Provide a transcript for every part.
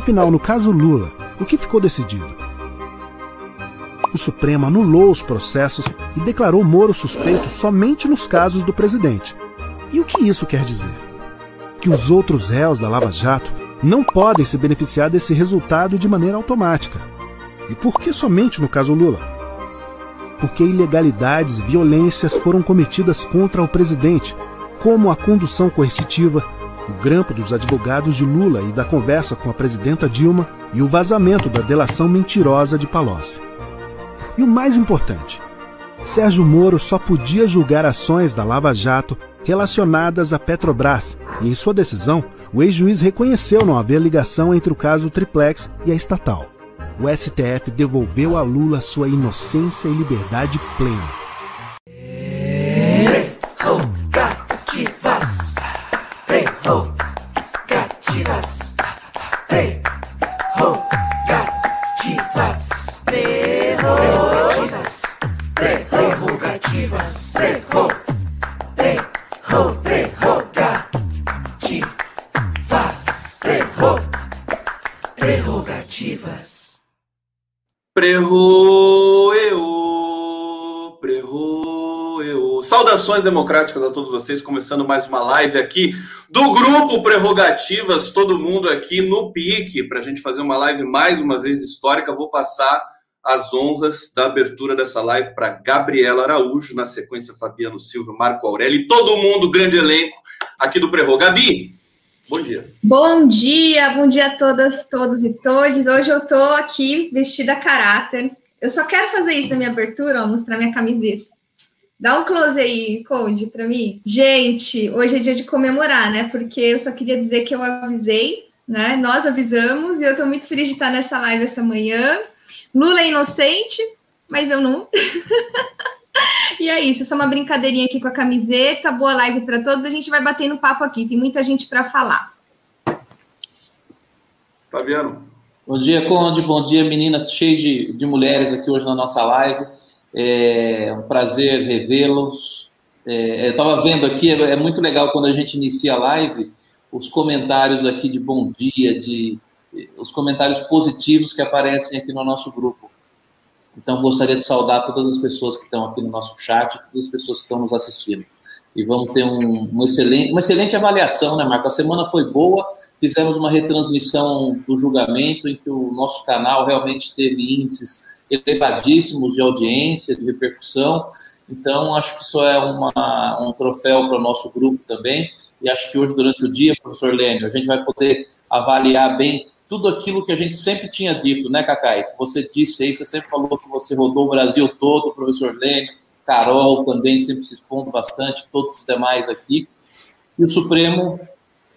Afinal, no caso Lula, o que ficou decidido? O Supremo anulou os processos e declarou Moro suspeito somente nos casos do presidente. E o que isso quer dizer? Que os outros réus da Lava Jato não podem se beneficiar desse resultado de maneira automática. E por que somente no caso Lula? Porque ilegalidades e violências foram cometidas contra o presidente, como a condução coercitiva, o grampo dos advogados de Lula e da conversa com a presidenta Dilma e o vazamento da delação mentirosa de Palocci. E o mais importante, Sérgio Moro só podia julgar ações da Lava Jato relacionadas à Petrobras, e em sua decisão, o ex-juiz reconheceu não haver ligação entre o caso Triplex e a estatal. O STF devolveu a Lula sua inocência e liberdade plena. Democráticas a todos vocês, começando mais uma live aqui do grupo Prerrogativas, todo mundo aqui no pique, para a gente fazer uma live mais uma vez histórica. Vou passar as honras da abertura dessa live para Gabriela Araújo, na sequência Fabiano Silva, Marco Aurélio e todo mundo, grande elenco aqui do Prerro. Gabi, Bom dia. Bom dia, bom dia a todas, todos e todes. Hoje eu tô aqui vestida a caráter. Eu só quero fazer isso na minha abertura, ó, mostrar minha camiseta. Dá um close aí, Conde, para mim. Gente, hoje é dia de comemorar, né? Porque eu só queria dizer que eu avisei, né? Nós avisamos e eu tô muito feliz de estar nessa live essa manhã. Lula é inocente, mas eu não. E é isso, só uma brincadeirinha aqui com a camiseta. Boa live para todos. A gente vai batendo papo aqui, tem muita gente para falar. Fabiano. Bom dia, Conde. Bom dia, meninas, cheio de, de mulheres aqui hoje na nossa live. É um prazer revê-los. É, eu estava vendo aqui, é, é muito legal quando a gente inicia a live, os comentários aqui de bom dia, de os comentários positivos que aparecem aqui no nosso grupo. Então, gostaria de saudar todas as pessoas que estão aqui no nosso chat, todas as pessoas que estão nos assistindo. E vamos ter um, um excelente, uma excelente avaliação, né, Marco? A semana foi boa, fizemos uma retransmissão do julgamento, em que o nosso canal realmente teve índices elevadíssimos de audiência, de repercussão. Então, acho que isso é uma, um troféu para o nosso grupo também. E acho que hoje, durante o dia, professor Lênio, a gente vai poder avaliar bem tudo aquilo que a gente sempre tinha dito, né, Cacai? Você disse aí, você sempre falou que você rodou o Brasil todo, professor Lênin, Carol também sempre se expondo bastante, todos os demais aqui. E o Supremo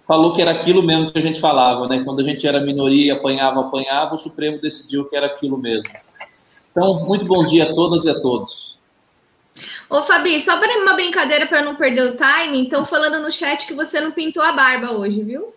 falou que era aquilo mesmo que a gente falava, né? Quando a gente era minoria, apanhava, apanhava, o Supremo decidiu que era aquilo mesmo. Então, muito bom dia a todas e a todos. Ô, Fabi, só para uma brincadeira para não perder o time, então falando no chat que você não pintou a barba hoje, viu?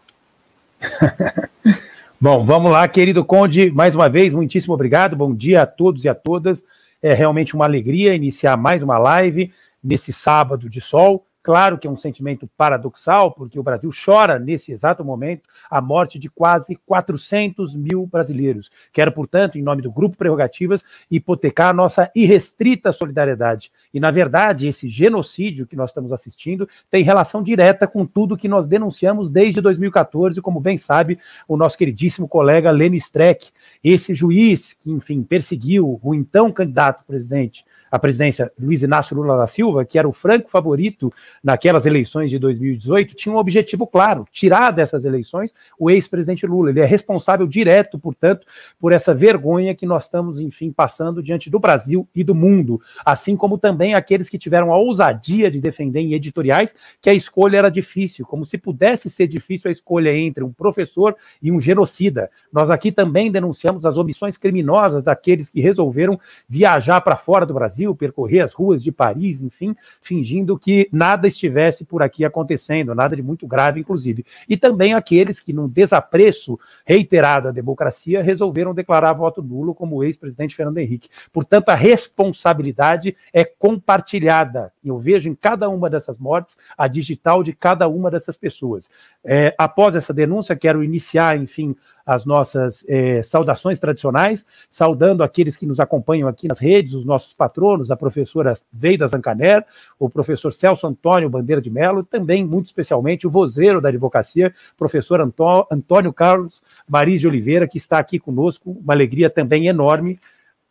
Bom, vamos lá, querido Conde, mais uma vez, muitíssimo obrigado. Bom dia a todos e a todas. É realmente uma alegria iniciar mais uma live nesse sábado de sol. Claro que é um sentimento paradoxal, porque o Brasil chora nesse exato momento a morte de quase 400 mil brasileiros. Quero, portanto, em nome do Grupo Prerrogativas, hipotecar nossa irrestrita solidariedade. E, na verdade, esse genocídio que nós estamos assistindo tem relação direta com tudo que nós denunciamos desde 2014, como bem sabe o nosso queridíssimo colega Lênin Streck, esse juiz que, enfim, perseguiu o então candidato presidente a presidência Luiz Inácio Lula da Silva, que era o franco favorito naquelas eleições de 2018, tinha um objetivo claro: tirar dessas eleições o ex-presidente Lula. Ele é responsável direto, portanto, por essa vergonha que nós estamos, enfim, passando diante do Brasil e do mundo, assim como também aqueles que tiveram a ousadia de defender em editoriais que a escolha era difícil, como se pudesse ser difícil a escolha entre um professor e um genocida. Nós aqui também denunciamos as omissões criminosas daqueles que resolveram viajar para fora do Brasil Brasil, percorrer as ruas de Paris, enfim, fingindo que nada estivesse por aqui acontecendo, nada de muito grave, inclusive. E também aqueles que, num desapreço reiterado à democracia, resolveram declarar voto nulo, como o ex-presidente Fernando Henrique. Portanto, a responsabilidade é compartilhada. Eu vejo em cada uma dessas mortes a digital de cada uma dessas pessoas. É, após essa denúncia, quero iniciar, enfim, as nossas eh, saudações tradicionais, saudando aqueles que nos acompanham aqui nas redes, os nossos patronos, a professora Veida Zancaner, o professor Celso Antônio Bandeira de Mello, também, muito especialmente, o vozeiro da advocacia, professor Antônio Carlos Maris de Oliveira, que está aqui conosco, uma alegria também enorme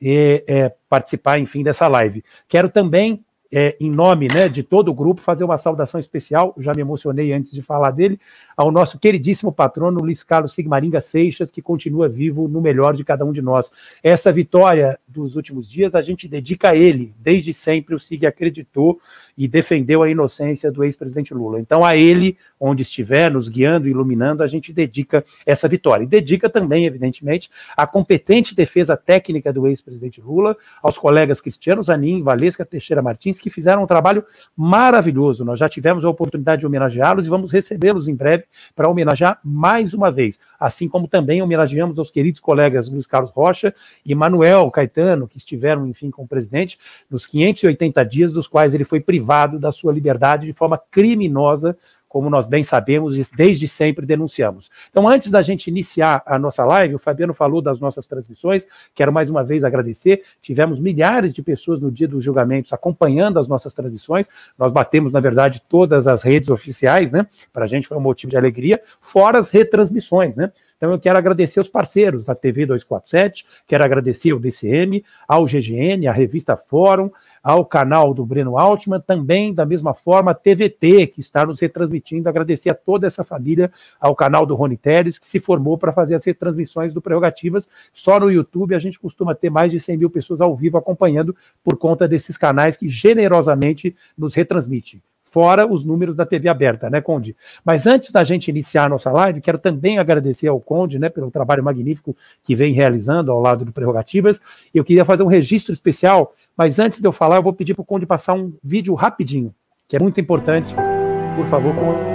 é, participar, enfim, dessa live. Quero também é, em nome né, de todo o grupo, fazer uma saudação especial, já me emocionei antes de falar dele, ao nosso queridíssimo patrono Luiz Carlos Sigmaringa Seixas, que continua vivo no melhor de cada um de nós. Essa vitória dos últimos dias a gente dedica a ele, desde sempre o Sig acreditou e defendeu a inocência do ex-presidente Lula. Então, a ele, onde estiver, nos guiando iluminando, a gente dedica essa vitória. E dedica também, evidentemente, a competente defesa técnica do ex-presidente Lula, aos colegas Cristiano Zanin, Valesca Teixeira Martins, que fizeram um trabalho maravilhoso. Nós já tivemos a oportunidade de homenageá-los e vamos recebê-los em breve para homenagear mais uma vez. Assim como também homenageamos aos queridos colegas Luiz Carlos Rocha e Manuel Caetano, que estiveram, enfim, com o presidente nos 580 dias dos quais ele foi privado da sua liberdade de forma criminosa, como nós bem sabemos e desde sempre denunciamos. Então, antes da gente iniciar a nossa live, o Fabiano falou das nossas transmissões, quero mais uma vez agradecer. Tivemos milhares de pessoas no dia dos julgamentos acompanhando as nossas transmissões. Nós batemos, na verdade, todas as redes oficiais, né? Para a gente foi um motivo de alegria, fora as retransmissões, né? Então eu quero agradecer os parceiros da TV 247, quero agradecer ao DCM, ao GGN, à revista Fórum, ao canal do Breno Altman, também da mesma forma a TVT, que está nos retransmitindo, agradecer a toda essa família, ao canal do Rony Teres, que se formou para fazer as retransmissões do Prerrogativas. Só no YouTube a gente costuma ter mais de 100 mil pessoas ao vivo acompanhando por conta desses canais que generosamente nos retransmitem fora os números da TV aberta, né, Conde? Mas antes da gente iniciar a nossa live, quero também agradecer ao Conde, né, pelo trabalho magnífico que vem realizando ao lado do Prerrogativas. Eu queria fazer um registro especial, mas antes de eu falar, eu vou pedir para o Conde passar um vídeo rapidinho, que é muito importante. Por favor, Conde.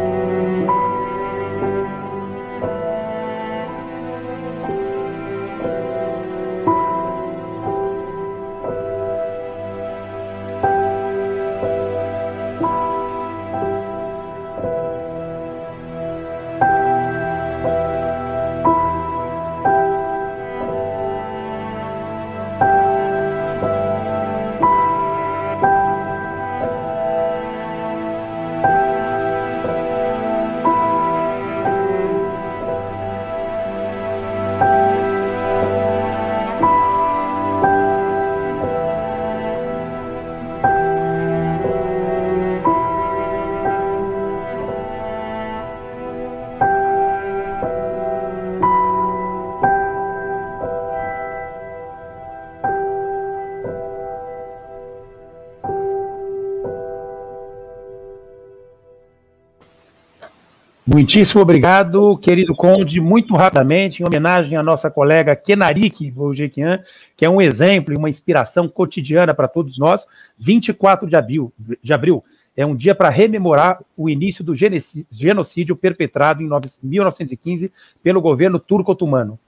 Muitíssimo obrigado, querido Conde. Muito rapidamente, em homenagem à nossa colega Kenarik Voljekian, que é um exemplo e uma inspiração cotidiana para todos nós, 24 de abril, de abril é um dia para rememorar o início do genocídio perpetrado em 1915 pelo governo turco-otomano.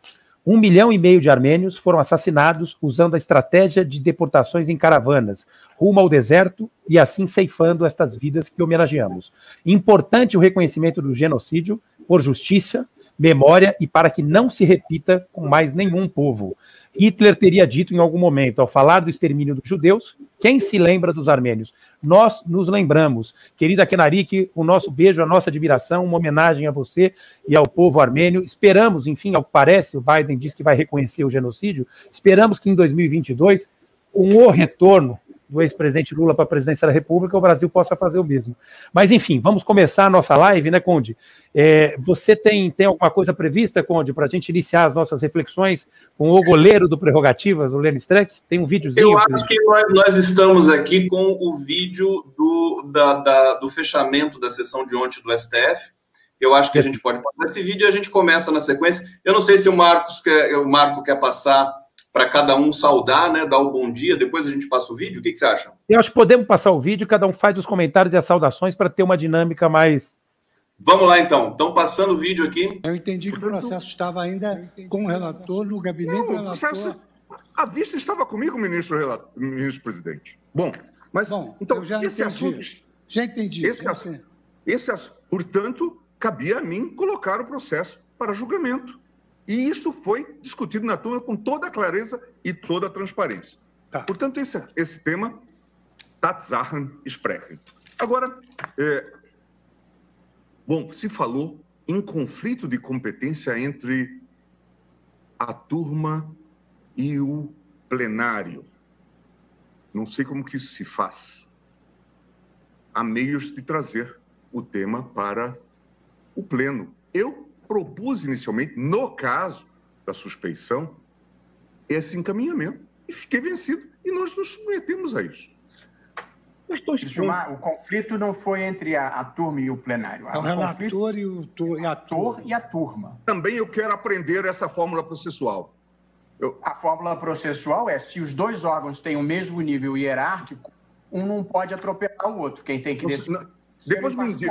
Um milhão e meio de armênios foram assassinados usando a estratégia de deportações em caravanas, rumo ao deserto e assim ceifando estas vidas que homenageamos. Importante o reconhecimento do genocídio por justiça, memória e para que não se repita com mais nenhum povo. Hitler teria dito em algum momento, ao falar do extermínio dos judeus, quem se lembra dos armênios? Nós nos lembramos. Querida Kenarik, o nosso beijo, a nossa admiração, uma homenagem a você e ao povo armênio. Esperamos, enfim, ao que parece, o Biden diz que vai reconhecer o genocídio, esperamos que em 2022, com o retorno do ex-presidente Lula para a presidência da República, o Brasil possa fazer o mesmo. Mas, enfim, vamos começar a nossa live, né, Conde? É, você tem, tem alguma coisa prevista, Conde, para a gente iniciar as nossas reflexões com o goleiro do Prerrogativas, o Lênin Streck? Tem um videozinho? Eu acho que nós, nós, estamos aqui com o vídeo do, da, da, do fechamento da sessão de ontem do STF. Eu acho que a gente pode passar esse vídeo e a gente começa na sequência. Eu não sei se o Marcos quer, o Marco quer passar para cada um saudar, né, dar o bom dia, depois a gente passa o vídeo, o que, que você acha? Eu acho que podemos passar o vídeo, cada um faz os comentários e as saudações para ter uma dinâmica mais... Vamos lá, então. Estão passando o vídeo aqui. Eu entendi que o processo estava ainda com o relator, no gabinete Não, do relator. Processo, a vista estava comigo, ministro, ministro presidente. Bom, mas Bom, então, já esse entendi. assunto... Já entendi. Esse, assunto, esse, portanto, cabia a mim colocar o processo para julgamento. E isso foi discutido na turma com toda a clareza e toda a transparência. Tá. Portanto, esse, esse tema, Tatsachen sprechen. Agora, é, bom, se falou em conflito de competência entre a turma e o plenário. Não sei como que isso se faz. Há meios de trazer o tema para o pleno. Eu propus inicialmente, no caso da suspeição, esse encaminhamento e fiquei vencido. E nós nos submetemos a isso. Gilmar, o conflito não foi entre a, a turma e o plenário. É o, o relator e, o, e a turma. e a turma. Também eu quero aprender essa fórmula processual. Eu... A fórmula processual é se os dois órgãos têm o mesmo nível hierárquico, um não pode atropelar o outro. Quem tem que decidir. Não, depois me diz.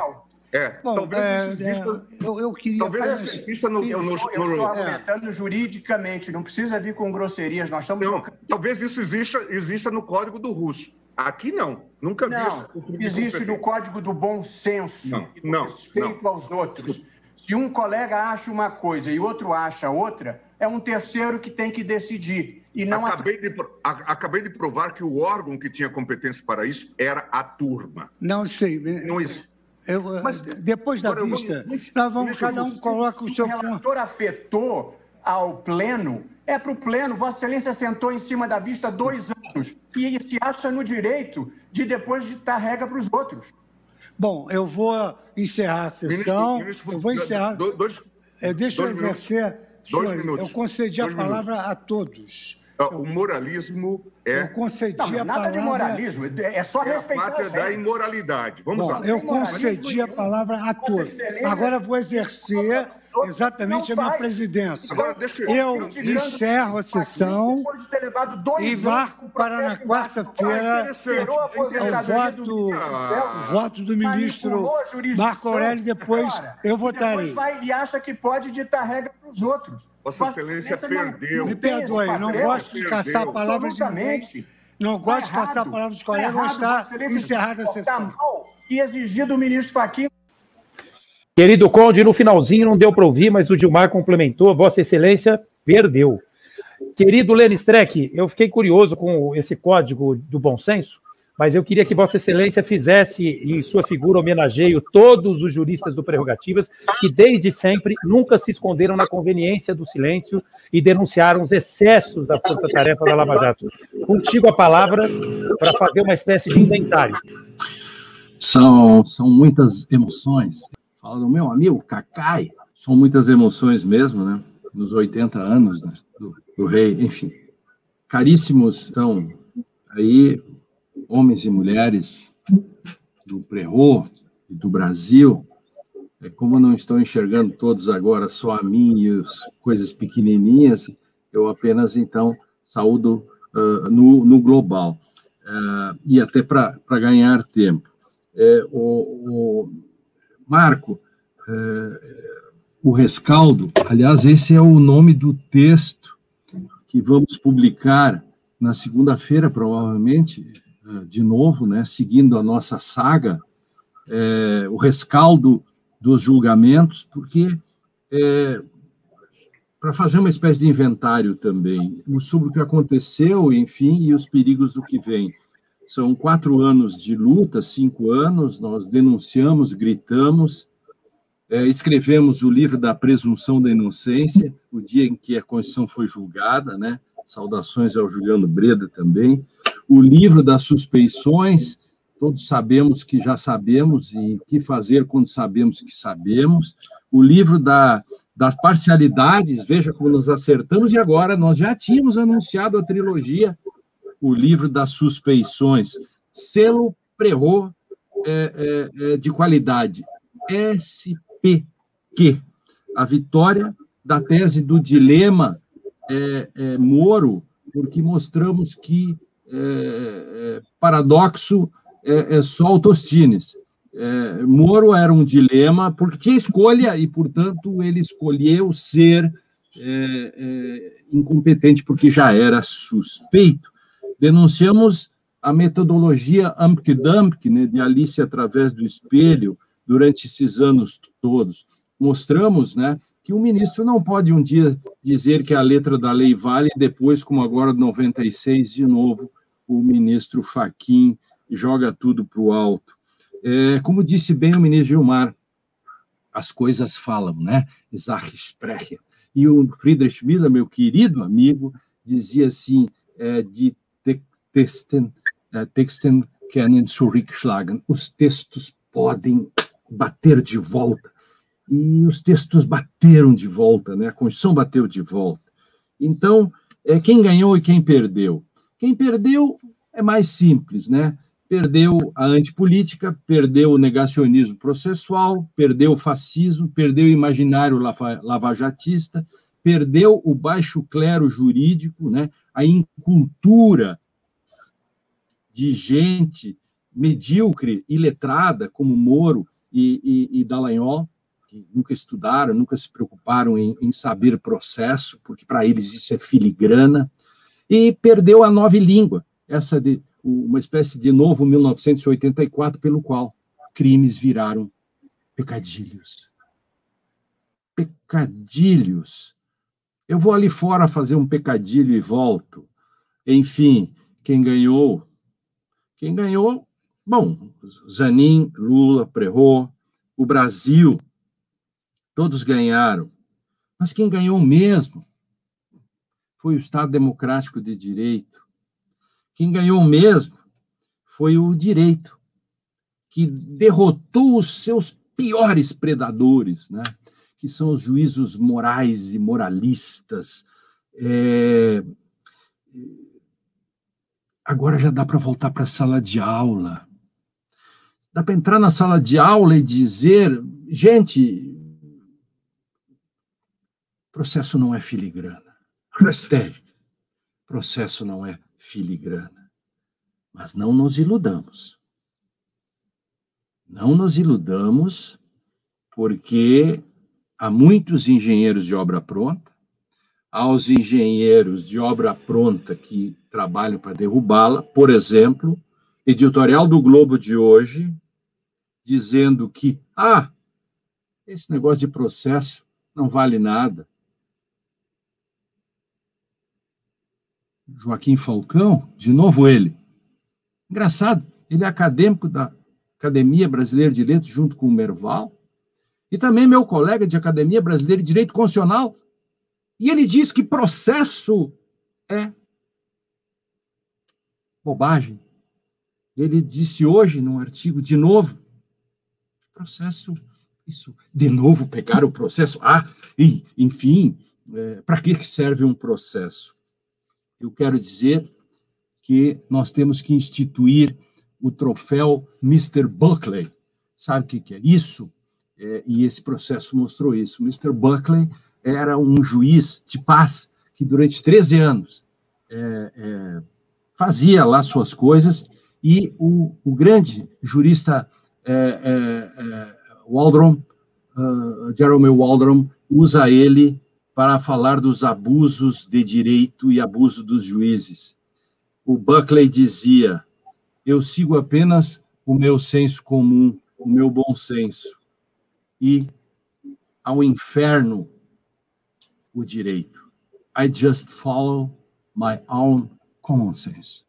É, Bom, talvez é, isso exista. É, eu, eu, queria. Talvez exista no. Eu, no, estou, eu estou argumentando é. juridicamente, não precisa vir com grosserias. Nós estamos. Não, talvez isso exista, exista no código do russo. Aqui não, nunca vi. Não, existe no código do bom senso não, do não, respeito não. aos outros. Se um colega acha uma coisa e outro acha outra, é um terceiro que tem que decidir. E não acabei, a... de, acabei de provar que o órgão que tinha competência para isso era a turma. Não sei. Não isso. Eu, Mas, depois da vista, vou, nós vamos, cada um coloca o seu... Se o relator afetou ao pleno, é para o pleno. Vossa Excelência sentou em cima da vista dois anos e se acha no direito de depois ditar regra para os outros. Bom, eu vou encerrar a sessão. Ministro, ministro, eu vou encerrar. Dois, é, deixa dois eu exercer. Senhor, eu concedi a palavra minutos. a todos. O moralismo é. Eu concedi não, a nada palavra. de moralismo, é só é respeitar. A pátria da imoralidade. Vamos Bom, lá. Eu concedi a palavra a todos. Agora vou exercer exatamente a minha presidência. Agora, eu encerro a sessão e marco para na quarta-feira o voto, o voto do ministro Marco Aurélio. Depois eu votarei. E acha que pode ditar regra para os outros. Vossa Excelência perdeu. Me perdoe, não gosto de caçar palavras de ninguém. Não gosto de caçar palavras de colegas, mas está encerrada a sessão. E exigir do ministro Fachin Querido Conde, no finalzinho não deu para ouvir, mas o Gilmar complementou. Vossa Excelência perdeu. Querido Lênin Streck, eu fiquei curioso com esse código do bom senso, mas eu queria que Vossa Excelência fizesse em sua figura homenageio todos os juristas do Prerrogativas que desde sempre nunca se esconderam na conveniência do silêncio e denunciaram os excessos da força-tarefa da Lava Jato. Contigo a palavra para fazer uma espécie de inventário. São, são muitas emoções fala do meu amigo Cacai. São muitas emoções mesmo, né? Nos 80 anos né? do, do rei, enfim. Caríssimos são aí homens e mulheres do Prerro e do Brasil. É, como não estou enxergando todos agora, só a mim e as coisas pequenininhas, eu apenas então saúdo uh, no, no global. Uh, e até para ganhar tempo. É, o, o Marco, é, o rescaldo, aliás, esse é o nome do texto que vamos publicar na segunda-feira, provavelmente, é, de novo, né, seguindo a nossa saga, é, o rescaldo dos julgamentos, porque é, para fazer uma espécie de inventário também sobre o que aconteceu, enfim, e os perigos do que vem. São quatro anos de luta, cinco anos, nós denunciamos, gritamos, é, escrevemos o livro da presunção da inocência, o dia em que a Constituição foi julgada, né? Saudações ao Juliano Breda também. O livro das suspeições, todos sabemos que já sabemos e o que fazer quando sabemos que sabemos. O livro da, das parcialidades, veja como nos acertamos, e agora nós já tínhamos anunciado a trilogia o livro das suspeições, selo Prerro é, é, é, de qualidade, SPQ, a vitória da tese do dilema é, é, Moro, porque mostramos que é, paradoxo é, só Autostines. Moro era um dilema porque escolha, e, portanto, ele escolheu ser incompetente porque já era suspeito. Denunciamos a metodologia Ampk-Dumpk, né, de Alice através do espelho, durante esses anos todos. Mostramos né, que o ministro não pode um dia dizer que a letra da lei vale e depois, como agora 96, de novo, o ministro Faquim joga tudo para o alto. É, como disse bem o ministro Gilmar, as coisas falam, né? E o Friedrich Miller, meu querido amigo, dizia assim, é, de Texten, é, Texten können zurückschlagen. Os textos podem bater de volta. E os textos bateram de volta, né? A Constituição bateu de volta. Então, é quem ganhou e quem perdeu. Quem perdeu é mais simples, né? Perdeu a antipolítica, perdeu o negacionismo processual, perdeu o fascismo, perdeu o imaginário lavajatista, perdeu o baixo clero jurídico, né? a incultura de gente medíocre e letrada, como Moro e, e, e Dallagnol, que nunca estudaram, nunca se preocuparam em, em saber processo, porque para eles isso é filigrana, e perdeu a nova língua, essa de uma espécie de novo 1984, pelo qual crimes viraram pecadilhos. Pecadilhos. Eu vou ali fora fazer um pecadilho e volto. Enfim, quem ganhou? Quem ganhou? Bom, Zanin, Lula, Prerro, o Brasil, todos ganharam. Mas quem ganhou mesmo foi o Estado Democrático de Direito, quem ganhou mesmo foi o direito, que derrotou os seus piores predadores, né? que são os juízos morais e moralistas. É... Agora já dá para voltar para a sala de aula. Dá para entrar na sala de aula e dizer: gente, processo não é filigrana. Hashtag, processo não é filigrana. Mas não nos iludamos. Não nos iludamos, porque há muitos engenheiros de obra pronta, há os engenheiros de obra pronta que trabalham para derrubá-la, por exemplo, editorial do Globo de hoje, dizendo que, ah, esse negócio de processo não vale nada. Joaquim Falcão, de novo ele. Engraçado, ele é acadêmico da Academia Brasileira de Letras, junto com o Merval, e também meu colega de Academia Brasileira de Direito Constitucional, e ele diz que processo é bobagem. Ele disse hoje, num artigo, de novo, processo, isso, de novo pegar o processo. Ah, e, enfim, é, para que serve um processo? eu quero dizer que nós temos que instituir o troféu Mr. Buckley. Sabe o que é isso? É, e esse processo mostrou isso. Mr. Buckley era um juiz de paz que durante 13 anos é, é, fazia lá suas coisas e o, o grande jurista é, é, é, Waldron, uh, Jeremy Waldron, usa ele para falar dos abusos de direito e abuso dos juízes. O Buckley dizia: Eu sigo apenas o meu senso comum, o meu bom senso, e ao inferno o direito. I just follow my own common sense,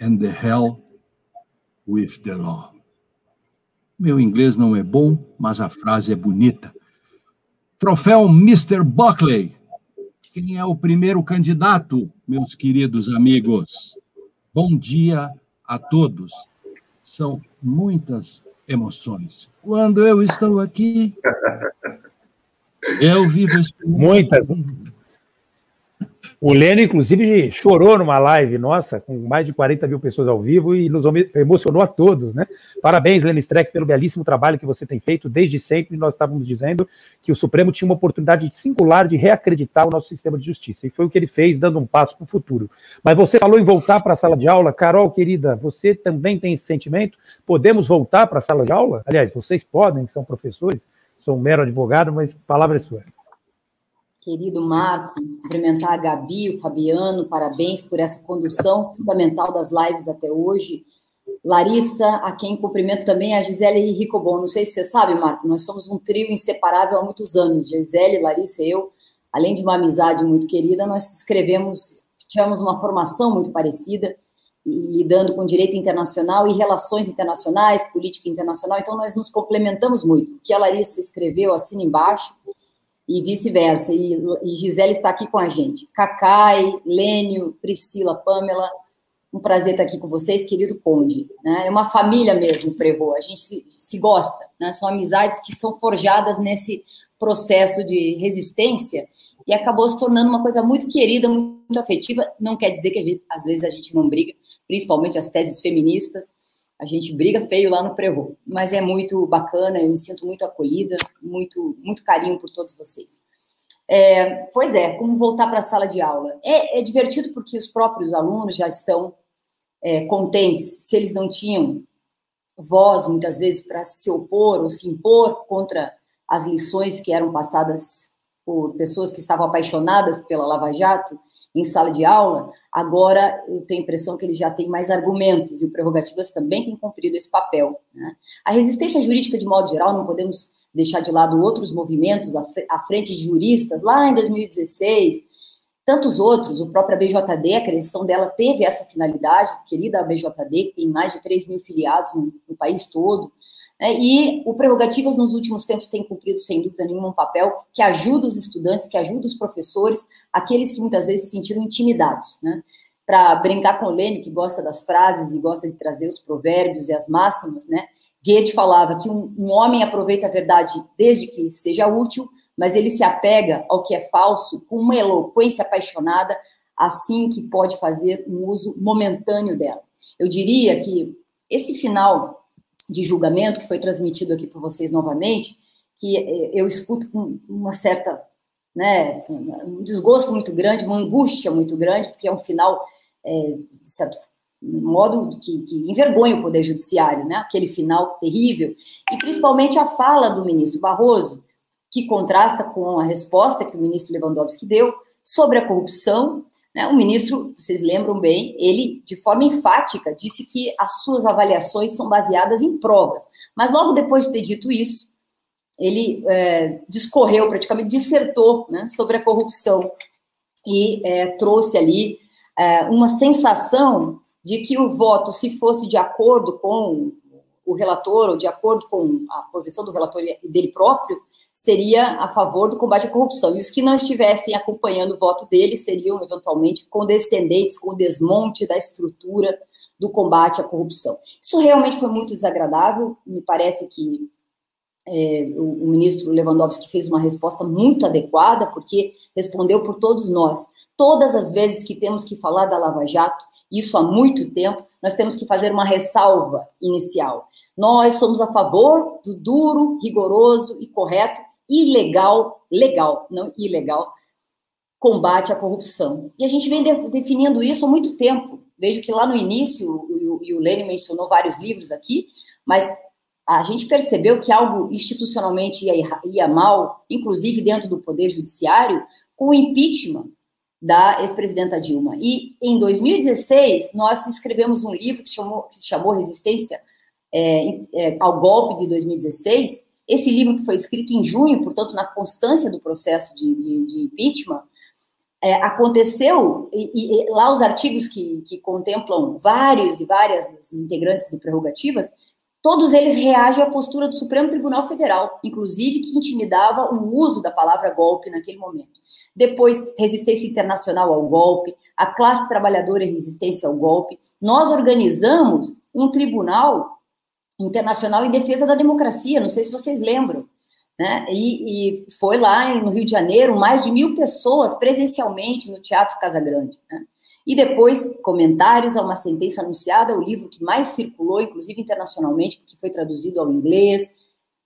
and the hell with the law. Meu inglês não é bom, mas a frase é bonita. Troféu Mr. Buckley. Quem é o primeiro candidato, meus queridos amigos? Bom dia a todos. São muitas emoções. Quando eu estou aqui, eu vivo. Muitas. O Leno, inclusive, chorou numa live nossa, com mais de 40 mil pessoas ao vivo, e nos emocionou a todos, né? Parabéns, Leno Streck, pelo belíssimo trabalho que você tem feito desde sempre. Nós estávamos dizendo que o Supremo tinha uma oportunidade singular de reacreditar o nosso sistema de justiça, e foi o que ele fez, dando um passo para o futuro. Mas você falou em voltar para a sala de aula. Carol, querida, você também tem esse sentimento? Podemos voltar para a sala de aula? Aliás, vocês podem, que são professores, sou um mero advogado, mas palavra é sua querido Marco, cumprimentar a Gabi, o Fabiano, parabéns por essa condução fundamental das lives até hoje. Larissa, a quem cumprimento também, a Gisele Ricobon. Não sei se você sabe, Marco, nós somos um trio inseparável há muitos anos. Gisele, Larissa e eu, além de uma amizade muito querida, nós escrevemos, tivemos uma formação muito parecida, lidando com direito internacional e relações internacionais, política internacional, então nós nos complementamos muito. O que a Larissa escreveu, assina embaixo, e vice-versa. E, e Gisele está aqui com a gente. Cacai, Lênio, Priscila, Pamela, um prazer estar aqui com vocês, querido Conde. Né? É uma família mesmo, Prevô. A gente se, se gosta. Né? São amizades que são forjadas nesse processo de resistência e acabou se tornando uma coisa muito querida, muito afetiva. Não quer dizer que gente, às vezes a gente não briga, principalmente as teses feministas. A gente briga feio lá no Prevô, mas é muito bacana. Eu me sinto muito acolhida, muito, muito carinho por todos vocês. É, pois é, como voltar para a sala de aula? É, é divertido porque os próprios alunos já estão é, contentes, se eles não tinham voz, muitas vezes, para se opor ou se impor contra as lições que eram passadas por pessoas que estavam apaixonadas pela Lava Jato em sala de aula, agora eu tenho a impressão que eles já têm mais argumentos e o Prerrogativas também tem cumprido esse papel. Né? A resistência jurídica, de modo geral, não podemos deixar de lado outros movimentos à frente de juristas, lá em 2016, tantos outros, o próprio BJD, a criação dela teve essa finalidade, querida BJD, que tem mais de 3 mil filiados no, no país todo, e o Prerrogativas nos últimos tempos tem cumprido, sem dúvida nenhuma, um papel que ajuda os estudantes, que ajuda os professores, aqueles que muitas vezes se sentiram intimidados, né, para brincar com o Lênin, que gosta das frases e gosta de trazer os provérbios e as máximas, né, Goethe falava que um, um homem aproveita a verdade desde que seja útil, mas ele se apega ao que é falso com uma eloquência apaixonada, assim que pode fazer um uso momentâneo dela. Eu diria que esse final de julgamento que foi transmitido aqui por vocês novamente, que eh, eu escuto com uma certa, né, um desgosto muito grande, uma angústia muito grande, porque é um final, é, de certo modo, que, que envergonha o Poder Judiciário, né, aquele final terrível, e principalmente a fala do ministro Barroso, que contrasta com a resposta que o ministro Lewandowski deu sobre a corrupção. Né? O ministro, vocês lembram bem, ele, de forma enfática, disse que as suas avaliações são baseadas em provas. Mas logo depois de ter dito isso, ele é, discorreu, praticamente dissertou né, sobre a corrupção e é, trouxe ali é, uma sensação de que o voto, se fosse de acordo com o relator ou de acordo com a posição do relator dele próprio, seria a favor do combate à corrupção. E os que não estivessem acompanhando o voto dele seriam, eventualmente, condescendentes com o desmonte da estrutura do combate à corrupção. Isso realmente foi muito desagradável. Me parece que é, o, o, ministro Lewandowski fez uma resposta muito adequada, porque respondeu por todos nós. Todas as vezes que temos que falar da Lava Jato, isso há muito tempo, nós temos que fazer uma ressalva inicial. Nós somos a favor do duro, rigoroso e correto, ilegal, legal, não ilegal, combate à corrupção. E a gente vem de, definindo isso há muito tempo. Vejo que lá no início, o, o Lênin mencionou vários livros aqui, mas a gente percebeu que algo institucionalmente ia, ia mal, inclusive dentro do Poder Judiciário, com o impeachment da ex-presidenta Dilma. E em 2016, nós escrevemos um livro que se chamou, que se chamou Resistência é, é, ao golpe de 2016, esse livro que foi escrito em junho, portanto, na constância do processo de, de, de impeachment, é, aconteceu, e, e, lá os artigos que, que, contemplam vários e várias dos integrantes do Prerrogativas, todos eles reagem à postura do Supremo Tribunal Federal, inclusive que intimidava o uso da palavra golpe naquele momento. Depois, resistência internacional ao golpe, a classe trabalhadora e resistência ao golpe. Nós organizamos um tribunal Internacional em Defesa da Democracia, não sei se vocês lembram, né? E, e foi lá no Rio de Janeiro, mais de mil pessoas presencialmente no Teatro Casa Grande. Né? E depois, comentários a uma sentença anunciada, o livro que mais circulou, inclusive internacionalmente, porque foi traduzido ao inglês,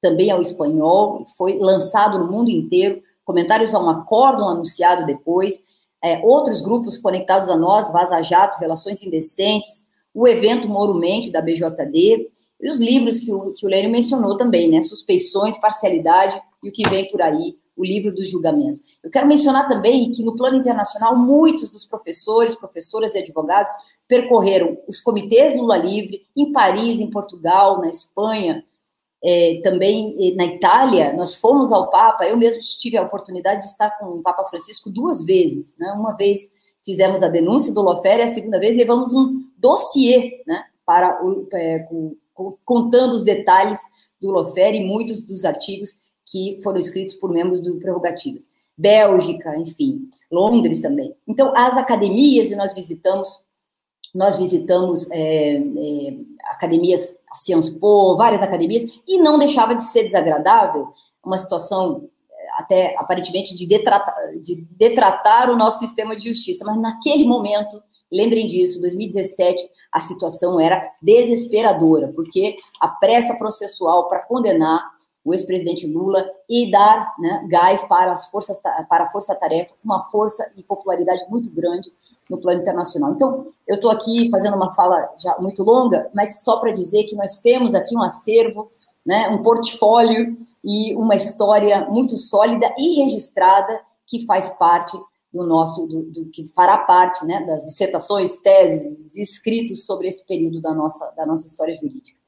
também ao espanhol, foi lançado no mundo inteiro. Comentários a um acórdão anunciado depois, é, outros grupos conectados a nós, Vaza Jato, Relações Indecentes, o evento Moro Mente, da BJD, e os livros que o, que o Lênin mencionou também, né? Suspeições, parcialidade e o que vem por aí, o livro dos julgamentos. Eu quero mencionar também que no plano internacional, muitos dos professores, professoras e advogados percorreram os comitês Lula Livre em Paris, em Portugal, na Espanha, é, também na Itália, nós fomos ao Papa, eu mesmo tive a oportunidade de estar com o Papa Francisco duas vezes, né? uma vez fizemos a denúncia do Lofé e a segunda vez levamos um dossiê, né, para o, é, contando os detalhes do Lofé e muitos dos artigos que foram escritos por membros do Prerrogativas. Bélgica, enfim, Londres também. Então, as academias, e nós visitamos nós visitamos é, é, academias, a Sciences Po, várias academias, e não deixava de ser desagradável, uma situação é, até aparentemente de detratar, de detratar o nosso sistema de justiça, mas naquele momento, lembrem disso, 2017, a situação era desesperadora, porque a pressa processual para condenar o ex-presidente Lula e dar né, gás para as forças para a força-tarefa, uma força e popularidade muito grande no plano internacional. Então, eu estou aqui fazendo uma fala já muito longa, mas só para dizer que nós temos aqui um acervo, né, um portfólio e uma história muito sólida e registrada que faz parte do nosso, do, do, que fará parte né, das dissertações, teses, escritos sobre esse período da nossa, da nossa história jurídica.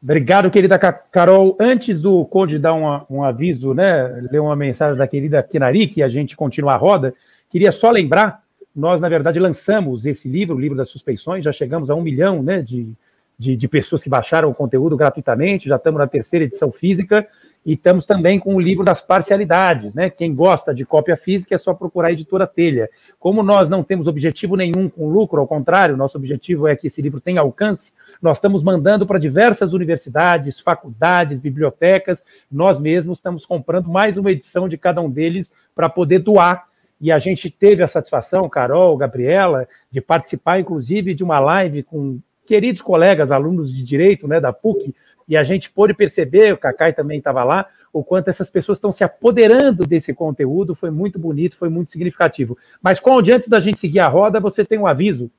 Obrigado, querida Carol. Antes do Conde dar um aviso, né, ler uma mensagem da querida Kenari, que a gente continua a roda, queria só lembrar nós, na verdade, lançamos esse livro, o livro das suspeições, já chegamos a um milhão né, de, de, de, pessoas que baixaram o conteúdo gratuitamente, já estamos na terceira edição física, e estamos também com o livro das parcialidades, né? Quem gosta de cópia física é só procurar a editora Telha. Como nós não temos objetivo nenhum com lucro, ao contrário, nosso objetivo é que esse livro tenha alcance, nós estamos mandando para diversas universidades, faculdades, bibliotecas, nós mesmos estamos comprando mais uma edição de cada um deles para poder doar e a gente teve a satisfação, Carol, Gabriela, de participar, inclusive, de uma live com queridos colegas, alunos de direito né, da PUC, e a gente pôde perceber, o Cacai também estava lá, o quanto essas pessoas estão se apoderando desse conteúdo, foi muito bonito, foi muito significativo. Mas, Conde, antes da gente seguir a roda, você tem um aviso.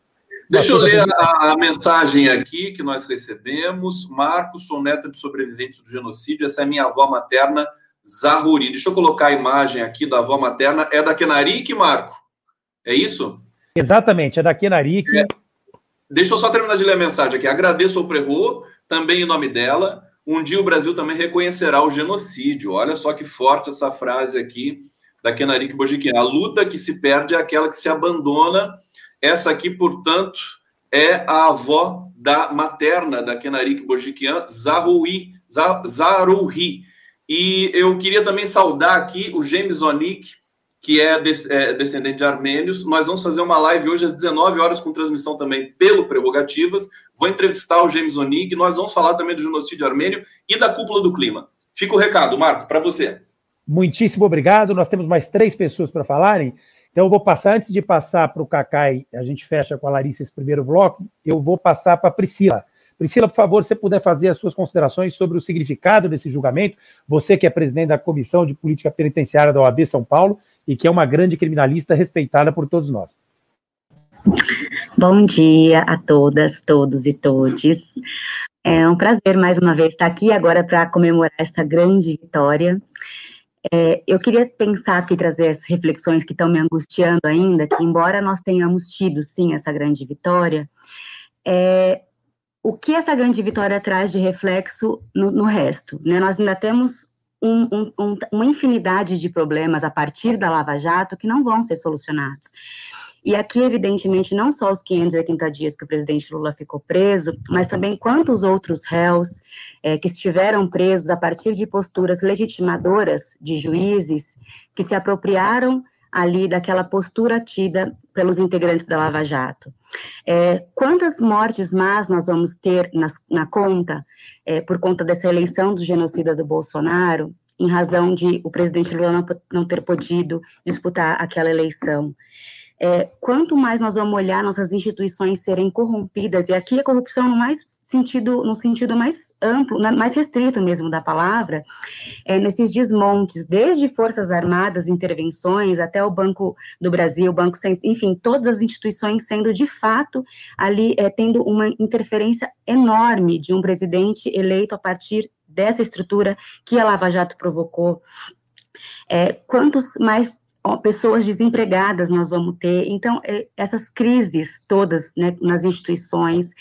Deixa eu ler a, a, mensagem aqui que nós recebemos. Marcos, sou neta de sobreviventes do genocídio, essa é minha avó materna, Zahuri. Deixa eu colocar a imagem aqui da avó materna. É da Kenarik, Marco? É isso? Exatamente, é da Kenarik. É. Deixa eu só terminar de ler a mensagem aqui. Agradeço ao Prerro, também em nome dela. Um dia o Brasil também reconhecerá o genocídio. Olha só que forte essa frase aqui da Kenarik Bojiquim. A luta que se perde é aquela que se abandona. Essa aqui, portanto, é a avó da materna da Kenarik Bojiquian, Zahui, Zaruhi. E eu queria também saudar aqui o James Onik, que é, é, descendente de armênios. Nós vamos fazer uma live hoje às 19 horas com transmissão também pelo Prerrogativas. Vou entrevistar o James Onik. Nós vamos falar também do genocídio armênio e da cúpula do clima. Fica o recado, Marco, para você. Muitíssimo obrigado. Nós temos mais três pessoas para falarem. Então, eu vou passar, antes de passar para o Cacai, a gente fecha com a Larissa esse primeiro bloco, eu vou passar para a Priscila. Priscila, por favor, se puder fazer as suas considerações sobre o significado desse julgamento, você que é presidente da Comissão de Política Penitenciária da OAB São Paulo e que é uma grande criminalista respeitada por todos nós. Bom dia a todas, todos e todes. É um prazer mais uma vez estar aqui agora para comemorar essa grande vitória. É, eu queria pensar aqui, trazer as reflexões que estão me angustiando ainda, que embora nós tenhamos tido, sim, essa grande vitória, é, o que essa grande vitória traz de reflexo no, no resto? Né? Nós ainda temos um, um, um, uma infinidade de problemas a partir da Lava Jato que não vão ser solucionados. E aqui, evidentemente, não só os 580 dias que o presidente Lula ficou preso, mas também quantos outros réus é, que estiveram presos a partir de posturas legitimadoras de juízes que se apropriaram ali daquela postura tida pelos integrantes da Lava Jato. É, quantas mortes más nós vamos ter nas, na conta é, por conta dessa eleição do genocida do Bolsonaro, em razão de o presidente Lula não, não ter podido disputar aquela eleição? É, quanto mais nós vamos olhar nossas instituições serem corrompidas, e aqui a corrupção no mais sentido, no sentido mais amplo, mais restrito mesmo da palavra, é, nesses desmontes, desde Forças Armadas, intervenções, até o Banco do Brasil, Banco enfim, todas as instituições sendo de fato ali é, tendo uma interferência enorme de um presidente eleito a partir dessa estrutura que a Lava Jato provocou É, quantos mais pessoas desempregadas nós vamos ter? Então, é, essas crises todas né, nas instituições,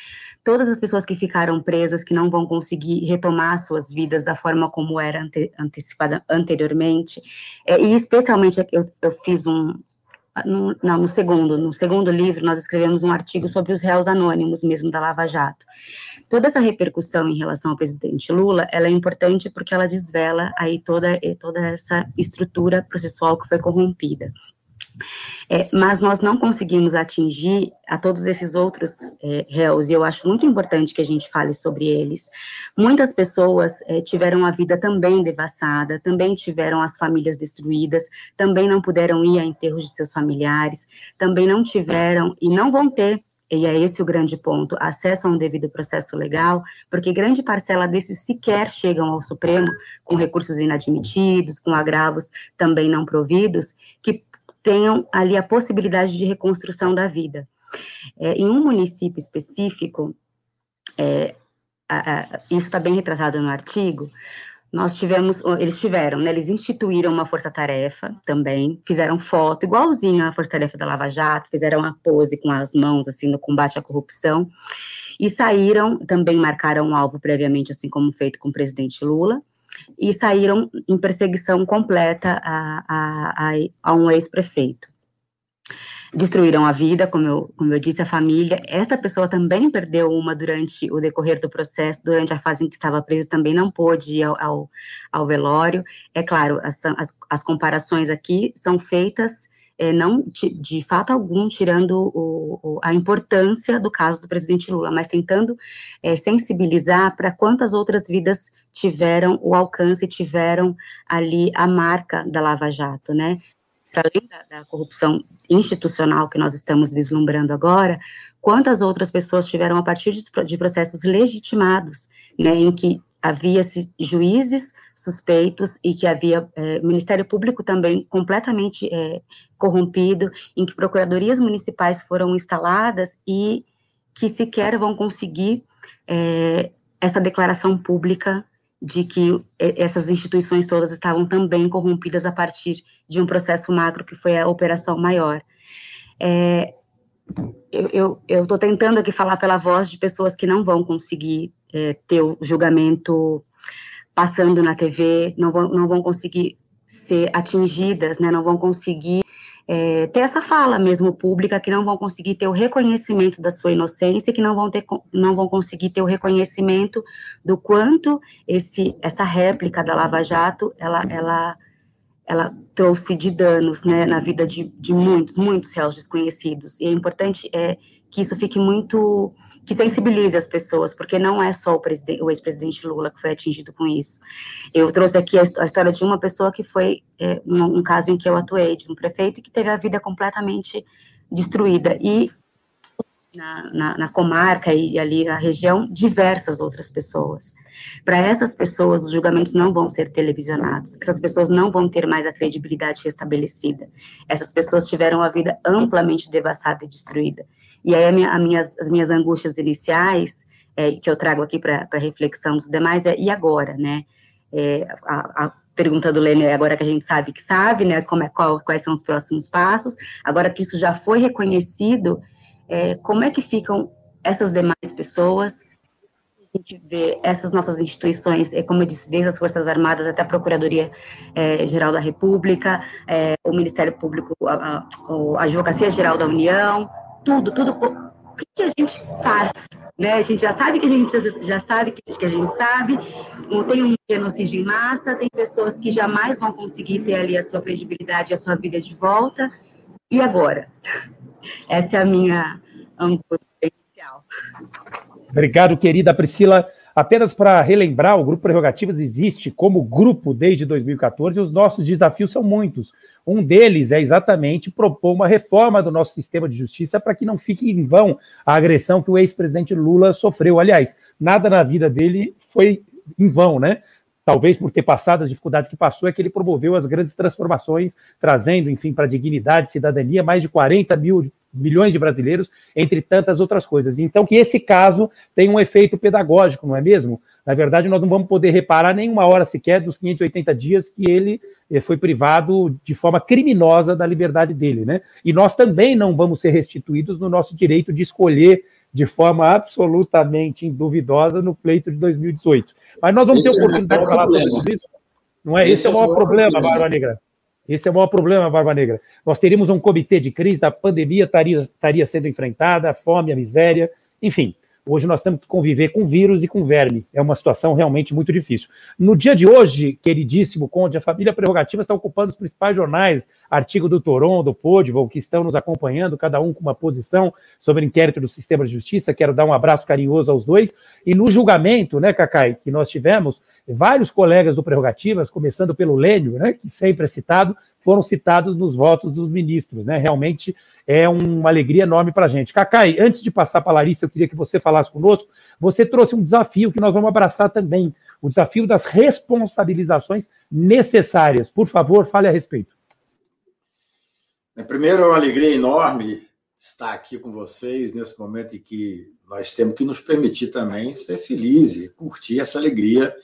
todas as pessoas que ficaram presas, que não vão conseguir retomar suas vidas da forma como era ante, antecipada anteriormente, é, e especialmente eu, eu fiz um, no, não, no segundo, no segundo livro, nós escrevemos um artigo sobre os réus anônimos mesmo da Lava Jato. Toda essa repercussão em relação ao presidente Lula, ela é importante porque ela desvela aí toda, toda essa estrutura processual que foi corrompida. É, mas nós não conseguimos atingir a todos esses outros é, réus, e eu acho muito importante que a gente fale sobre eles. Muitas pessoas é, tiveram a vida também devassada, também tiveram as famílias destruídas, também não puderam ir a enterros de seus familiares, também não tiveram e não vão ter e é esse o grande ponto, acesso a um devido processo legal, porque grande parcela desses sequer chegam ao Supremo com recursos inadmitidos, com agravos também não providos, que tenham ali a possibilidade de reconstrução da vida. É, em um município específico, é, a, a, isso está bem retratado no artigo, nós tivemos, eles tiveram, né, eles instituíram uma força-tarefa também, fizeram foto, igualzinho à força-tarefa da Lava Jato, fizeram uma pose com as mãos, assim, no combate à corrupção, e saíram, também marcaram um alvo previamente, assim como feito com o presidente Lula, e saíram em perseguição completa a, a, a, a um ex-prefeito. Destruíram a vida, como eu, como eu disse, a família. Essa pessoa também perdeu uma durante o decorrer do processo, durante a fase em que estava presa, também não pôde ir ao, ao, ao velório. É claro, as, as, as comparações aqui são feitas é, não de, de, fato algum tirando o, o, a importância do caso do presidente Lula, mas tentando é, sensibilizar para quantas outras vidas tiveram o alcance, tiveram ali a marca da Lava Jato, né? Para além da, da, corrupção institucional que nós estamos vislumbrando agora, quantas outras pessoas tiveram a partir de, de processos legitimados, né, em que havia juízes suspeitos e que havia é, Ministério Público também completamente é, corrompido, em que procuradorias municipais foram instaladas e que sequer vão conseguir é, essa declaração pública de que essas instituições todas estavam também corrompidas a partir de um processo macro que foi a operação maior. É, eu estou tentando aqui falar pela voz de pessoas que não vão conseguir é, ter o julgamento passando na TV, não vão, não vão conseguir ser atingidas, né, não vão conseguir é, ter essa fala mesmo pública, que não vão conseguir ter o reconhecimento da sua inocência, que não vão, ter, não vão conseguir ter o reconhecimento do quanto esse, essa réplica da Lava Jato, ela, ela, ela trouxe de danos né, na vida de, de muitos, muitos réus desconhecidos. E é importante é, que isso fique muito que sensibilize as pessoas, porque não é só o, o ex-presidente Lula que foi atingido com isso. Eu trouxe aqui a, a história de uma pessoa que foi é, um, um, caso em que eu atuei, de um prefeito que teve a vida completamente destruída, e na, na, na comarca e ali na região, diversas outras pessoas. Para essas pessoas, os julgamentos não vão ser televisionados, essas pessoas não vão ter mais a credibilidade restabelecida, essas pessoas tiveram a vida amplamente devassada e destruída. E aí, a minha, a minhas, as minhas angústias iniciais, é, que eu trago aqui para reflexão dos demais, é e agora, né? É, a, a, pergunta do Lênin é agora que a gente sabe que sabe, né? Como é, qual, quais são os próximos passos. Agora que isso já foi reconhecido, é, como é que ficam essas demais pessoas? Gente vê essas nossas instituições, é, como eu disse, desde as Forças Armadas até a Procuradoria é, Geral da República, é, o Ministério Público, a, a, a Advocacia Geral da União, tudo, tudo. O que a gente faz? Né? A gente já sabe que a gente já sabe que, a gente sabe. Tem um genocídio em massa, tem pessoas que jamais vão conseguir ter ali a sua credibilidade, a sua vida de volta. E agora? Essa é a minha angústia inicial. Obrigado, querida Priscila. Apenas para relembrar, o Grupo Prerrogativas existe como grupo desde 2014 e os nossos desafios são muitos. Um deles é exatamente propor uma reforma do nosso sistema de justiça para que não fique em vão a agressão que o ex-presidente Lula sofreu. Aliás, nada na vida dele foi em vão, né? Talvez por ter passado as dificuldades que passou, é que ele promoveu as grandes transformações, trazendo, enfim, para a dignidade, cidadania, mais de 40 mil milhões de brasileiros, entre tantas outras coisas. Então, que esse caso tem um efeito pedagógico, não é mesmo? Na verdade, nós não vamos poder reparar nenhuma hora sequer dos 580 dias que ele eh, foi privado de forma criminosa da liberdade dele, né? E nós também não vamos ser restituídos no nosso direito de escolher de forma absolutamente duvidosa no pleito de 2018. Mas nós vamos Esse ter é oportunidade é de falar sobre isso. Não é? Esse, Esse é o maior problema, problema, Barba Negra. Esse é o maior problema, Barba Negra. Nós teríamos um comitê de crise, a pandemia estaria, estaria sendo enfrentada, a fome, a miséria, enfim. Hoje nós temos que conviver com vírus e com verme. É uma situação realmente muito difícil. No dia de hoje, queridíssimo Conde, a família Prerrogativa está ocupando os principais jornais, artigo do Toron, do Podval, que estão nos acompanhando, cada um com uma posição sobre o inquérito do sistema de justiça. Quero dar um abraço carinhoso aos dois. E no julgamento, né, Cacai, que nós tivemos, vários colegas do Prerrogativas, começando pelo Lênio, né, que sempre é citado, foram citados nos votos dos ministros, né? Realmente é uma alegria enorme para a gente. Cacai, antes de passar para a Larissa, eu queria que você falasse conosco. Você trouxe um desafio que nós vamos abraçar também, o desafio das responsabilizações necessárias. Por favor, fale a respeito. É, primeiro, é uma alegria enorme estar aqui com vocês nesse momento em que nós temos que nos permitir também ser felizes curtir essa alegria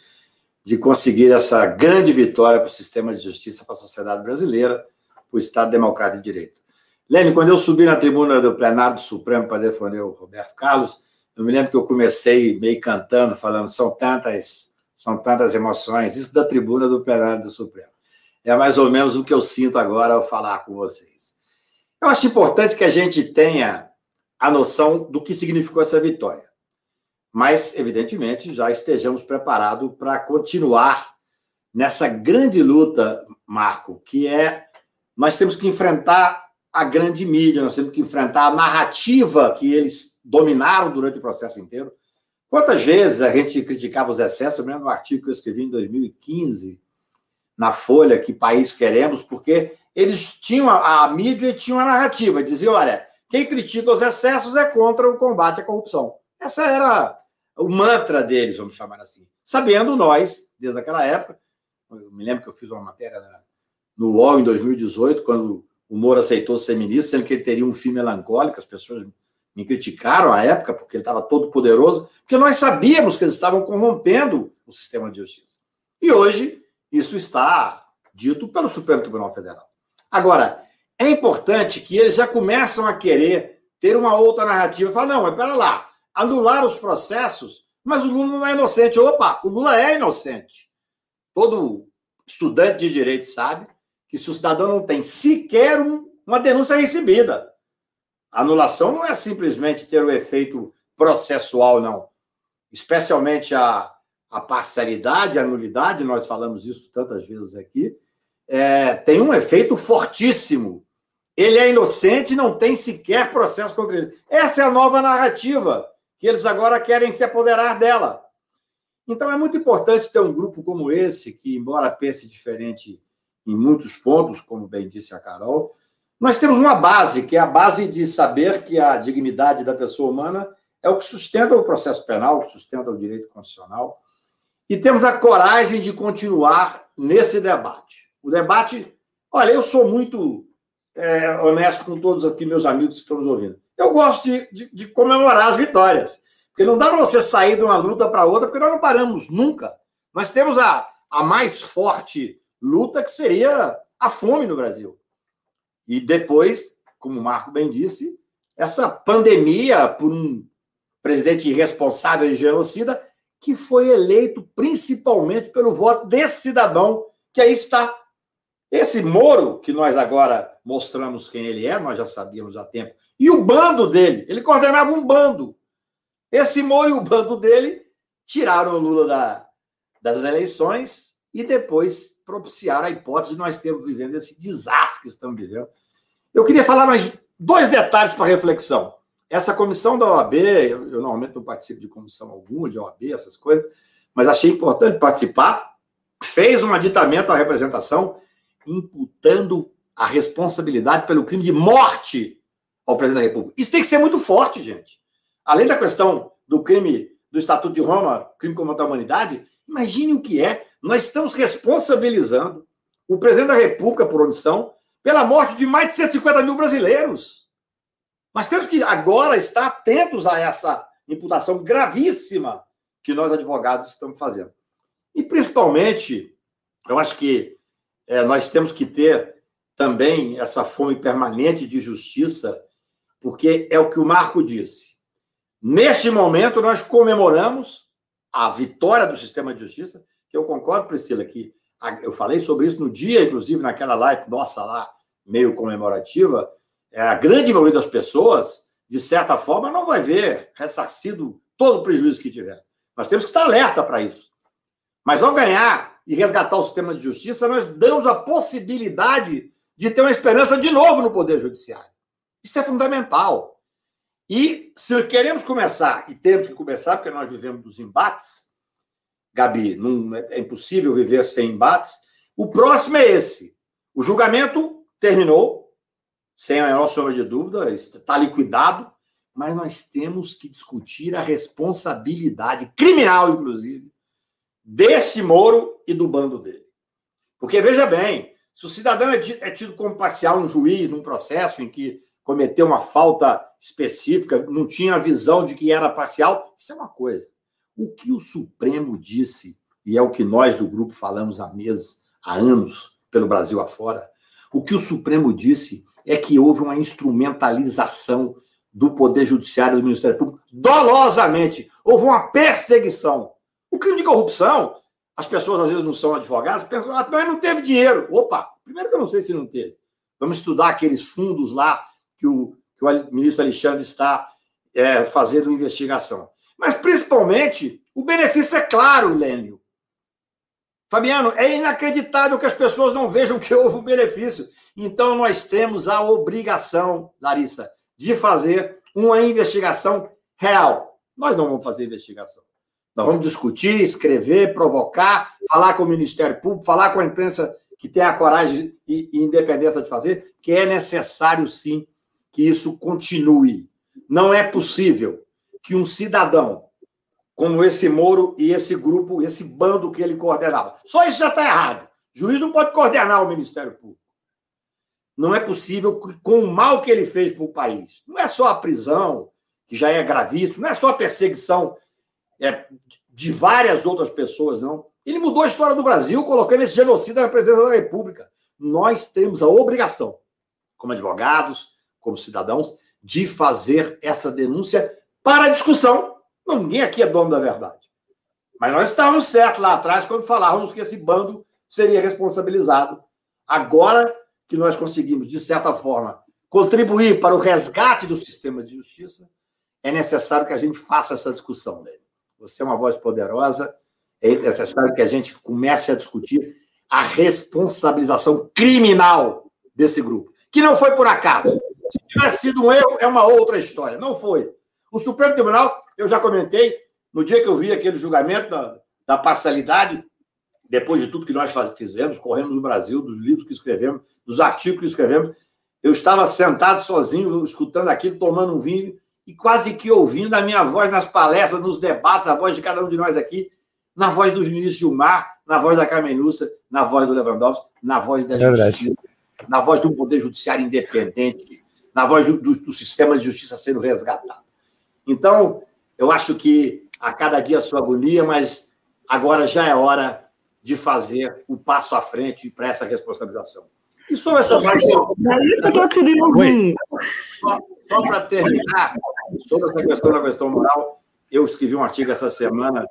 de conseguir essa grande vitória para o sistema de justiça, para a sociedade brasileira, para o Estado Democrático de Direito. Lênin, quando eu subi na tribuna do plenário do Supremo para defender o Roberto Carlos, eu me lembro que eu comecei meio cantando, falando, são tantas, são tantas emoções, isso da tribuna do plenário do Supremo. É mais ou menos o que eu sinto agora ao falar com vocês. Eu acho importante que a gente tenha a noção do que significou essa vitória mas, evidentemente, já estejamos preparados para continuar nessa grande luta, Marco, que é nós temos que enfrentar a grande mídia, nós temos que enfrentar a narrativa que eles dominaram durante o processo inteiro. Quantas vezes a gente criticava os excessos? Eu lembro um artigo que eu escrevi em 2015 na Folha, Que País Queremos, porque eles tinham a, a mídia e tinham a narrativa, dizia, olha, quem critica os excessos é contra o combate à corrupção. Essa era o mantra deles, vamos chamar assim. Sabendo nós, desde aquela época, eu me lembro que eu fiz uma matéria no UOL em 2018, quando o Moro aceitou ser ministro, sendo que ele teria um fim melancólico, as pessoas me criticaram à época, porque ele estava todo poderoso, porque nós sabíamos que eles estavam corrompendo o sistema de justiça. E hoje, isso está dito pelo Supremo Tribunal Federal. Agora, é importante que eles já começam a querer ter uma outra narrativa. Falar, não, mas pera lá, anular os processos, mas o Lula não é inocente. Opa, o Lula é inocente. Todo estudante de direito sabe que se o cidadão não tem sequer uma denúncia recebida, a anulação não é simplesmente ter o efeito processual, não. Especialmente a, a parcialidade, a nulidade, nós falamos isso tantas vezes aqui, é, tem um efeito fortíssimo. Ele é inocente não tem sequer processo contra ele. Essa é a nova narrativa que eles agora querem se apoderar dela. Então é muito importante ter um grupo como esse, que, embora pense diferente em muitos pontos, como bem disse a Carol, nós temos uma base, que é a base de saber que a dignidade da pessoa humana é o que sustenta o processo penal, que sustenta o direito constitucional. E temos a coragem de continuar nesse debate. O debate, olha, eu sou muito é, honesto com todos aqui, meus amigos que estão nos ouvindo eu gosto de, de, de comemorar as vitórias. Porque não dá para você sair de uma luta para outra, porque nós não paramos nunca. Nós temos a, a mais forte luta, que seria a fome no Brasil. E depois, como o Marco bem disse, essa pandemia por um presidente irresponsável e genocida, que foi eleito principalmente pelo voto desse cidadão que aí está. Esse Moro, que nós agora mostramos quem ele é, nós já sabíamos há tempo. E o bando dele, ele coordenava um bando. Esse Moro e o bando dele tiraram o Lula da, das eleições e depois propiciaram a hipótese de nós termos vivendo esse desastre que estamos vivendo. Eu queria falar mais dois detalhes para reflexão. Essa comissão da OAB, eu, eu normalmente não participo de comissão alguma, de OAB, essas coisas, mas achei importante participar. Fez um aditamento à representação imputando a responsabilidade pelo crime de morte ao presidente da República. Isso tem que ser muito forte, gente. Além da questão do crime do Estatuto de Roma, crime contra a humanidade, imagine o que é. Nós estamos responsabilizando o presidente da República por omissão pela morte de mais de 150 mil brasileiros. Mas temos que agora estar atentos a essa imputação gravíssima que nós advogados estamos fazendo. E principalmente, eu acho que é, nós temos que ter também essa fome permanente de justiça, porque é o que o Marco disse. Neste momento, nós comemoramos a vitória do sistema de justiça, que eu concordo, Priscila, que eu falei sobre isso no dia, inclusive, naquela live nossa lá, meio comemorativa, é, a grande maioria das pessoas, de certa forma, não vai ver ressarcido todo o prejuízo que tiver. Nós temos que estar alerta para isso. Mas ao ganhar e resgatar o sistema de justiça, nós damos a possibilidade de ter uma esperança de novo no Poder Judiciário. Isso é fundamental. E se queremos começar, e temos que começar, porque nós vivemos dos embates, Gabi, não, é impossível viver sem embates, o próximo é esse. O julgamento terminou, sem a menor sombra de dúvida, está liquidado, mas nós temos que discutir a responsabilidade criminal, inclusive, desse Moro e do bando dele. Porque, veja bem, se o cidadão é, é tido como parcial um juiz, num processo em que cometeu uma falta específica, não tinha a visão de que era parcial, isso é uma coisa. O que o Supremo disse, e é o que nós do grupo falamos há meses, há anos, pelo Brasil afora, o que o Supremo disse é que houve uma instrumentalização do Poder Judiciário do Ministério Público dolosamente. Houve uma perseguição. O crime de corrupção, as pessoas às vezes não são advogadas, pensam, ah, mas não teve dinheiro. Opa, primeiro que eu não sei se não teve. Vamos estudar aqueles fundos lá que o, que o ministro Alexandre está é, fazendo investigação. Mas, principalmente, o benefício é claro, Lênio. Fabiano, é inacreditável que as pessoas não vejam que houve um benefício. Então, nós temos a obrigação, Larissa, de fazer uma investigação real. Nós não vamos fazer investigação. Nós vamos discutir, escrever, provocar, falar com o Ministério Público, falar com a imprensa que tem a coragem e independência de fazer, que é necessário sim que isso continue. Não é possível que um cidadão como esse Moro e esse grupo, esse bando que ele coordenava. Só isso já está errado. O juiz não pode coordenar o Ministério Público não é possível com o mal que ele fez para o país. Não é só a prisão, que já é gravíssimo, não é só a perseguição é, de várias outras pessoas, não. Ele mudou a história do Brasil, colocando esse genocídio na presidência da República. Nós temos a obrigação, como advogados, como cidadãos, de fazer essa denúncia para a discussão. Ninguém aqui é dono da verdade. Mas nós estávamos certos lá atrás quando falávamos que esse bando seria responsabilizado. Agora que nós conseguimos, de certa forma, contribuir para o resgate do sistema de justiça, é necessário que a gente faça essa discussão dele. Você é uma voz poderosa, é necessário que a gente comece a discutir a responsabilização criminal desse grupo, que não foi por acaso. Se tivesse sido um erro, é uma outra história. Não foi. O Supremo Tribunal, eu já comentei, no dia que eu vi aquele julgamento da, da parcialidade, depois de tudo que nós fizemos, corremos no Brasil, dos livros que escrevemos, dos artigos que escrevemos, eu estava sentado sozinho, escutando aquilo, tomando um vinho e quase que ouvindo a minha voz nas palestras, nos debates, a voz de cada um de nós aqui, na voz dos ministros Gilmar, na voz da Carmenussa, na voz do Lewandowski, na voz da é justiça, na voz do poder judiciário independente, na voz do, do, do sistema de justiça sendo resgatado. Então, eu acho que a cada dia a sua agonia, mas agora já é hora de fazer o um passo à frente para essa responsabilização. E sobre essa questão. É isso que eu queria ouvir. Só, só para terminar, sobre essa questão da questão moral, eu escrevi um artigo essa semana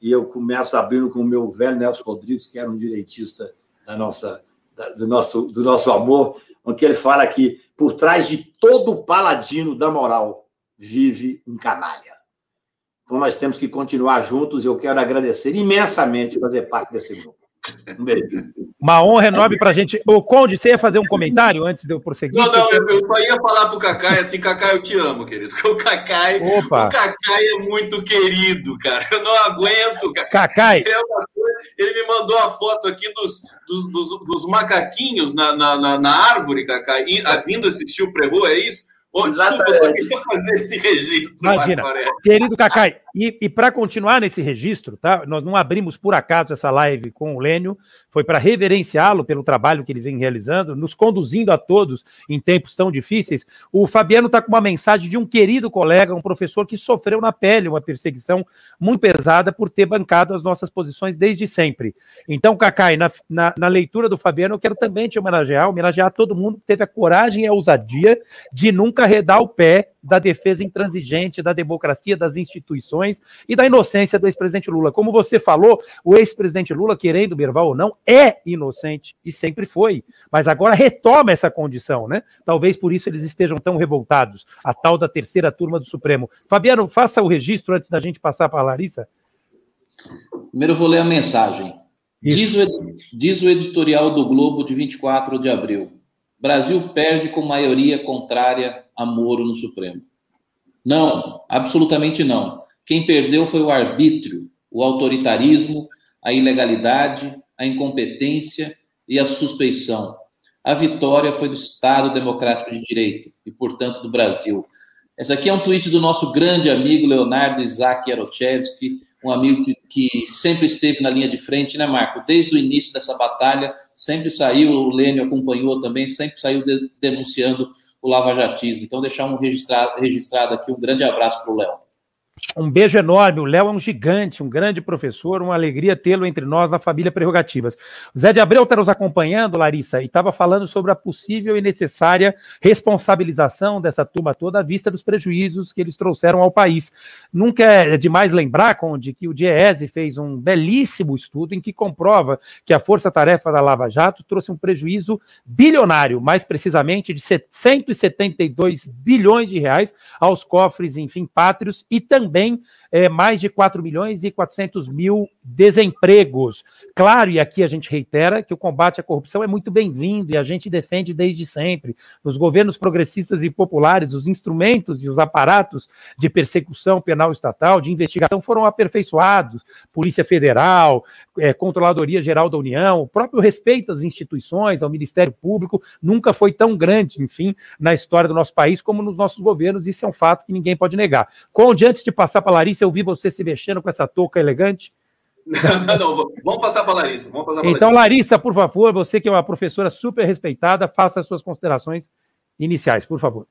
e eu começo abrindo com o meu velho Nelson Rodrigues, que era um direitista da nossa, da, do, nosso, do nosso amor, onde ele fala que por trás de todo paladino da moral vive um canalha. Então, nós temos que continuar juntos e eu quero agradecer imensamente fazer parte desse grupo. Um beijo. Uma honra enorme para a gente. O Conde, você ia fazer um comentário antes de eu prosseguir? Não, não, eu, eu só ia falar para o Cacai assim, Cacai, eu te amo, querido. O Cacai, Opa. o Cacai é muito querido, cara. Eu não aguento, cara. Cacai. É ele me mandou a foto aqui dos, dos, dos, dos macaquinhos na, na, na, árvore, Cacai, vindo assistir o pré é isso? Desculpa, eu só queria fazer esse registro. Imagina. Querido Cacai, E, e para continuar nesse registro, tá? Nós não abrimos por acaso essa live com o Lênio, foi para reverenciá-lo pelo trabalho que ele vem realizando, nos conduzindo a todos em tempos tão difíceis. O Fabiano está com uma mensagem de um querido colega, um professor que sofreu na pele uma perseguição muito pesada por ter bancado as nossas posições desde sempre. Então, Cacai, na, na, na leitura do Fabiano, eu quero também te homenagear, homenagear todo mundo que teve a coragem e a ousadia de nunca arredar o pé da defesa intransigente da democracia, das instituições e da inocência do ex-presidente Lula. Como você falou, o ex-presidente Lula, querendo Berval ou não, é inocente e sempre foi, mas agora retoma essa condição, né? Talvez por isso eles estejam tão revoltados, a tal da terceira turma do Supremo. Fabiano, faça o registro antes da gente passar para a Larissa. Primeiro eu vou ler a mensagem. Diz o, diz o editorial do Globo de 24 de abril. Brasil perde com maioria contrária a Moro no Supremo. Não, absolutamente não. Quem perdeu foi o arbítrio, o autoritarismo, a ilegalidade, a incompetência e a suspeição. A vitória foi do Estado Democrático de Direito e, portanto, do Brasil. Esse aqui é um tweet do nosso grande amigo Leonardo Isaac Yarochevsky, um amigo que, que, sempre esteve na linha de frente, né, Marco? Desde o início dessa batalha, sempre saiu, o Lênio acompanhou também, sempre saiu de, denunciando o lavajatismo. Então, deixar um registrado, registrado aqui um grande abraço para o Léo. Um beijo enorme. O Léo é um gigante, um grande professor, uma alegria tê-lo entre nós na família Prerrogativas. Zé de Abreu está nos acompanhando, Larissa, e estava falando sobre a possível e necessária responsabilização dessa turma toda à vista dos prejuízos que eles trouxeram ao país. Nunca é demais lembrar, Conde, que o DIEESE fez um belíssimo estudo em que comprova que a força-tarefa da Lava Jato trouxe um prejuízo bilionário, mais precisamente de 172 bilhões de reais aos cofres, enfim, pátrios e também também é, mais de 4 milhões e 400 mil desempregos. Claro, e aqui a gente reitera que o combate à corrupção é muito bem-vindo e a gente defende desde sempre. Nos governos progressistas e populares, os instrumentos e os aparatos de persecução penal estatal, de investigação foram aperfeiçoados. Polícia Federal, é, Controladoria Geral da União, o próprio respeito às instituições, ao Ministério Público, nunca foi tão grande, enfim, na história do nosso país como nos nossos governos. Isso é um fato que ninguém pode negar. Conde, antes de passar para Larissa, eu vi você se mexendo com essa touca elegante. Não, não, vamos passar para a Larissa. Vamos passar então, Larissa, por favor, você que é uma professora super respeitada, faça as suas considerações iniciais, por favor.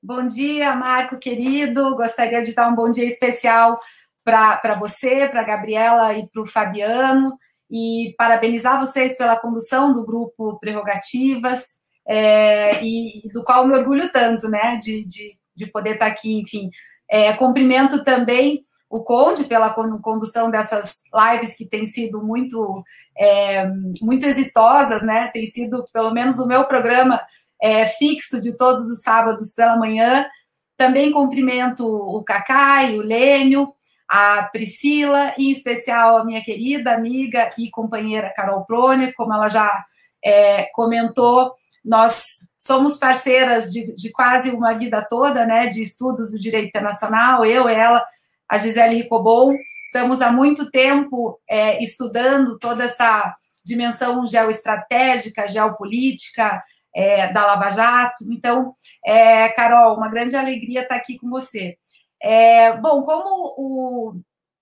Bom dia, Marco querido. Gostaria de dar um bom dia especial para você, para a Gabriela e para o Fabiano, e parabenizar vocês pela condução do grupo Prerrogativas, é, e do qual me orgulho tanto, né, de, de, de poder estar aqui, enfim. É, cumprimento também o Conde pela condução dessas lives que têm sido muito, é, muito exitosas, né? Tem sido, pelo menos, o meu programa é, fixo de todos os sábados pela manhã. Também cumprimento o Cacai, o Lênio, a Priscila, e em especial a minha querida amiga e companheira Carol Proner, como ela já é, comentou, nós somos parceiras de, de, quase uma vida toda, né, de estudos do direito internacional, eu, ela, a Gisele Ricobon, estamos há muito tempo é, estudando toda essa dimensão geoestratégica, geopolítica é, da Lava Jato. Então, é, Carol, uma grande alegria estar aqui com você. É, bom, como o,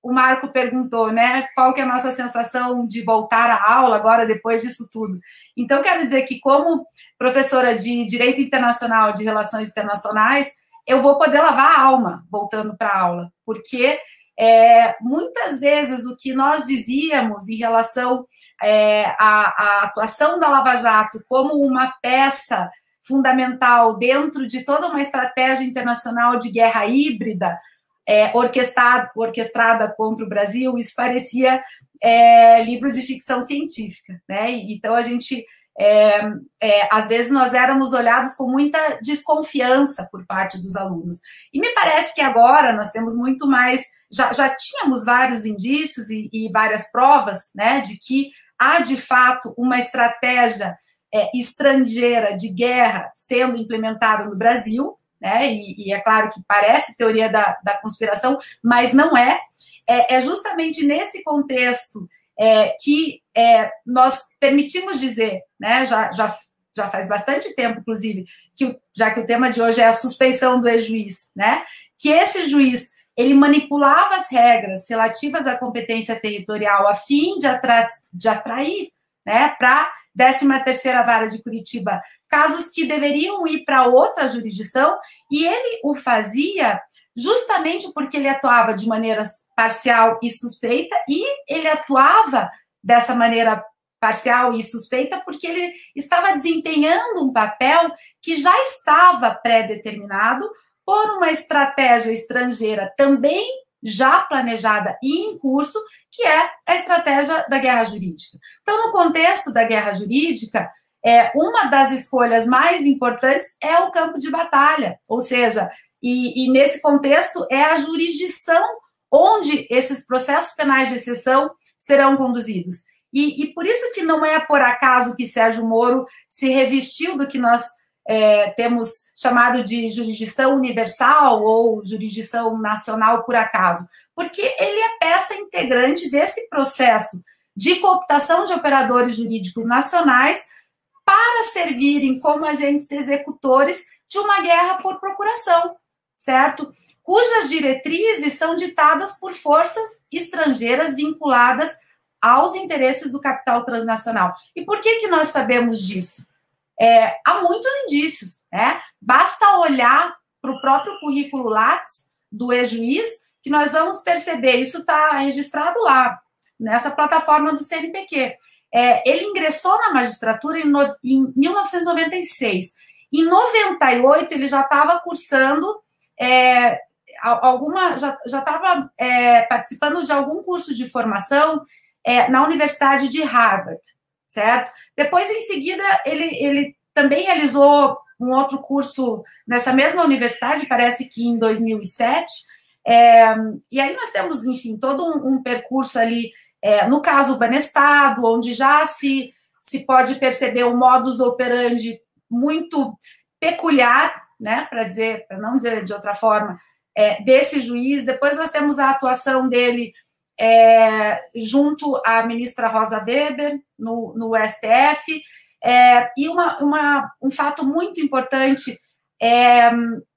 o Marco perguntou, né, qual que é a nossa sensação de voltar à aula agora, depois disso tudo? Então, quero dizer que, como professora de Direito Internacional, de Relações Internacionais, eu vou poder lavar a alma voltando para a aula, porque é, muitas vezes o que nós dizíamos em relação é, à, à atuação da Lava Jato como uma peça fundamental dentro de toda uma estratégia internacional de guerra híbrida é, orquestrada, orquestrada contra o Brasil, isso parecia é, livro de ficção científica, né? Então a gente é, é, às vezes nós éramos olhados com muita desconfiança por parte dos alunos. E me parece que agora nós temos muito mais, já, já tínhamos vários indícios e, e várias provas, né, de que há de fato uma estratégia é, estrangeira de guerra sendo implementada no Brasil, né? E, e, é claro que parece teoria da, da conspiração, mas não é. é. É, justamente nesse contexto é, que é, nós permitimos dizer, né? Já, já, já faz bastante tempo, inclusive, que já que o tema de hoje é a suspeição do ex-juiz, né? Que esse juiz ele manipulava as regras relativas à competência territorial a fim de, atra de atrair né, para a 13ª Vara de Curitiba casos que deveriam ir para outra jurisdição, e ele o fazia justamente porque ele atuava de maneira parcial e suspeita, e ele atuava dessa maneira parcial e suspeita porque ele estava desempenhando um papel que já estava pré-determinado por uma estratégia estrangeira também já planejada e em curso, que é a estratégia da guerra jurídica. Então, no contexto da guerra jurídica, é, uma das escolhas mais importantes é o campo de batalha, ou seja, e, e nesse contexto é a jurisdição onde esses processos penais de exceção serão conduzidos. E, e, por isso que não é por acaso que Sérgio Moro se revestiu do que nós é, temos chamado de jurisdição universal ou jurisdição nacional por acaso, porque ele é peça integrante desse processo de cooptação de operadores jurídicos nacionais para servirem como agentes executores de uma guerra por procuração, certo? Cujas diretrizes são ditadas por forças estrangeiras vinculadas aos interesses do capital transnacional. E por que, que nós sabemos disso? É, há muitos indícios, né? Basta olhar para o próprio currículo Lattes do ex-juiz que nós vamos perceber, isso está registrado lá, nessa plataforma do CNPq. É, ele ingressou na magistratura em, no, em 1996. Em 98, ele já estava cursando é, alguma, já estava é, participando de algum curso de formação é, na Universidade de Harvard, certo? Depois, em seguida, ele, ele também realizou um outro curso nessa mesma universidade, parece que em 2007. É, e aí nós temos, enfim, todo um, um percurso ali é, no caso Banestado, onde já se, se pode perceber um modus operandi muito peculiar, né, para dizer, para não dizer de outra forma, é, desse juiz. Depois nós temos a atuação dele é, junto à ministra Rosa Weber no, no STF. É, e uma, uma, um fato muito importante é,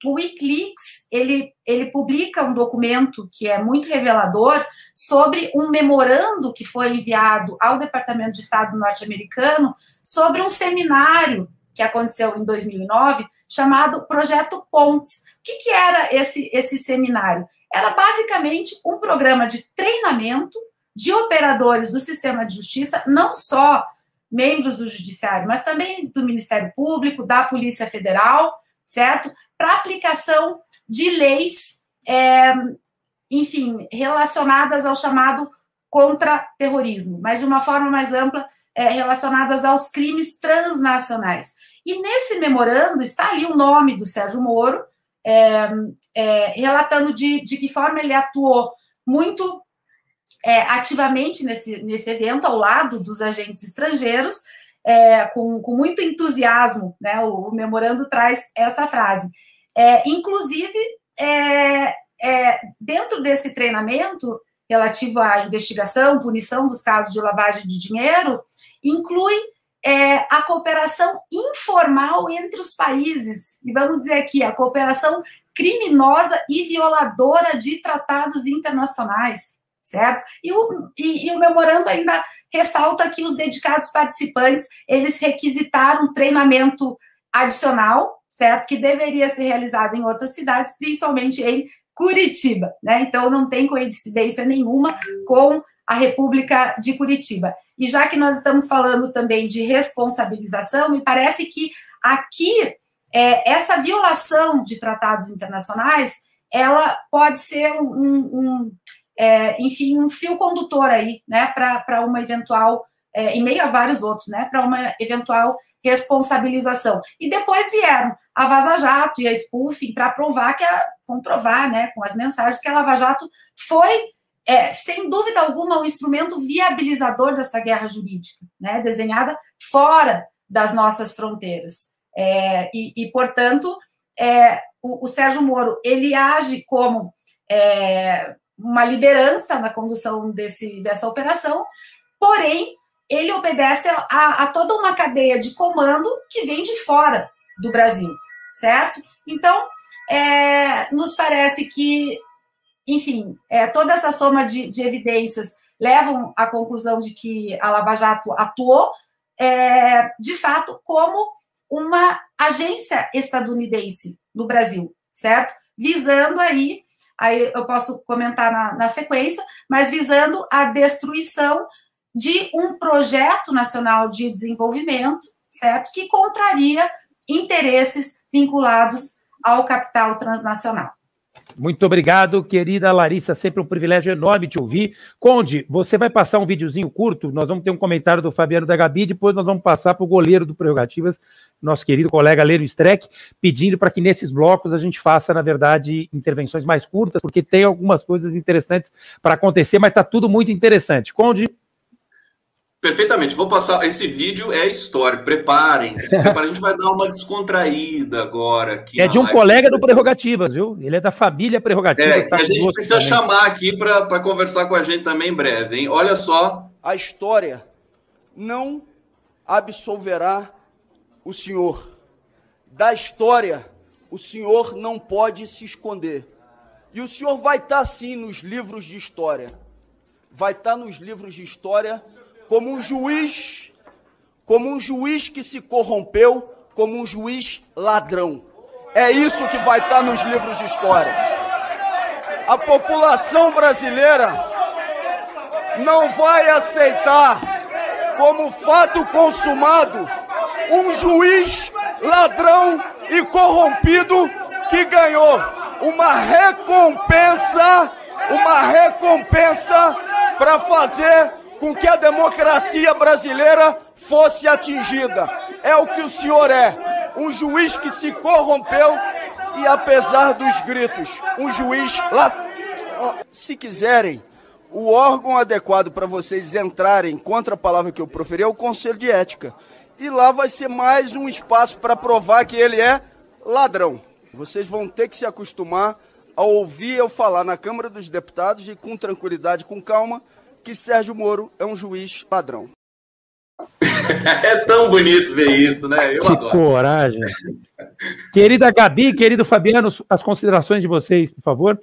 o Wikileaks ele, ele publica um documento que é muito revelador sobre um memorando que foi enviado ao Departamento de Estado norte-americano sobre um seminário que aconteceu em 2009 chamado Projeto Pontes. O que, que era esse, esse seminário? Era basicamente um programa de treinamento de operadores do sistema de justiça, não só membros do judiciário, mas também do Ministério Público, da Polícia Federal, certo? Para aplicação de leis, é, enfim, relacionadas ao chamado contra-terrorismo, mas de uma forma mais ampla, é, relacionadas aos crimes transnacionais. E nesse memorando está ali o nome do Sérgio Moro, é, é, relatando de, de que forma ele atuou muito é, ativamente nesse, nesse evento, ao lado dos agentes estrangeiros, é, com, com, muito entusiasmo, né? O, o, memorando traz essa frase. É, inclusive, é, dentro desse treinamento relativo à investigação, punição dos casos de lavagem de dinheiro, inclui é, a cooperação informal entre os países, e vamos dizer aqui, a cooperação criminosa e violadora de tratados internacionais certo? E o, e, e o memorando ainda ressalta que os dedicados participantes, eles requisitaram treinamento adicional, certo? Que deveria ser realizado em outras cidades, principalmente em Curitiba, né? Então não tem coincidência nenhuma com a República de Curitiba. E já que nós estamos falando também de responsabilização, me parece que aqui é, essa violação de tratados internacionais, ela pode ser um, um, é, enfim, um fio condutor aí, né, para uma eventual, é, em meio a vários outros, né, para uma eventual responsabilização. E depois vieram a Vaza Jato e a Spoofing para provar que a, comprovar, né, com as mensagens que a Lava Jato foi é, sem dúvida alguma, um instrumento viabilizador dessa guerra jurídica, né, desenhada fora das nossas fronteiras. É, e, e, portanto, é, o, o, Sérgio Moro ele age como é, uma liderança na condução desse, dessa operação, porém, ele obedece a, a, toda uma cadeia de comando que vem de fora do Brasil, certo? Então, é, nos parece que, enfim, é, toda essa soma de, de, evidências levam à conclusão de que a Lava Jato atuou, é, de fato, como uma agência estadunidense no Brasil, certo? Visando aí, aí eu posso comentar na, na sequência, mas visando a destruição de um projeto nacional de desenvolvimento, certo? Que contraria interesses vinculados ao capital transnacional. Muito obrigado, querida Larissa. Sempre um privilégio enorme te ouvir. Conde, você vai passar um videozinho curto. Nós vamos ter um comentário do Fabiano da Gabi. Depois nós vamos passar para o goleiro do Prerrogativas, nosso querido colega Lênio Streck, pedindo para que nesses blocos a gente faça, na verdade, intervenções mais curtas, porque tem algumas coisas interessantes para acontecer, mas está tudo muito interessante. Conde. Perfeitamente. Vou passar. Esse vídeo é histórico. Preparem-se. A gente vai dar uma descontraída agora. Aqui é de um colega do Prerrogativas, viu? Ele é da família Prerrogativas. É, tá a gente precisa também. chamar aqui para conversar com a gente também em breve, hein? Olha só. A história não absolverá o senhor. Da história, o senhor não pode se esconder. E o senhor vai estar, tá, sim, nos livros de história. Vai estar tá nos livros de história como um juiz, como um juiz que se corrompeu, como um juiz ladrão. É isso que vai estar nos livros de história. A população brasileira não vai aceitar como fato consumado um juiz ladrão e corrompido que ganhou uma recompensa, uma recompensa para fazer com que a democracia brasileira fosse atingida. É o que o senhor é, um juiz que se corrompeu e, apesar dos gritos, um juiz lá. Se quiserem, o órgão adequado para vocês entrarem contra a palavra que eu proferi é o Conselho de Ética. E lá vai ser mais um espaço para provar que ele é ladrão. Vocês vão ter que se acostumar a ouvir eu falar na Câmara dos Deputados e com tranquilidade, com calma, que Sérgio Moro é um juiz padrão. é tão bonito ver isso, né? Eu que adoro. coragem. Querida Gabi, querido Fabiano, as considerações de vocês, por favor.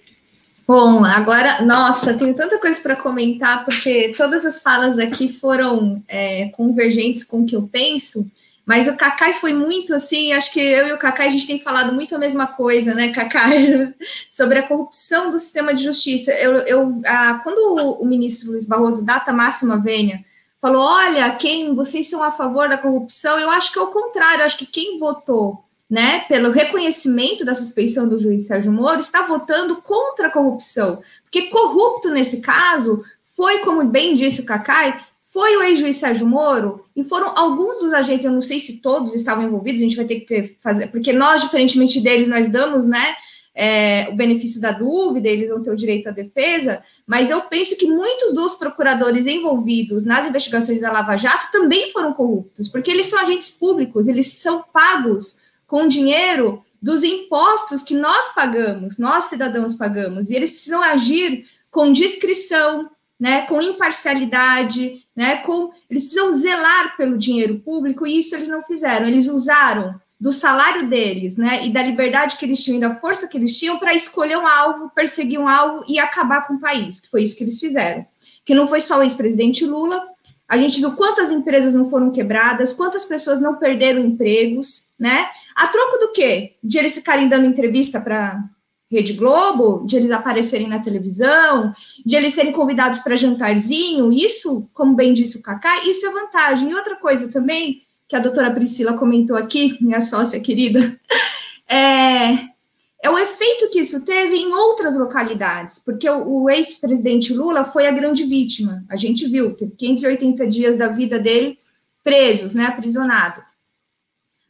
Bom, agora, nossa, tenho tanta coisa para comentar, porque todas as falas aqui foram é, convergentes com o que eu penso. Mas o Cacai foi muito assim, acho que eu e o Cacai a gente tem falado muito a mesma coisa, né, Cacai, sobre a corrupção do sistema de justiça. Eu, eu quando o, ministro Luiz Barroso, data máxima venha, falou: olha, quem vocês são a favor da corrupção, eu acho que é o contrário, acho que quem votou né, pelo reconhecimento da suspeição do juiz Sérgio Moro, está votando contra a corrupção. Porque corrupto nesse caso foi, como bem disse o Cacai, foi o ex-juiz Sérgio Moro e foram alguns dos agentes, eu não sei se todos estavam envolvidos, a gente vai ter que fazer, porque nós, diferentemente deles, nós damos, né, é, o benefício da dúvida, eles vão ter o direito à defesa, mas eu penso que muitos dos procuradores envolvidos nas investigações da Lava Jato também foram corruptos, porque eles são agentes públicos, eles são pagos com dinheiro dos impostos que nós pagamos, nós cidadãos pagamos, e eles precisam agir com discrição, né, com imparcialidade, né, com eles precisam zelar pelo dinheiro público e isso eles não fizeram. Eles usaram do salário deles, né, e da liberdade que eles tinham e da força que eles tinham para escolher um alvo, perseguir um alvo e acabar com o país, que foi isso que eles fizeram. Que não foi só o ex-presidente Lula, a gente viu quantas empresas não foram quebradas, quantas pessoas não perderam empregos, né? A troco do quê? De eles ficarem dando entrevista para Rede Globo, de eles aparecerem na televisão, de eles serem convidados para jantarzinho, isso, como bem disse o Cacá, isso é vantagem. E outra coisa também, que a doutora Priscila comentou aqui, minha sócia querida, é, é o efeito que isso teve em outras localidades, porque o, o ex-presidente Lula foi a grande vítima. A gente viu, teve 580 dias da vida dele presos, né, aprisionado.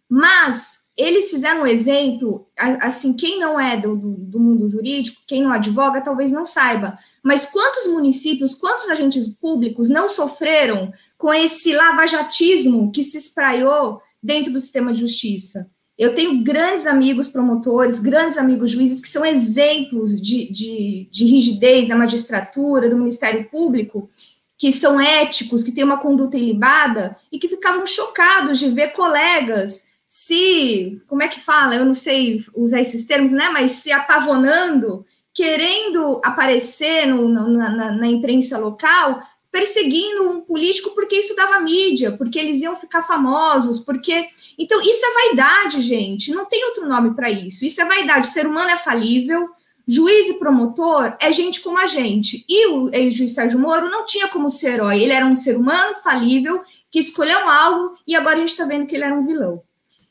Mas eles fizeram um exemplo, assim, quem não é do, do, do, mundo jurídico, quem não advoga, talvez não saiba, mas quantos municípios, quantos agentes públicos não sofreram com esse lavajatismo que se espraiou dentro do sistema de justiça? Eu tenho grandes amigos promotores, grandes amigos juízes que são exemplos de, de, de rigidez da magistratura, do Ministério Público, que são éticos, que têm uma conduta ilibada e que ficavam chocados de ver colegas se, como é que fala? Eu não sei usar esses termos, né? Mas se apavonando querendo aparecer no, na, na, na imprensa local, perseguindo um político porque isso dava mídia, porque eles iam ficar famosos, porque. Então, isso é vaidade, gente. Não tem outro nome para isso. Isso é vaidade. O ser humano é falível. Juiz e promotor é gente como a gente. E o ex-juiz Sérgio Moro não tinha como ser herói. Ele era um ser humano falível que escolheu um alvo e agora a gente está vendo que ele era um vilão.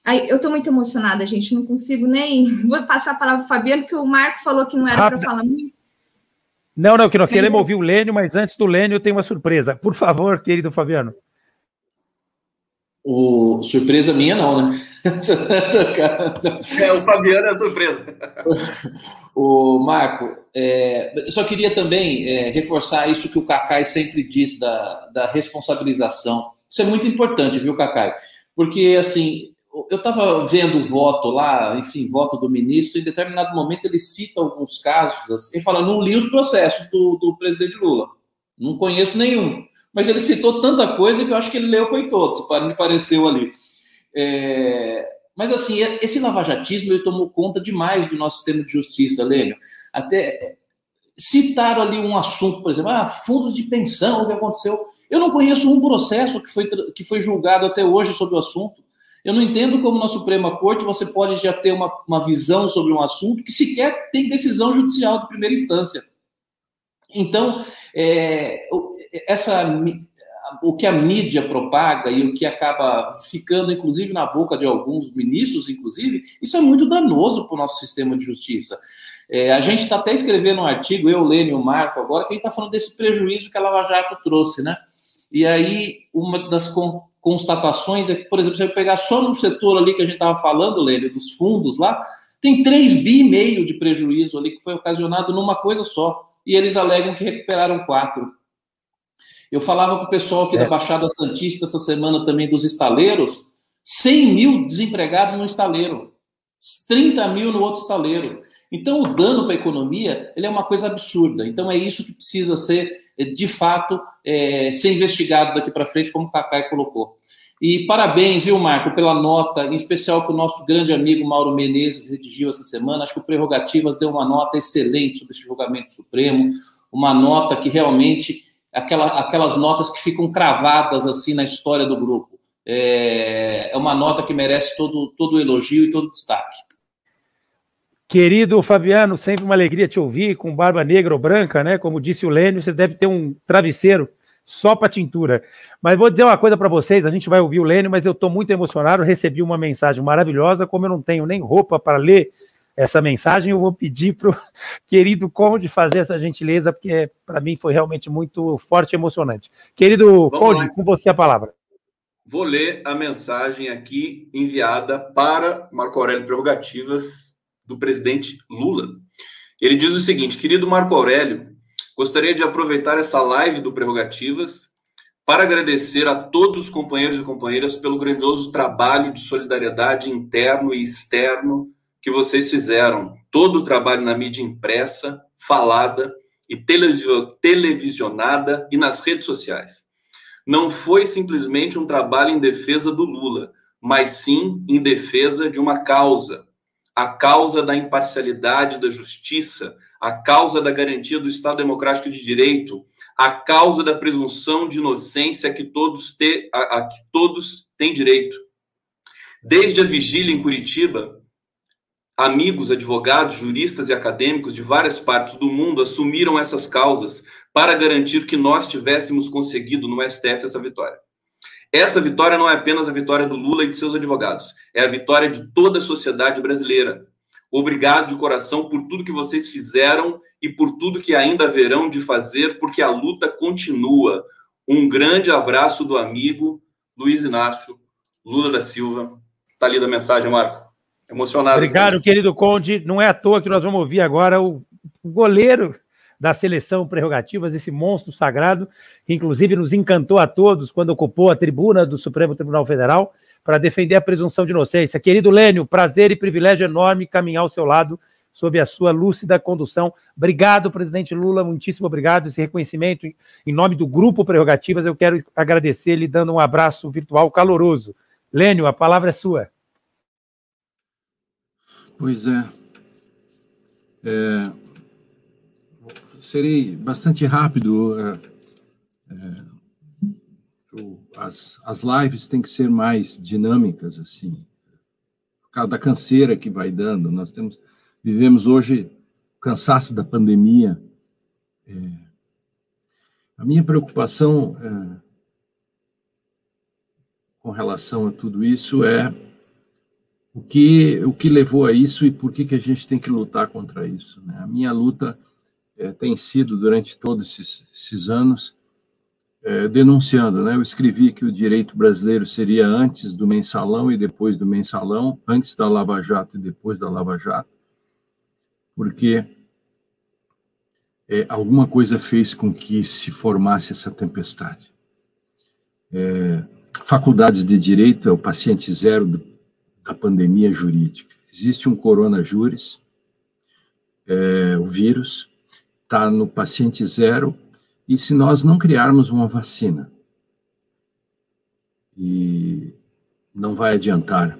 Aí, eu estou muito emocionada, gente. Não consigo nem. Vou passar a palavra para o Fabiano, porque o Marco falou que não era para falar muito. Não, não, que nós queremos ouvir o Lênio, mas antes do Lênio tem uma surpresa. Por favor, querido Fabiano. O, surpresa minha não, né? é, o Fabiano é a surpresa. o Marco, é, eu só queria também é, reforçar isso que o Cacai sempre diz da, da responsabilização. Isso é muito importante, viu, Cacai? Porque, assim, eu estava vendo o voto lá, enfim, voto do ministro, em determinado momento ele cita alguns casos, assim, e fala, não li os processos do, do presidente Lula, não conheço nenhum. Mas ele citou tanta coisa que eu acho que ele leu foi todos, me pareceu ali. É, mas assim, esse lavajatismo ele tomou conta demais do nosso sistema de justiça, Lênio. Até é, citaram ali um assunto, por exemplo, ah, fundos de pensão, o que aconteceu. Eu não conheço um processo que foi, que foi julgado até hoje sobre o assunto. Eu não entendo como na Suprema Corte você pode já ter uma, uma visão sobre um assunto que sequer tem decisão judicial de primeira instância. Então, é, essa, o que a mídia propaga e o que acaba ficando, inclusive, na boca de alguns ministros, inclusive, isso é muito danoso para o nosso sistema de justiça. É, a gente está até escrevendo um artigo, eu, Lênin e o Marco, agora, que a gente está falando desse prejuízo que a Lava Jato trouxe, né? E aí, uma das constatações é que, por exemplo, se eu pegar só no setor ali que a gente estava falando, Lênin, dos fundos lá, tem 3 bi e meio de prejuízo ali que foi ocasionado numa coisa só. E eles alegam que recuperaram quatro. Eu falava com o pessoal aqui é. da Baixada Santista essa semana também dos estaleiros, 100 mil desempregados no estaleiro, 30 mil no outro estaleiro. Então, o dano para a economia ele é uma coisa absurda. Então, é isso que precisa ser de fato, é, ser investigado daqui para frente, como o Cacai colocou. E parabéns, viu, Marco, pela nota, em especial que o nosso grande amigo Mauro Menezes redigiu essa semana. Acho que o Prerrogativas deu uma nota excelente sobre esse julgamento supremo, uma nota que realmente, aquela, aquelas notas que ficam cravadas assim na história do grupo. É, é uma nota que merece todo, todo elogio e todo destaque. Querido Fabiano, sempre uma alegria te ouvir, com barba negra ou branca, né? Como disse o Lênio, você deve ter um travesseiro só para tintura. Mas vou dizer uma coisa para vocês, a gente vai ouvir o Lênio, mas eu estou muito emocionado, recebi uma mensagem maravilhosa, como eu não tenho nem roupa para ler essa mensagem, eu vou pedir para o querido Conde fazer essa gentileza, porque para mim foi realmente muito forte e emocionante. Querido Vamos Conde, lá. com você a palavra. Vou ler a mensagem aqui enviada para Marco Aurélio Prerrogativas, do presidente Lula. Ele diz o seguinte: querido Marco Aurélio, gostaria de aproveitar essa live do Prerrogativas para agradecer a todos os companheiros e companheiras pelo grandioso trabalho de solidariedade interno e externo que vocês fizeram. Todo o trabalho na mídia impressa, falada e televisionada e nas redes sociais. Não foi simplesmente um trabalho em defesa do Lula, mas sim em defesa de uma causa, a causa da imparcialidade da justiça, a causa da garantia do Estado Democrático de Direito, a causa da presunção de inocência que todos, te, a, a que todos têm direito. Desde a vigília em Curitiba, amigos, advogados, juristas e acadêmicos de várias partes do mundo assumiram essas causas para garantir que nós tivéssemos conseguido no STF essa vitória. Essa vitória não é apenas a vitória do Lula e de seus advogados, é a vitória de toda a sociedade brasileira. Obrigado de coração por tudo que vocês fizeram e por tudo que ainda haverão de fazer, porque a luta continua. Um grande abraço do amigo Luiz Inácio Lula da Silva. Está ali a mensagem, Marco. Emocionado. Obrigado, querido Conde. Não é à toa que nós vamos ouvir agora o goleiro da seleção Prerrogativas, esse monstro sagrado, que inclusive nos encantou a todos quando ocupou a tribuna do Supremo Tribunal Federal para defender a presunção de inocência. Querido Lênio, prazer e privilégio enorme caminhar ao seu lado sob a sua lúcida condução. Obrigado, presidente Lula, muitíssimo obrigado. Esse reconhecimento em nome do Grupo Prerrogativas, eu quero agradecer lhe dando um abraço virtual caloroso. Lênio, a palavra é sua. Pois é. é serei bastante rápido. É, é, as, as lives têm que ser mais dinâmicas, assim, por causa da canseira que vai dando. Nós temos, vivemos hoje o cansaço da pandemia. É, a minha preocupação com relação a tudo isso é o que, o que levou a isso e por que, que a gente tem que lutar contra isso. Né? A minha luta é, tem sido, durante todos esses, esses anos, é, denunciando. Né? Eu escrevi que o direito brasileiro seria antes do mensalão e depois do mensalão, antes da Lava Jato e depois da Lava Jato, porque é, alguma coisa fez com que se formasse essa tempestade. É, faculdades de direito é o paciente zero da pandemia jurídica. Existe um coronavírus, é, o vírus, está no paciente zero, e se nós não criarmos uma vacina, e não vai adiantar,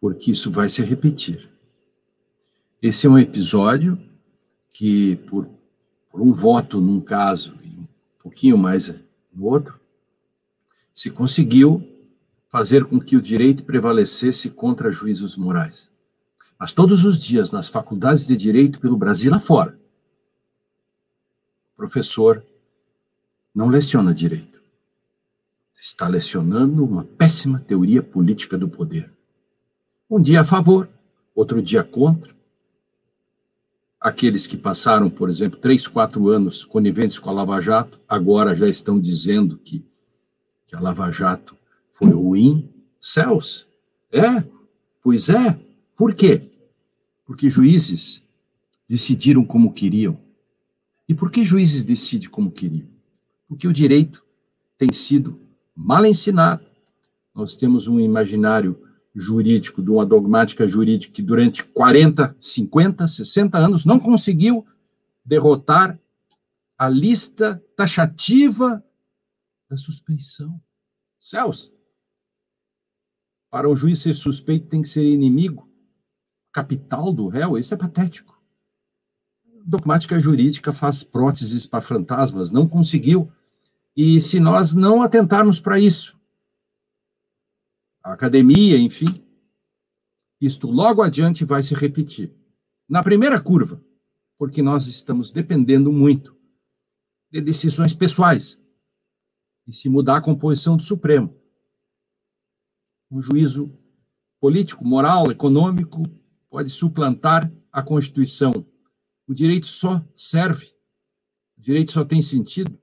porque isso vai se repetir. Esse é um episódio que, por, por um voto num caso e um pouquinho mais no outro, se conseguiu fazer com que o direito prevalecesse contra juízos morais. Mas todos os dias, nas faculdades de direito pelo Brasil afora, professor não leciona direito. Está lecionando uma péssima teoria política do poder. Um dia a favor, outro dia contra. Aqueles que passaram, por exemplo, três, quatro anos coniventes com a Lava Jato, agora já estão dizendo que, que a Lava Jato foi ruim? Céus. É? Pois é. Por quê? Porque juízes decidiram como queriam. E por que juízes decidem como queriam? Porque o direito tem sido mal ensinado. Nós temos um imaginário jurídico, de uma dogmática jurídica que durante 40, 50, 60 anos não conseguiu derrotar a lista taxativa da suspeição. Céus, para o juiz ser suspeito, tem que ser inimigo capital do réu. Isso é patético. Dogmática jurídica faz próteses para fantasmas, não conseguiu. E se nós não atentarmos para isso, a academia, enfim, isto logo adiante vai se repetir. Na primeira curva, porque nós estamos dependendo muito de decisões pessoais. E se mudar a composição do Supremo, um juízo político, moral, econômico pode suplantar a Constituição. O direito só serve, o direito só tem sentido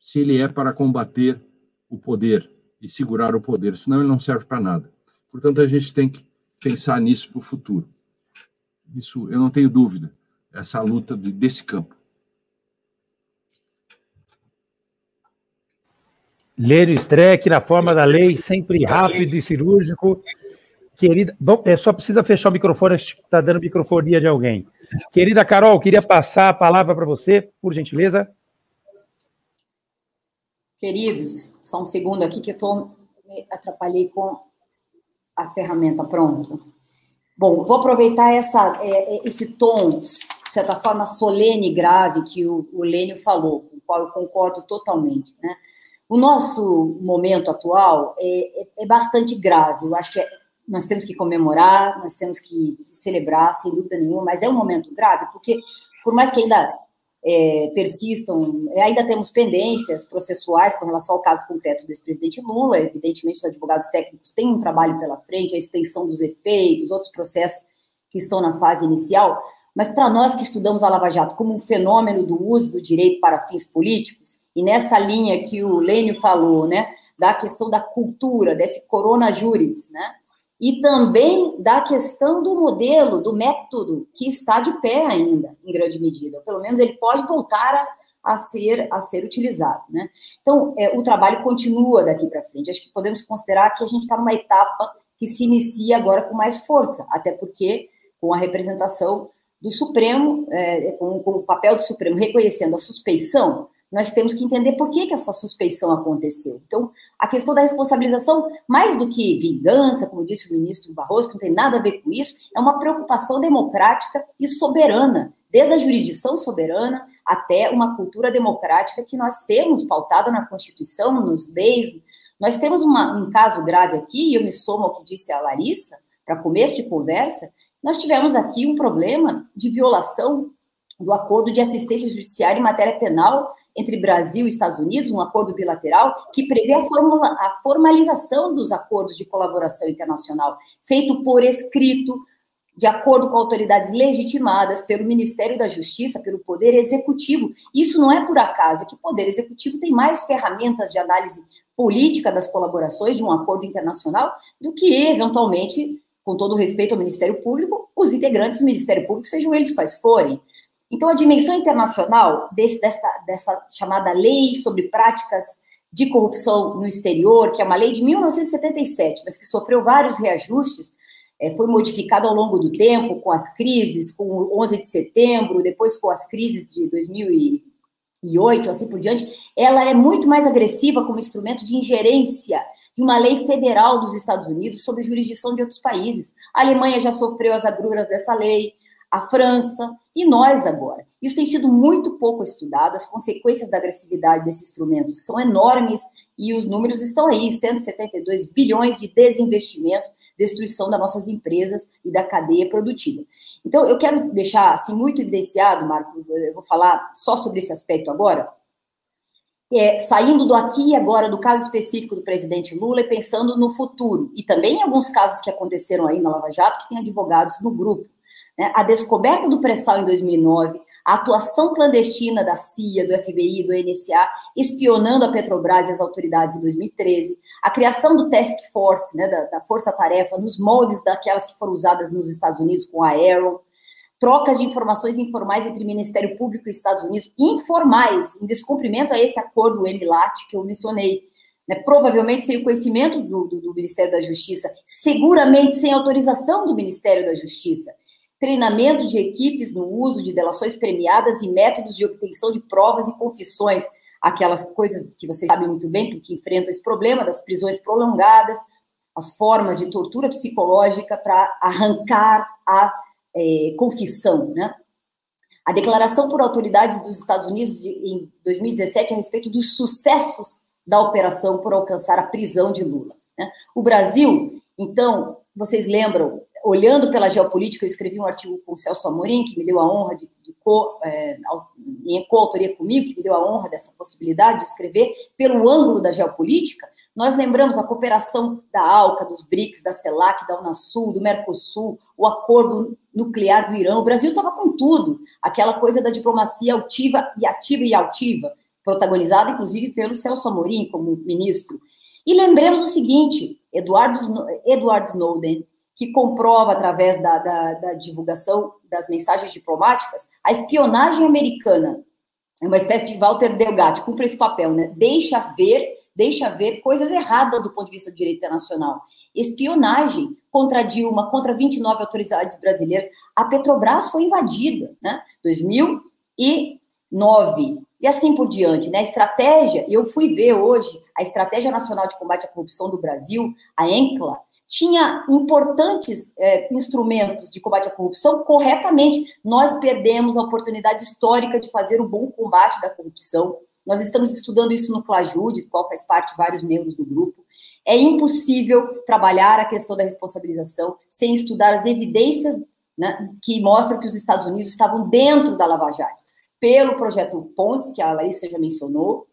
se ele é para combater o poder e segurar o poder, senão ele não serve para nada. Portanto, a gente tem que pensar nisso para o futuro. Isso eu não tenho dúvida, essa luta desse campo. Lênio Streck, na forma da lei, sempre rápido e cirúrgico. Querida, bom, é, só precisa fechar o microfone, acho que está dando microfonia de alguém. Querida Carol, queria passar a palavra para você, por gentileza. Queridos, só um segundo aqui que eu tô, me atrapalhei com a ferramenta pronta. Bom, vou aproveitar essa, é, é, esse tom, de certa forma, solene e grave que o, Lênio falou, com o qual eu concordo totalmente, né? O nosso momento atual é, é, é bastante grave. Eu acho que nós temos que comemorar, nós temos que celebrar, sem dúvida nenhuma, mas é um momento grave, porque, por mais que ainda é, persistam, é, ainda temos pendências processuais com relação ao caso concreto do ex-presidente Lula. Evidentemente, os advogados técnicos têm um trabalho pela frente, a extensão dos efeitos, outros processos que estão na fase inicial. Mas para nós que estudamos a Lava Jato como um fenômeno do uso do direito para fins políticos, e nessa linha que o Lênio falou, né, da questão da cultura, desse corona juris, né, e também da questão do modelo, do método que está de pé ainda, em grande medida. Pelo menos ele pode voltar a, a ser a ser utilizado, né? Então, é, o trabalho continua daqui para frente. Acho que podemos considerar que a gente está numa etapa que se inicia agora com mais força, até porque com a representação do Supremo, é, com, com o papel do Supremo reconhecendo a suspeição, nós temos que entender por que, que essa suspeição aconteceu. Então, a questão da responsabilização, mais do que vingança, como disse o ministro Barroso, que não tem nada a ver com isso, é uma preocupação democrática e soberana, desde a jurisdição soberana até uma cultura democrática que nós temos pautada na Constituição, nos leis. Nós temos uma, um caso grave aqui, e eu me somo ao que disse a Larissa, para começo de conversa, nós tivemos aqui um problema de violação do acordo de assistência judiciária em matéria penal entre Brasil e Estados Unidos, um acordo bilateral que prevê a, formula, a formalização dos acordos de colaboração internacional, feito por escrito, de acordo com autoridades legitimadas pelo Ministério da Justiça, pelo Poder Executivo. Isso não é por acaso, é que o Poder Executivo tem mais ferramentas de análise política das colaborações de um acordo internacional do que, eventualmente, com todo respeito ao Ministério Público, os integrantes do Ministério Público, sejam eles quais forem. Então, a dimensão internacional desse, dessa, dessa chamada lei sobre práticas de corrupção no exterior, que é uma lei de 1977, mas que sofreu vários reajustes, é, foi modificada ao longo do tempo, com as crises, com o 11 de setembro, depois com as crises de 2008, assim por diante, ela é muito mais agressiva como instrumento de ingerência de uma lei federal dos Estados Unidos sobre jurisdição de outros países. A Alemanha já sofreu as agruras dessa lei, a França e nós agora. Isso tem sido muito pouco estudado, as consequências da agressividade desse instrumento são enormes e os números estão aí, 172 bilhões de desinvestimento, destruição das nossas empresas e da cadeia produtiva. Então, eu quero deixar assim muito evidenciado, Marco, eu vou falar só sobre esse aspecto agora, é, saindo do aqui e agora do caso específico do presidente Lula e pensando no futuro, e também em alguns casos que aconteceram aí na Lava Jato, que tem advogados no grupo. Né? A descoberta do pré-sal em 2009, a atuação clandestina da CIA, do FBI, do NSA, espionando a Petrobras e as autoridades em 2013, a criação do Task Force, né, da, da força-tarefa, nos moldes daquelas que foram usadas nos Estados Unidos com a Arrow, trocas de informações informais entre Ministério Público e Estados Unidos, informais, em descumprimento a esse acordo EMILAT que eu mencionei, né, provavelmente sem o conhecimento do, do, do Ministério da Justiça, seguramente sem autorização do Ministério da Justiça treinamento de equipes no uso de delações premiadas e métodos de obtenção de provas e confissões, aquelas coisas que vocês sabem muito bem, porque enfrentam esse problema das prisões prolongadas, as formas de tortura psicológica para arrancar a é, confissão, né? A declaração por autoridades dos Estados Unidos de, em 2017 a respeito dos sucessos da operação por alcançar a prisão de Lula. Né? O Brasil, então, vocês lembram, olhando pela geopolítica, eu escrevi um artigo com o Celso Amorim, que me deu a honra de, de co, é, em coautoria comigo, que me deu a honra dessa possibilidade de escrever pelo ângulo da geopolítica. Nós lembramos a cooperação da ALCA, dos BRICS, da CELAC, da Unasul, do Mercosul, o acordo nuclear do Irã. O Brasil estava com tudo, aquela coisa da diplomacia altiva e ativa e altiva, protagonizada inclusive pelo Celso Amorim como ministro. E lembremos o seguinte: Edward Snowden que comprova, através da, da, da, divulgação das mensagens diplomáticas, a espionagem americana. É uma espécie de Walter Delgatti, cumpre esse papel, né? Deixa ver, deixa ver coisas erradas do ponto de vista do direito internacional. Espionagem contra Dilma, contra 29 autoridades brasileiras. A Petrobras foi invadida, né? 2009. E assim por diante, né? A estratégia, e eu fui ver hoje a Estratégia Nacional de Combate à Corrupção do Brasil, a ENCLA, tinha importantes é, instrumentos de combate à corrupção corretamente. Nós perdemos a oportunidade histórica de fazer o bom combate da corrupção. Nós estamos estudando isso no Clajude, do qual faz parte vários membros do grupo. É impossível trabalhar a questão da responsabilização sem estudar as evidências né, que mostram que os Estados Unidos estavam dentro da Lava Jato, pelo projeto Pontes, que a Larissa já mencionou,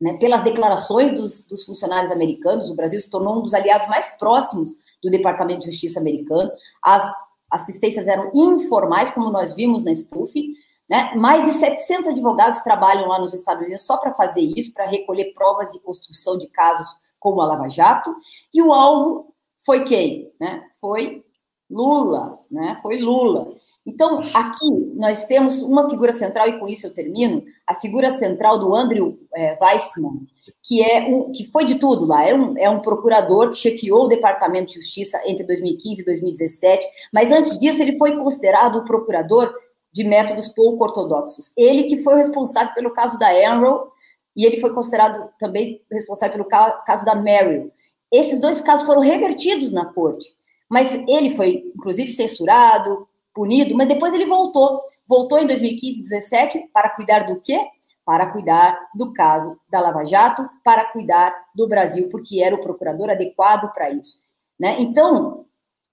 né, pelas declarações dos, dos, funcionários americanos, o Brasil se tornou um dos aliados mais próximos do Departamento de Justiça americano. As assistências eram informais, como nós vimos na SPUF. Né? Mais de 700 advogados trabalham lá nos Estados Unidos só para fazer isso, para recolher provas e construção de casos como a Lava Jato. E o alvo foi quem? Né? Foi Lula, né? Foi Lula. Então, aqui nós temos uma figura central, e com isso eu termino, a figura central do Andrew é, Weissman, que, é um, que foi de tudo lá, é um, é um procurador que chefiou o Departamento de Justiça entre 2015 e 2017, mas antes disso ele foi considerado o procurador de métodos pouco ortodoxos. Ele que foi responsável pelo caso da Enroll, e ele foi considerado também responsável pelo caso da Merrill. Esses dois casos foram revertidos na corte, mas ele foi, inclusive, censurado, punido, mas depois ele voltou. Voltou em 2015, 2017 para cuidar do quê? Para cuidar do caso da Lava Jato, para cuidar do Brasil, porque era o procurador adequado para isso. Né? Então,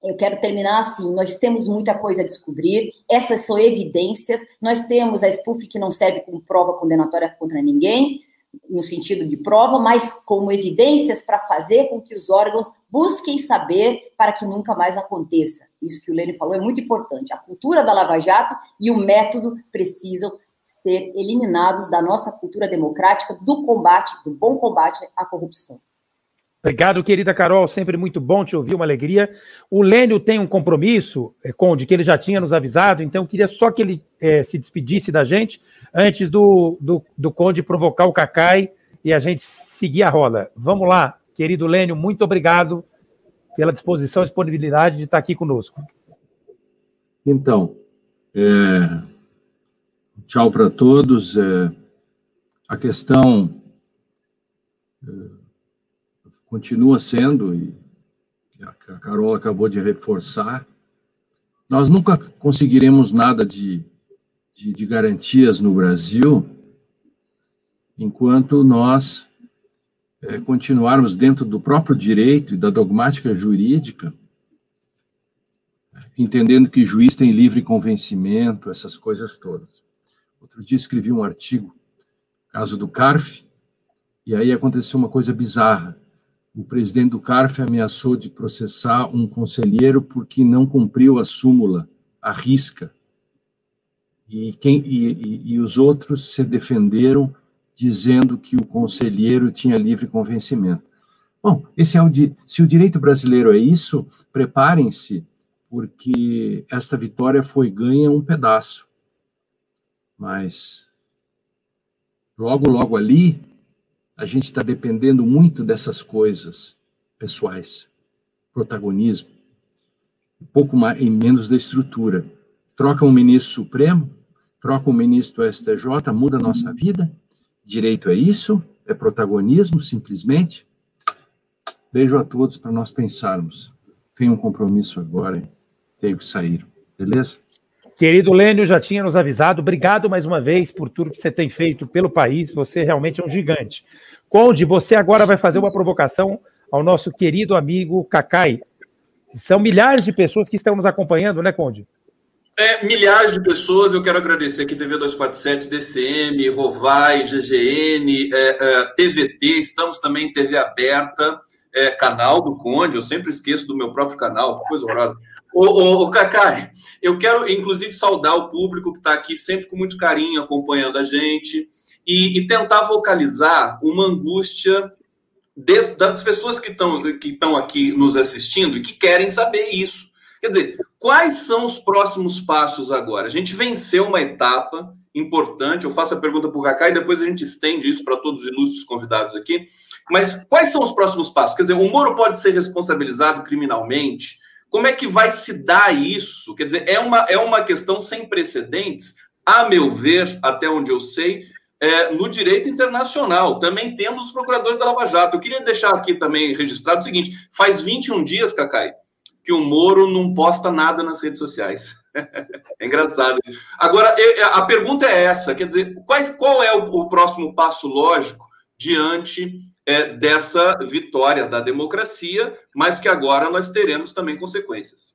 eu quero terminar assim: nós temos muita coisa a descobrir, essas são evidências. Nós temos a SPUF que não serve como prova condenatória contra ninguém, no sentido de prova, mas como evidências para fazer com que os órgãos busquem saber para que nunca mais aconteça. Isso que o Lênin falou é muito importante. A cultura da Lava Jato e o método precisam ser eliminados da nossa cultura democrática do combate, do bom combate à corrupção. Obrigado, querida Carol. Sempre muito bom te ouvir, uma alegria. O Lênio tem um compromisso, é, Conde, que ele já tinha nos avisado, então eu queria só que ele é, se despedisse da gente antes do, do, do Conde provocar o Cacai e a gente seguir a roda. Vamos lá, querido Lênio, muito obrigado pela disposição e disponibilidade de estar aqui conosco. Então, é, tchau para todos. É, a questão. É, continua sendo, e a Carol acabou de reforçar, nós nunca conseguiremos nada de, de, de garantias no Brasil enquanto nós é, continuarmos dentro do próprio direito e da dogmática jurídica, entendendo que juiz tem livre convencimento, essas coisas todas. Outro dia escrevi um artigo, caso do CARF, e aí aconteceu uma coisa bizarra o presidente do CARF ameaçou de processar um conselheiro porque não cumpriu a súmula, a risca. E, quem, e, e, e os outros se defenderam dizendo que o conselheiro tinha livre convencimento. Bom, esse é o se o direito brasileiro é isso, preparem-se, porque esta vitória foi ganha um pedaço. Mas logo, logo ali, a gente está dependendo muito dessas coisas pessoais, protagonismo, um pouco mais e menos da estrutura. Troca um ministro supremo, troca um ministro do STJ, muda a nossa vida. Direito é isso? É protagonismo, simplesmente? Beijo a todos para nós pensarmos. Tenho um compromisso agora, tenho que sair. Beleza? Querido Lênio, já tinha nos avisado. Obrigado mais uma vez por tudo que você tem feito pelo país. Você realmente é um gigante. Conde, você agora vai fazer uma provocação ao nosso querido amigo Cacai. São milhares de pessoas que estão nos acompanhando, né, Conde? É, milhares de pessoas, eu quero agradecer aqui TV 247, DCM, Rovai, GGN, é, é, TVT, estamos também em TV aberta, é, canal do Conde, eu sempre esqueço do meu próprio canal, coisa horrorosa. Ô, ô, ô, Cacai, eu quero, inclusive, saudar o público que está aqui sempre com muito carinho acompanhando a gente e, e tentar vocalizar uma angústia des, das pessoas que estão que aqui nos assistindo e que querem saber isso. Quer dizer, quais são os próximos passos agora? A gente venceu uma etapa importante. Eu faço a pergunta para o Cacai e depois a gente estende isso para todos os ilustres convidados aqui. Mas quais são os próximos passos? Quer dizer, o Moro pode ser responsabilizado criminalmente? Como é que vai se dar isso? Quer dizer, é uma, é uma questão sem precedentes, a meu ver, até onde eu sei, é, no direito internacional. Também temos os procuradores da Lava Jato. Eu queria deixar aqui também registrado o seguinte: faz 21 dias, Cacai, que o Moro não posta nada nas redes sociais. é engraçado. Agora, a pergunta é essa: quer dizer, quais, qual é o, o próximo passo lógico diante é, dessa vitória da democracia, mas que agora nós teremos também consequências.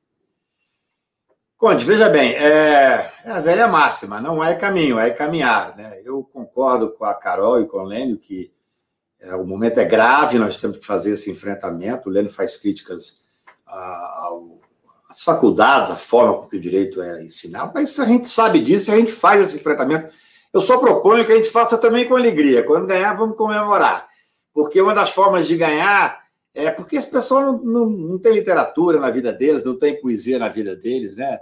Conde, veja bem, é, é, a velha máxima, não é caminho, é caminhar. Né? Eu concordo com a Carol e com o Lênio que é, o momento é grave, nós temos que fazer esse enfrentamento. O Lênio faz críticas às faculdades, à forma com que o direito é ensinado, mas a gente sabe disso a gente faz esse enfrentamento. Eu só proponho que a gente faça também com alegria. Quando ganhar, vamos comemorar porque uma das formas de ganhar é porque esse pessoal não, não, não tem literatura na vida deles, não tem poesia na vida deles, né?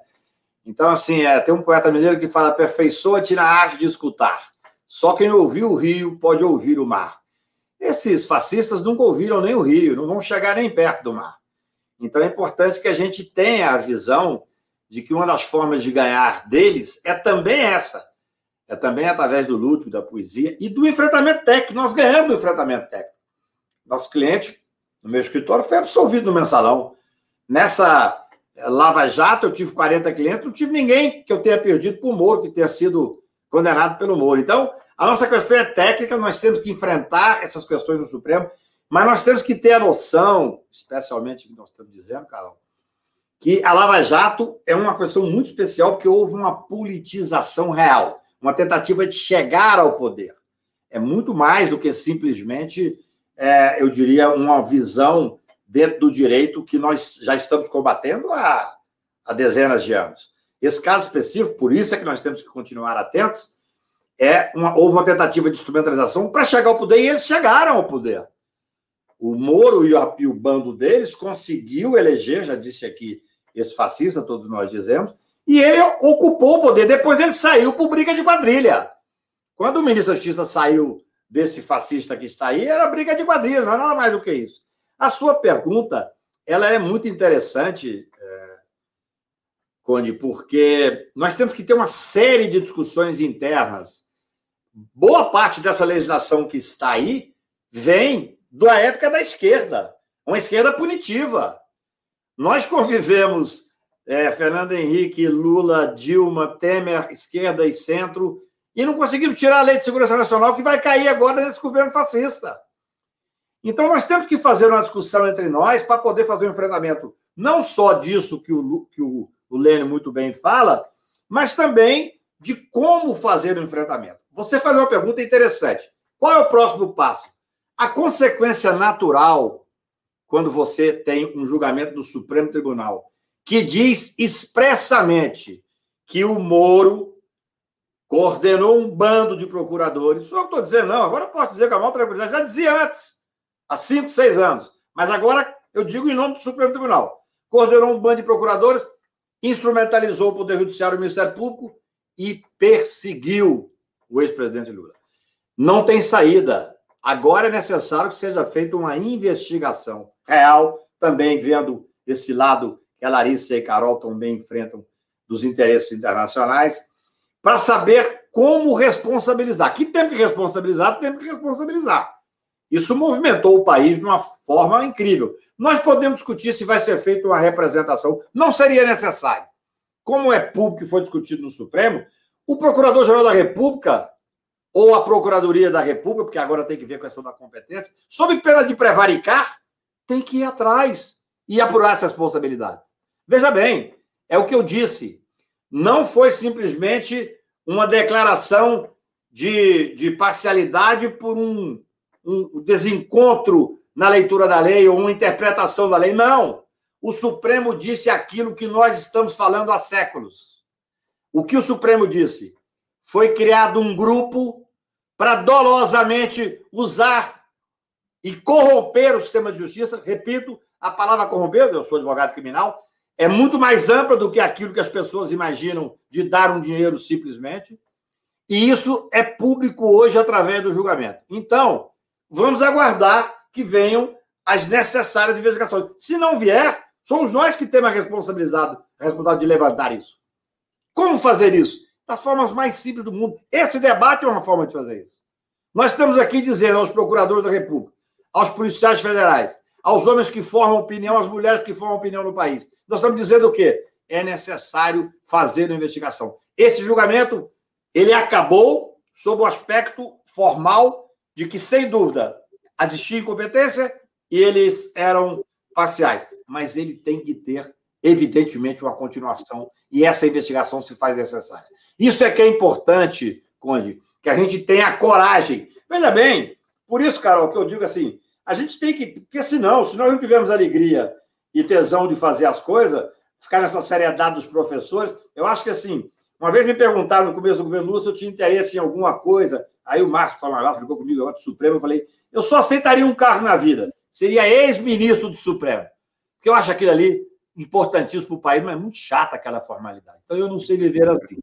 Então, assim, é, tem um poeta mineiro que fala: aperfeiçoa-te na arte de escutar. Só quem ouviu o rio pode ouvir o mar. Esses fascistas nunca ouviram nem o rio, não vão chegar nem perto do mar. Então, é importante que a gente tenha a visão de que uma das formas de ganhar deles é também essa: é também através do lúdico, da poesia e do enfrentamento técnico. Nós ganhamos do enfrentamento técnico. Nosso cliente, no meu escritório, foi absolvido no mensalão. Nessa Lava Jato, eu tive 40 clientes, não tive ninguém que eu tenha perdido por Moro, que tenha sido condenado pelo Moro. Então, a nossa questão é técnica, nós temos que enfrentar essas questões no Supremo, mas nós temos que ter a noção, especialmente o que nós estamos dizendo, Carol, que a Lava Jato é uma questão muito especial, porque houve uma politização real, uma tentativa de chegar ao poder. É muito mais do que simplesmente, é, eu diria, uma visão dentro do direito que nós já estamos combatendo há, há dezenas de anos. Esse caso específico, por isso é que nós temos que continuar atentos, é uma, houve uma tentativa de instrumentalização para chegar ao poder e eles chegaram ao poder. O Moro e, e o bando deles conseguiu eleger, já disse aqui, esse fascista, todos nós dizemos, e ele ocupou o poder. Depois ele saiu por briga de quadrilha. Quando o ministro da Justiça saiu desse fascista que está aí, era briga de quadrilha, não era nada mais do que isso. A sua pergunta, ela é muito interessante, é, Conde, porque nós temos que ter uma série de discussões internas. Boa parte dessa legislação que está aí vem da época da esquerda, uma esquerda punitiva. Nós convivemos, é, Fernando Henrique, Lula, Dilma, Temer, esquerda e centro, e não conseguimos tirar a lei de segurança nacional que vai cair agora nesse governo fascista. Então, nós temos que fazer uma discussão entre nós para poder fazer um enfrentamento não só disso que o, que o, o Lênin muito bem fala, mas também de como fazer o enfrentamento. Você faz uma pergunta interessante. Qual é o próximo passo? A consequência natural quando você tem um julgamento do Supremo Tribunal que diz expressamente que o Moro coordenou um bando de procuradores. Só estou dizendo, não, agora posso dizer que a mão tranquilidade já dizia antes, há cinco, seis anos. Mas agora eu digo em nome do Supremo Tribunal. Coordenou um bando de procuradores, instrumentalizou o Poder Judiciário e o Ministério Público e perseguiu o ex-presidente Lula. Não tem saída. Agora é necessário que seja feita uma investigação real, também vendo esse lado que a Larissa e a Carol também enfrentam dos interesses internacionais, para saber como responsabilizar. Que tem que responsabilizar, tem que responsabilizar. Isso movimentou o país de uma forma incrível. Nós podemos discutir se vai ser feita uma representação. Não seria necessário. Como é público e foi discutido no Supremo, o Procurador-Geral da República ou a Procuradoria da República, porque agora tem que ver com a questão da competência, sob pena de prevaricar, tem que ir atrás e apurar essas responsabilidades. Veja bem, é o que eu disse. Não foi simplesmente uma declaração de, de parcialidade por um, um desencontro na leitura da lei ou uma interpretação da lei. Não. O Supremo disse aquilo que nós estamos falando há séculos. O que o Supremo disse? Foi criado um grupo para dolosamente usar e corromper o sistema de justiça. Repito, a palavra corromper, eu sou advogado criminal, é muito mais ampla do que aquilo que as pessoas imaginam de dar um dinheiro simplesmente. E isso é público hoje através do julgamento. Então, vamos aguardar que venham as necessárias investigações. Se não vier, somos nós que temos a responsabilidade, a responsabilidade de levantar isso. Como fazer isso? Das formas mais simples do mundo. Esse debate é uma forma de fazer isso. Nós estamos aqui dizendo aos procuradores da República, aos policiais federais, aos homens que formam opinião, às mulheres que formam opinião no país. Nós estamos dizendo o quê? É necessário fazer uma investigação. Esse julgamento, ele acabou sob o aspecto formal de que, sem dúvida, existia incompetência e eles eram parciais. Mas ele tem que ter, evidentemente, uma continuação e essa investigação se faz necessária. Isso é que é importante, Conde, que a gente tenha coragem. Veja bem, por isso, Carol, que eu digo assim, a gente tem que, porque senão, se nós não tivermos alegria e tesão de fazer as coisas, ficar nessa seriedade dos professores, eu acho que assim, uma vez me perguntaram no começo do governo Lula se eu tinha interesse em alguma coisa, aí o Márcio Palmeiras ficou comigo agora do Supremo, eu falei, eu só aceitaria um cargo na vida, seria ex-ministro do Supremo, porque eu acho aquilo ali importantíssimo para o país, mas é muito chata aquela formalidade. Então eu não sei viver assim.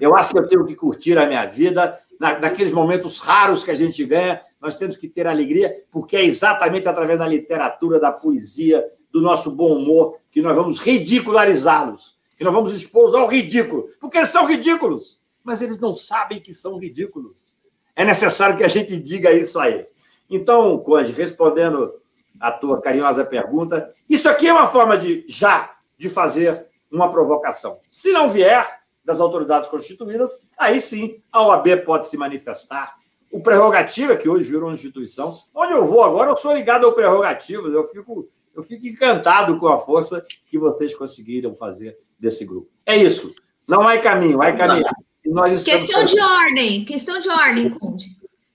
Eu acho que eu tenho que curtir a minha vida, na, naqueles momentos raros que a gente ganha, nós temos que ter alegria, porque é exatamente através da literatura, da poesia, do nosso bom humor, que nós vamos ridicularizá-los, que nós vamos expô-los ao ridículo, porque eles são ridículos, mas eles não sabem que são ridículos. É necessário que a gente diga isso a eles. Então, Conde, respondendo a tua carinhosa pergunta, isso aqui é uma forma de já de fazer uma provocação. Se não vier das autoridades constituídas, aí sim a OAB pode se manifestar. O prerrogativa, que hoje virou uma instituição, onde eu vou agora, eu sou ligado ao prerrogativas, eu fico, eu fico encantado com a força que vocês conseguiram fazer desse grupo. É isso. Não há caminho, há caminho. questão de ordem, questão de ordem, Conde.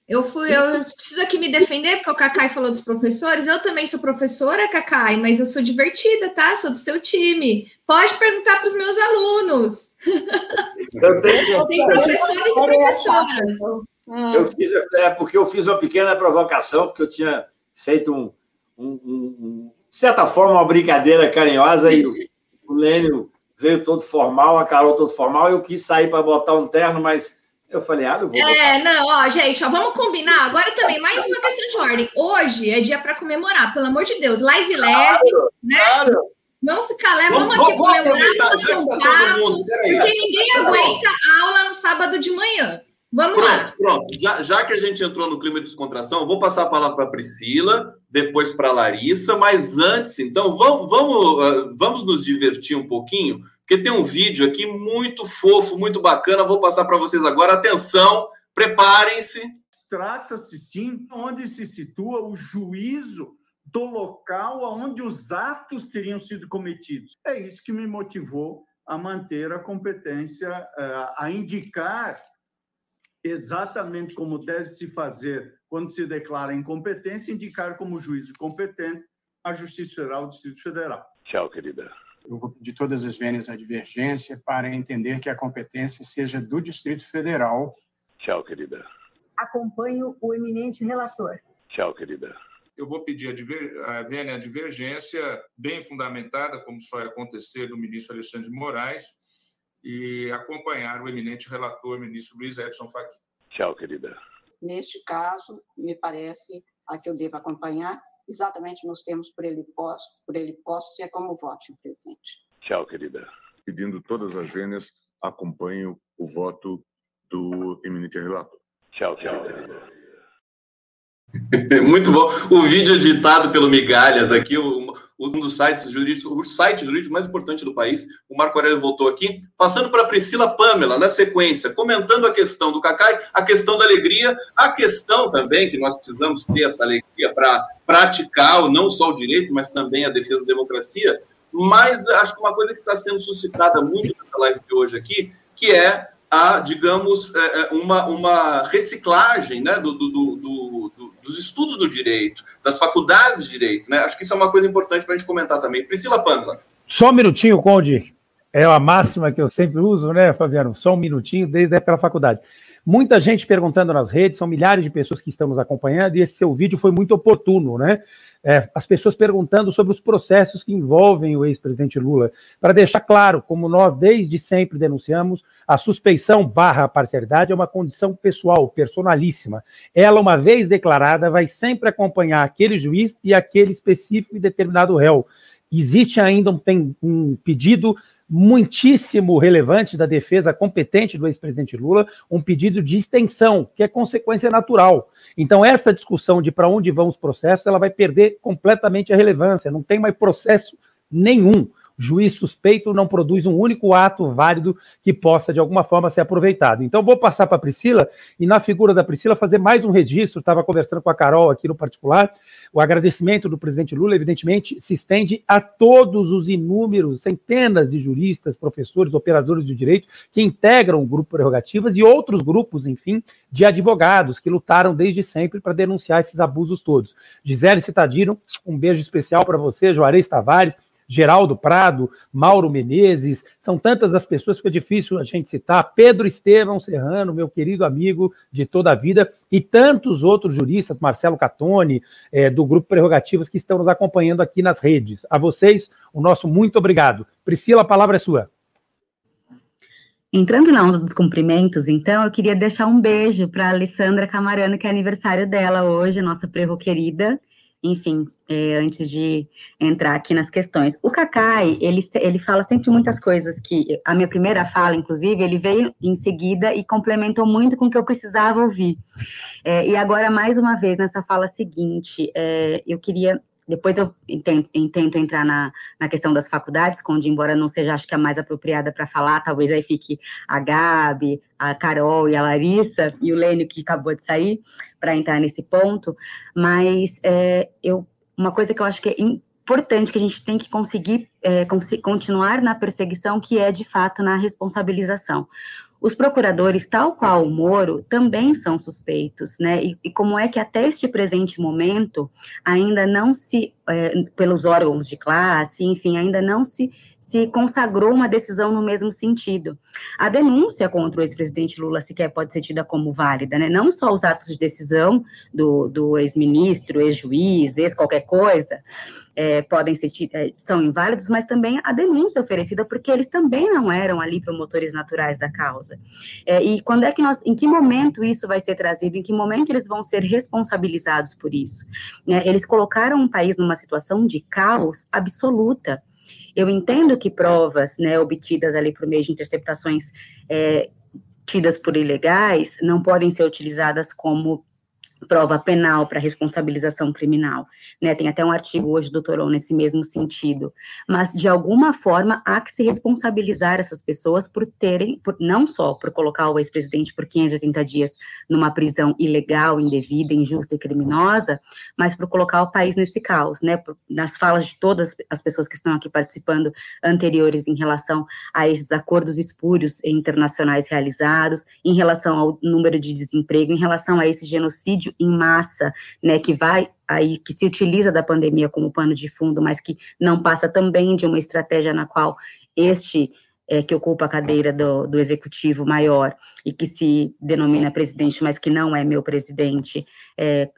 Eu fui, eu preciso aqui me defender, porque o Cacai falou dos professores. Eu também sou professora, Cacai, mas eu sou divertida, tá? Sou do seu time. Pode perguntar para os meus alunos. Eu tenho Tem professores e professoras. Eu fiz, é porque eu fiz uma pequena provocação, porque eu tinha feito um, um, um de certa forma, uma brincadeira carinhosa e o, o Lênio veio todo formal, a Carol todo formal, eu quis sair para botar um terno, mas eu falei, ah, não vou. É, botar. não, ó, gente, ó, vamos combinar. Agora também, mais uma questão de ordem. Hoje é dia para comemorar, pelo amor de Deus. Live claro, leve, né? Claro. Vamos ficar leve, vamos, vamos aqui comemorar, fazer um papo, porque ninguém aguenta a aula no sábado de manhã. Vamos pronto, lá. Pronto, já, já que a gente entrou no clima de descontração, vou passar a palavra para a Priscila, depois para a Larissa, mas antes, então, vamos, vamos, ah, vamos nos divertir um pouquinho porque tem um vídeo aqui muito fofo, muito bacana. Vou passar para vocês agora. Atenção, preparem-se. Trata-se sim onde se situa o juízo do local onde os atos teriam sido cometidos. É isso que me motivou a manter a competência, eh, a indicar exatamente como deve se fazer quando se declara incompetência, indicar como juízo competente a Justiça Federal do Distrito Federal. Tchau, querida. Eu vou pedir todas as vênias à divergência para entender que a competência seja do Distrito Federal. Tchau, querida. Acompanho o eminente relator. Tchau, querida. Eu vou pedir a, diver... a vênia à divergência bem fundamentada, como só ia acontecer no ministro Alexandre de Moraes, e acompanhar o eminente relator, ministro Luiz Edson Fachin. Tchau, querida. Neste caso, me parece a que eu devo acompanhar exatamente nos termos por ele posto, por ele posto e é como voto, presidente. Tchau, querida. Pedindo todas as vênias, acompanho o voto do eminente relator. Tchau, tchau, querida. Muito bom. O vídeo editado pelo Migalhas aqui, um dos sites jurídicos, o site jurídico mais importante do país. O Marco Aurélio voltou aqui, passando para Priscila Pamela, na sequência, comentando a questão do Cacai, a questão da alegria, a questão também que nós precisamos ter essa alegria para praticar não só o direito, mas também a defesa da democracia. Mas acho que uma coisa que está sendo suscitada muito nessa live de hoje aqui, que é a, digamos, é, é, uma, uma reciclagem né, do, do, do, dos estudos do direito, das faculdades de direito. Né? Acho que isso é uma coisa importante para a gente comentar também. Priscila Pamela. Só um minutinho, Conde. É a máxima que eu sempre uso, né, Fabiano? Só um minutinho, desde a época da faculdade. Muita gente perguntando nas redes, são milhares de pessoas que estão nos acompanhando, e esse seu vídeo foi muito oportuno, né? É, as pessoas perguntando sobre os processos que envolvem o ex-presidente Lula. Para deixar claro, como nós desde sempre denunciamos, a suspeição barra parcialidade é uma condição pessoal, personalíssima. Ela, uma vez declarada, vai sempre acompanhar aquele juiz e aquele específico e determinado réu. Existe ainda um, um pedido muitíssimo relevante da defesa competente do ex-presidente Lula, um pedido de extensão, que é consequência natural. Então, essa discussão de para onde vão os processos, ela vai perder completamente a relevância, não tem mais processo nenhum juiz suspeito não produz um único ato válido que possa, de alguma forma, ser aproveitado. Então, vou passar para a Priscila e, na figura da Priscila, fazer mais um registro. Estava conversando com a Carol aqui no particular. O agradecimento do presidente Lula, evidentemente, se estende a todos os inúmeros, centenas de juristas, professores, operadores de direito que integram o grupo Prerrogativas e outros grupos, enfim, de advogados que lutaram desde sempre para denunciar esses abusos todos. Gisele Citadino, um beijo especial para você, Juarez Tavares, Geraldo Prado, Mauro Menezes, são tantas as pessoas que é difícil a gente citar, Pedro Estevão Serrano, meu querido amigo de toda a vida, e tantos outros juristas, Marcelo Catone, é, do Grupo Prerrogativas, que estão nos acompanhando aqui nas redes. A vocês, o nosso muito obrigado. Priscila, a palavra é sua. Entrando na onda dos cumprimentos, então, eu queria deixar um beijo para a Alessandra Camarano, que é aniversário dela hoje, nossa prerro querida enfim, é, antes de entrar aqui nas questões. O Cacai, ele, ele fala sempre muitas coisas que, a minha primeira fala, inclusive, ele veio em seguida e complementou muito com o que eu precisava ouvir. É, e agora, mais uma vez, nessa fala seguinte, é, eu queria depois eu intento entrar na, na questão das faculdades, onde, embora não seja, acho que a mais apropriada para falar, talvez aí fique a Gabi, a Carol e a Larissa, e o Lênio, que acabou de sair, para entrar nesse ponto, mas é, eu, uma coisa que eu acho que é importante, que a gente tem que conseguir é, continuar na perseguição, que é, de fato, na responsabilização. Os procuradores, tal qual o Moro, também são suspeitos, né? E, e como é que até este presente momento ainda não se, é, pelos órgãos de classe, enfim, ainda não se se consagrou uma decisão no mesmo sentido. A denúncia contra o ex-presidente Lula sequer pode ser tida como válida, né? Não só os atos de decisão do, do ex-ministro, ex-juiz, ex-qualquer coisa, é, podem ser é, são inválidos, mas também a denúncia oferecida, porque eles também não eram ali promotores naturais da causa. É, e quando é que nós, em que momento isso vai ser trazido, em que momento eles vão ser responsabilizados por isso? Né? Eles colocaram o país numa situação de caos absoluta. Eu entendo que provas né, obtidas ali por meio de interceptações é, tidas por ilegais não podem ser utilizadas como prova penal para responsabilização criminal, né? Tem até um artigo hoje do Toron nesse mesmo sentido. Mas de alguma forma há que se responsabilizar essas pessoas por terem, por, não só por colocar o ex-presidente por 580 dias numa prisão ilegal, indevida, injusta e criminosa, mas por colocar o país nesse caos, né? Por, nas falas de todas as pessoas que estão aqui participando anteriores em relação a esses acordos espúrios internacionais realizados, em relação ao número de desemprego, em relação a esse genocídio em massa, né, que vai aí que se utiliza da pandemia como pano de fundo, mas que não passa também de uma estratégia na qual este é, que ocupa a cadeira do, do, executivo maior e que se denomina presidente, mas que não é meu presidente, é,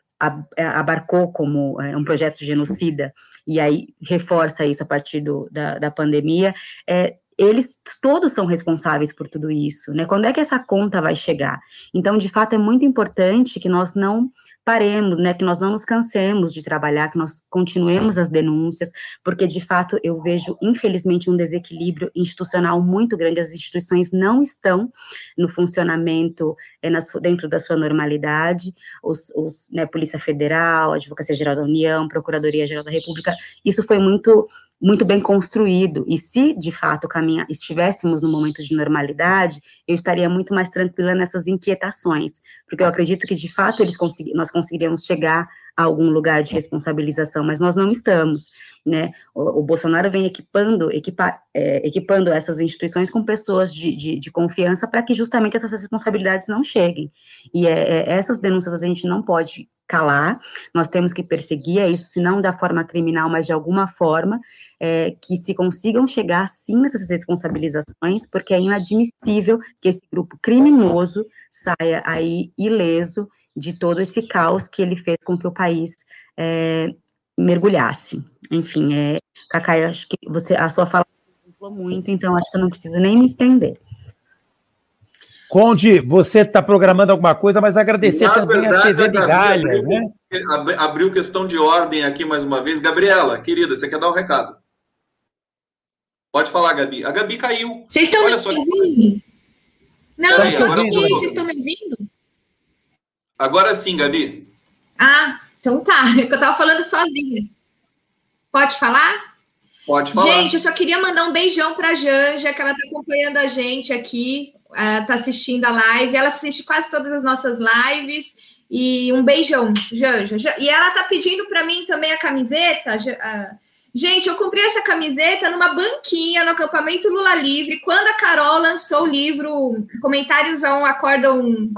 é abarcou como é, um projeto genocida, e aí reforça isso a partir do, da, da pandemia, é, eles todos são responsáveis por tudo isso, né? Quando é que essa conta vai chegar? Então, de fato, é muito importante que nós não paremos, né, que nós não nos cansemos de trabalhar, que nós continuemos as denúncias, porque de fato eu vejo, infelizmente, um desequilíbrio institucional muito grande. As instituições não estão no funcionamento é, na, dentro da sua normalidade. Os, os né, Polícia Federal, Advocacia Geral da União, Procuradoria Geral da República, isso foi muito muito bem construído. E se de fato caminha, estivéssemos no momento de normalidade, eu estaria muito mais tranquila nessas inquietações, porque eu acredito que de fato eles consegui, nós conseguiríamos chegar a algum lugar de responsabilização, mas nós não estamos, né? O, o Bolsonaro vem equipando, equipa, é, equipando essas instituições com pessoas de, de, de confiança para que justamente essas responsabilidades não cheguem. E é, é, essas denúncias a gente não pode calar, nós temos que perseguir é isso, se não da forma criminal, mas de alguma forma, é, que se consigam chegar sim nessas responsabilizações, porque é inadmissível que esse grupo criminoso saia aí ileso de todo esse caos que ele fez com que o país é, mergulhasse. Enfim, é, Cacai, acho que você, a sua fala muito, então acho que eu não preciso nem me estender. Conde, você está programando alguma coisa, mas agradecer Na também verdade, a TV de Galha, abriu, né? Abriu questão de ordem aqui mais uma vez. Gabriela, querida, você quer dar um recado? Pode falar, Gabi. A Gabi caiu. Vocês estão me ouvindo? Não, Peraí, agora vocês estão me ouvindo? Agora sim, Gabi. Ah, então tá. Eu tava falando sozinha. Pode falar? Pode falar. Gente, eu só queria mandar um beijão pra Janja, que ela tá acompanhando a gente aqui, uh, tá assistindo a live. Ela assiste quase todas as nossas lives. E um beijão, Janja. E ela tá pedindo para mim também a camiseta. Uh, gente, eu comprei essa camiseta numa banquinha no acampamento Lula Livre, quando a Carol lançou o livro Comentários a um Acordam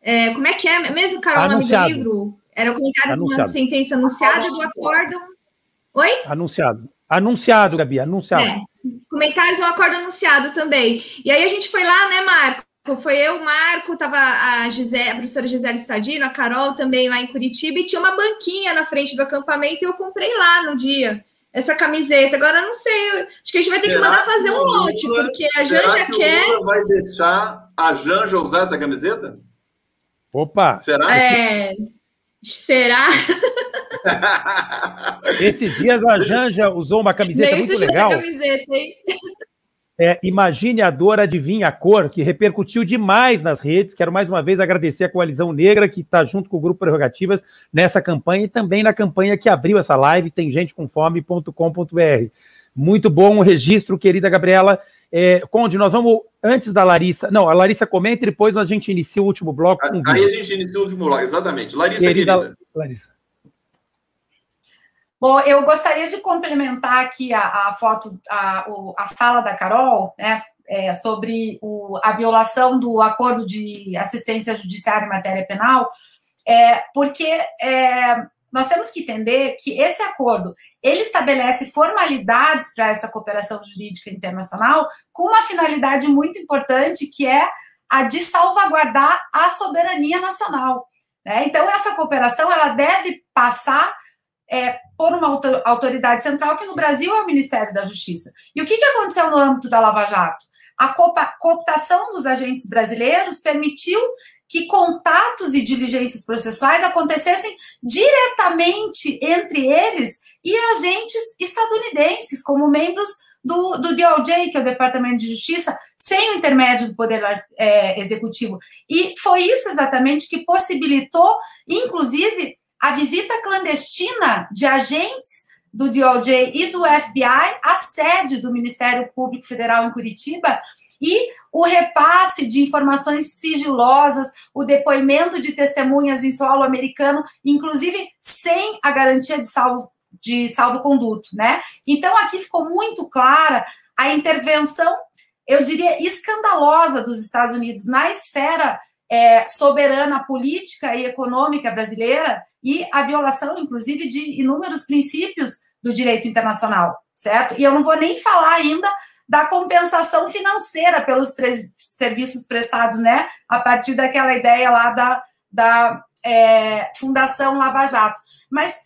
é, como é que é mesmo, Carol, anunciado. o nome do livro? Era o comentário de uma sentença anunciada do acórdão. Oi? Anunciado. Anunciado, Gabi, anunciado. É, comentários do acordo anunciado também. E aí a gente foi lá, né, Marco? Foi eu, o Marco, tava a, Gisele, a professora Gisele Stadino, a Carol também lá em Curitiba, e tinha uma banquinha na frente do acampamento e eu comprei lá no dia essa camiseta. Agora não sei, acho que a gente vai ter será que mandar fazer um lote, porque a Janja que quer. O Lula vai deixar a Janja usar essa camiseta? Opa! Será? É... Será? Esses dias a Janja usou uma camiseta muito legal. Camiseta, hein? É, imagine a dor, adivinha a cor, que repercutiu demais nas redes. Quero mais uma vez agradecer a Coalizão Negra, que está junto com o Grupo Prerrogativas nessa campanha e também na campanha que abriu essa live, tem gente com fome.com.br. Muito bom o registro, querida Gabriela. É, Conde, nós vamos, antes da Larissa. Não, a Larissa comenta e depois a gente inicia o último bloco. Com Aí a gente inicia o último bloco, exatamente. Larissa, querida. querida. Larissa. Bom, eu gostaria de complementar aqui a, a foto, a, a fala da Carol, né, é, sobre o, a violação do acordo de assistência judiciária em matéria penal, é, porque é, nós temos que entender que esse acordo ele estabelece formalidades para essa cooperação jurídica internacional com uma finalidade muito importante que é a de salvaguardar a soberania nacional. Né? Então essa cooperação ela deve passar é, por uma autoridade central, que no Brasil é o Ministério da Justiça. E o que, que aconteceu no âmbito da Lava Jato? A cooptação dos agentes brasileiros permitiu que contatos e diligências processuais acontecessem diretamente entre eles e agentes estadunidenses, como membros do, do DOJ, que é o Departamento de Justiça, sem o intermédio do Poder é, Executivo. E foi isso exatamente que possibilitou, inclusive, a visita clandestina de agentes do DOJ e do FBI à sede do Ministério Público Federal em Curitiba e o repasse de informações sigilosas, o depoimento de testemunhas em solo americano, inclusive sem a garantia de salvo de salvo-conduto, né? Então aqui ficou muito clara a intervenção, eu diria escandalosa dos Estados Unidos na esfera é, soberana política e econômica brasileira e a violação, inclusive, de inúmeros princípios do direito internacional, certo? E eu não vou nem falar ainda da compensação financeira pelos serviços prestados, né? A partir daquela ideia lá da, da é, Fundação Lava Jato. Mas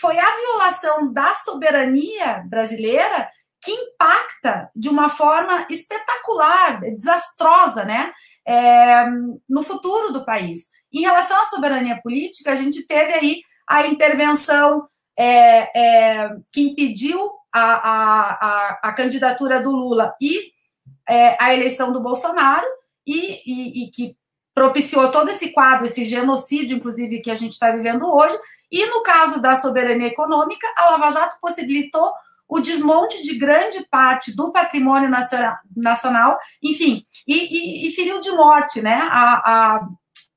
foi a violação da soberania brasileira que impacta de uma forma espetacular, desastrosa, né? é, no futuro do país. Em relação à soberania política, a gente teve aí a intervenção é, é, que impediu a, a, a, candidatura do Lula e é, a eleição do Bolsonaro, e, e, e, que propiciou todo esse quadro, esse genocídio, inclusive, que a gente está vivendo hoje. E no caso da soberania econômica, a Lava Jato possibilitou o desmonte de grande parte do patrimônio nacional, enfim, e, e, e feriu de morte né, a, a,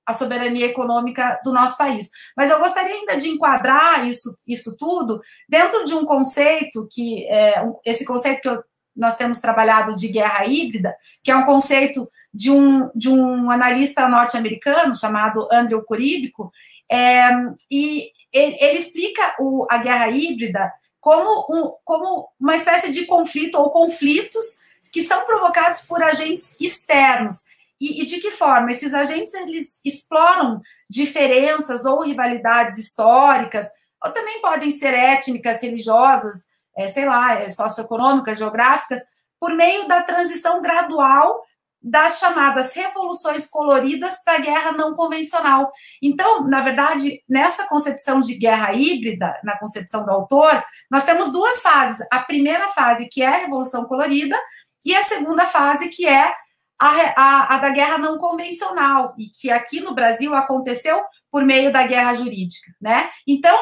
a, soberania econômica do nosso país. Mas eu gostaria ainda de enquadrar isso, isso tudo dentro de um conceito que é esse conceito que eu, nós temos trabalhado de guerra híbrida, que é um conceito de um, de um analista norte-americano chamado Andrew Curíbico, é, e ele, ele explica o, a guerra híbrida como, um, como uma espécie de conflito ou conflitos que são provocados por agentes externos. E, e, de que forma? Esses agentes eles exploram diferenças ou rivalidades históricas, ou também podem ser étnicas, religiosas, é, sei lá, é, socioeconômicas, geográficas, por meio da transição gradual das chamadas revoluções coloridas para a guerra não convencional. Então, na verdade, nessa concepção de guerra híbrida, na concepção do autor, nós temos duas fases. A primeira fase, que é a revolução colorida, e a segunda fase, que é a, a, a da guerra não convencional, e que aqui no Brasil aconteceu por meio da guerra jurídica. Né? Então,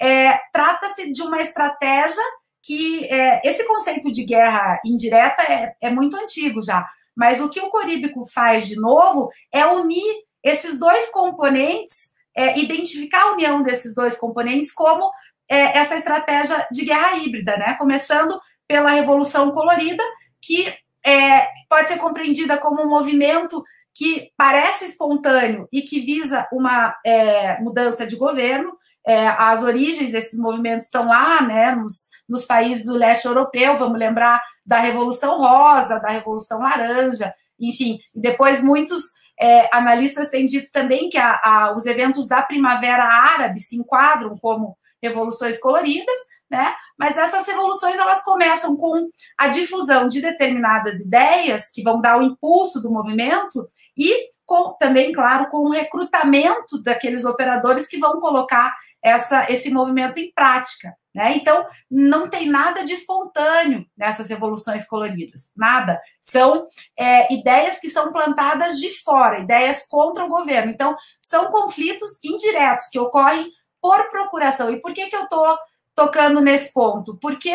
é, trata-se de uma estratégia que é, esse conceito de guerra indireta é, é muito antigo já mas o que o Coríbico faz de novo é unir esses dois componentes, é, identificar a união desses dois componentes como é, essa estratégia de guerra híbrida, né? Começando pela Revolução Colorida, que é, pode ser compreendida como um movimento que parece espontâneo e que visa uma é, mudança de governo. É, as origens desses movimentos estão lá, né, nos, nos países do leste europeu. Vamos lembrar da Revolução Rosa, da Revolução Laranja, enfim. Depois, muitos é, analistas têm dito também que a, a, os eventos da Primavera Árabe se enquadram como revoluções coloridas, né? Mas essas revoluções elas começam com a difusão de determinadas ideias que vão dar o impulso do movimento e com, também, claro, com o recrutamento daqueles operadores que vão colocar essa, esse movimento em prática. Né? Então, não tem nada de espontâneo nessas revoluções coloridas, nada. São é, ideias que são plantadas de fora, ideias contra o governo. Então, são conflitos indiretos que ocorrem por procuração. E por que, que eu estou tocando nesse ponto? Porque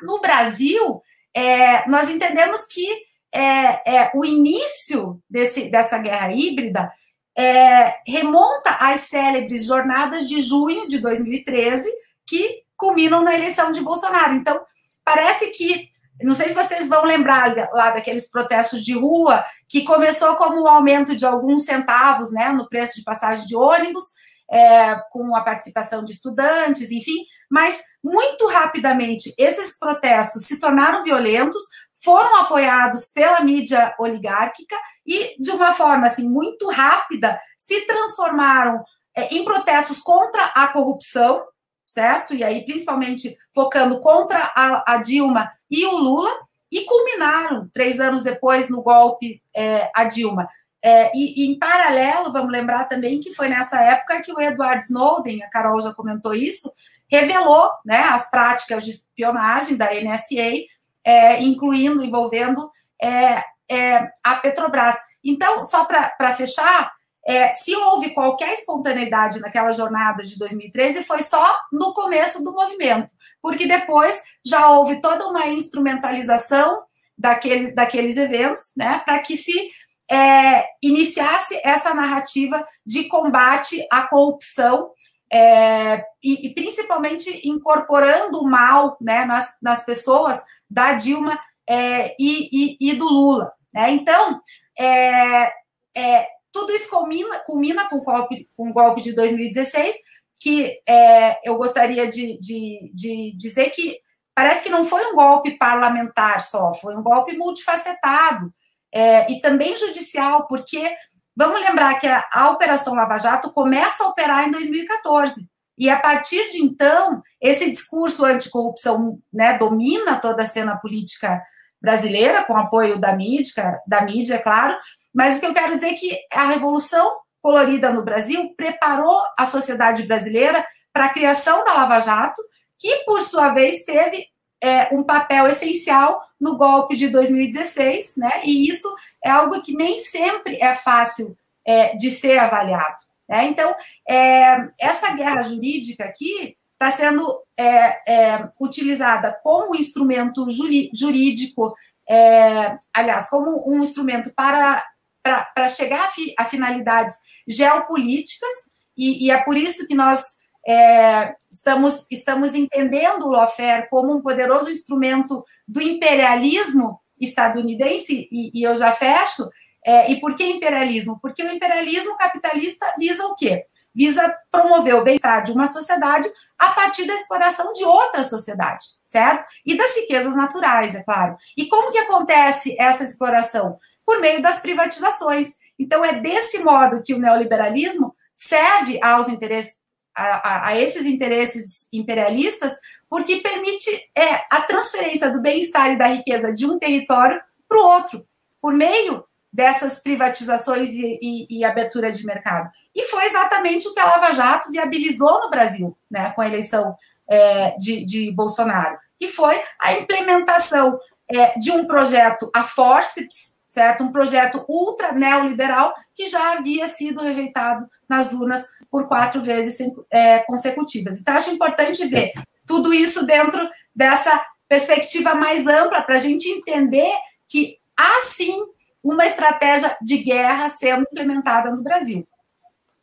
no Brasil, é, nós entendemos que é, é, o início desse, dessa guerra híbrida é, remonta às célebres jornadas de junho de 2013, que culminam na eleição de Bolsonaro. Então, parece que, não sei se vocês vão lembrar lá daqueles protestos de rua, que começou como um aumento de alguns centavos né, no preço de passagem de ônibus, é, com a participação de estudantes, enfim, mas muito rapidamente esses protestos se tornaram violentos, foram apoiados pela mídia oligárquica e, de uma forma assim muito rápida, se transformaram é, em protestos contra a corrupção, certo? E aí, principalmente focando contra a, a Dilma e o Lula, e culminaram, três anos depois, no golpe é, a Dilma. É, e, e, em paralelo, vamos lembrar também que foi nessa época que o Edward Snowden, a Carol já comentou isso, revelou né, as práticas de espionagem da NSA, é, incluindo, envolvendo é, é, a Petrobras. Então, só para fechar, é, se houve qualquer espontaneidade naquela jornada de 2013, foi só no começo do movimento, porque depois já houve toda uma instrumentalização daqueles, daqueles eventos, né, para que se é, iniciasse essa narrativa de combate à corrupção é, e, e, principalmente incorporando o mal né, nas, nas pessoas da Dilma é, e, e, e, do Lula. Né? Então, é, é, tudo isso culmina, culmina com, o golpe, com o golpe de 2016, que é, eu gostaria de, de, de dizer que parece que não foi um golpe parlamentar só, foi um golpe multifacetado é, e também judicial, porque vamos lembrar que a, a, Operação Lava Jato começa a operar em 2014. E a partir de então, esse discurso anticorrupção né, domina toda a cena política brasileira, com apoio da mídia, da mídia, é claro, mas o que eu quero dizer é que a Revolução Colorida no Brasil preparou a sociedade brasileira para a criação da Lava Jato, que, por sua vez, teve é, um papel essencial no golpe de 2016, né? E isso é algo que nem sempre é fácil é, de ser avaliado. Né? Então, é, essa guerra jurídica aqui está sendo é, é, utilizada como instrumento jurídico, é, aliás, como um instrumento para para chegar a, fi, a, finalidades geopolíticas, e, e, é por isso que nós é, estamos, estamos entendendo o lawfare como um poderoso instrumento do imperialismo estadunidense, e, e eu já fecho, é, e por que imperialismo? Porque o imperialismo capitalista visa o quê? Visa promover o bem-estar de uma sociedade a partir da exploração de outra sociedade, certo? E das riquezas naturais, é claro. E como que acontece essa exploração? por meio das privatizações. Então, é desse modo que o neoliberalismo serve aos interesses, a, a, a esses interesses imperialistas, porque permite é, a transferência do bem-estar e da riqueza de um território para o outro, por meio dessas privatizações e, e, e, abertura de mercado. E foi exatamente o que a Lava Jato viabilizou no Brasil, né, com a eleição é, de, de, Bolsonaro, que foi a implementação é, de um projeto a forceps, certo? Um projeto ultra neoliberal que já havia sido rejeitado nas urnas por quatro vezes é, consecutivas. Então, acho importante ver tudo isso dentro dessa perspectiva mais ampla para a gente entender que há sim uma estratégia de guerra sendo implementada no Brasil.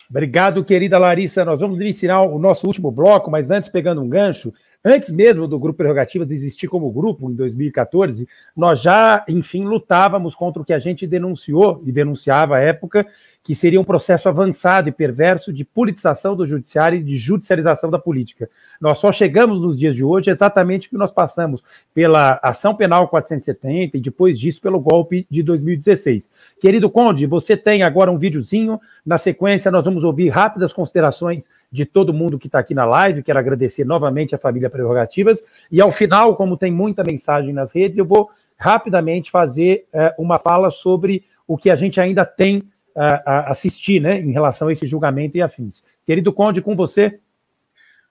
Obrigado, querida Larissa. Nós vamos iniciar o nosso último bloco, mas antes, pegando um gancho, Antes mesmo do Grupo Prerrogativas existir como grupo, em 2014, nós já, enfim, lutávamos contra o que a gente denunciou e denunciava à época, que seria um processo avançado e perverso de politização do judiciário e de judicialização da política. Nós só chegamos nos dias de hoje exatamente que nós passamos pela ação penal 470 e depois disso pelo golpe de 2016. Querido Conde, você tem agora um videozinho. Na sequência, nós vamos ouvir rápidas considerações de todo mundo que está aqui na live. Quero agradecer novamente a família Prerrogativas. E ao final, como tem muita mensagem nas redes, eu vou rapidamente fazer uh, uma fala sobre o que a gente ainda tem a, assistir, né, em relação a esse julgamento e afins. Querido Conde, com você.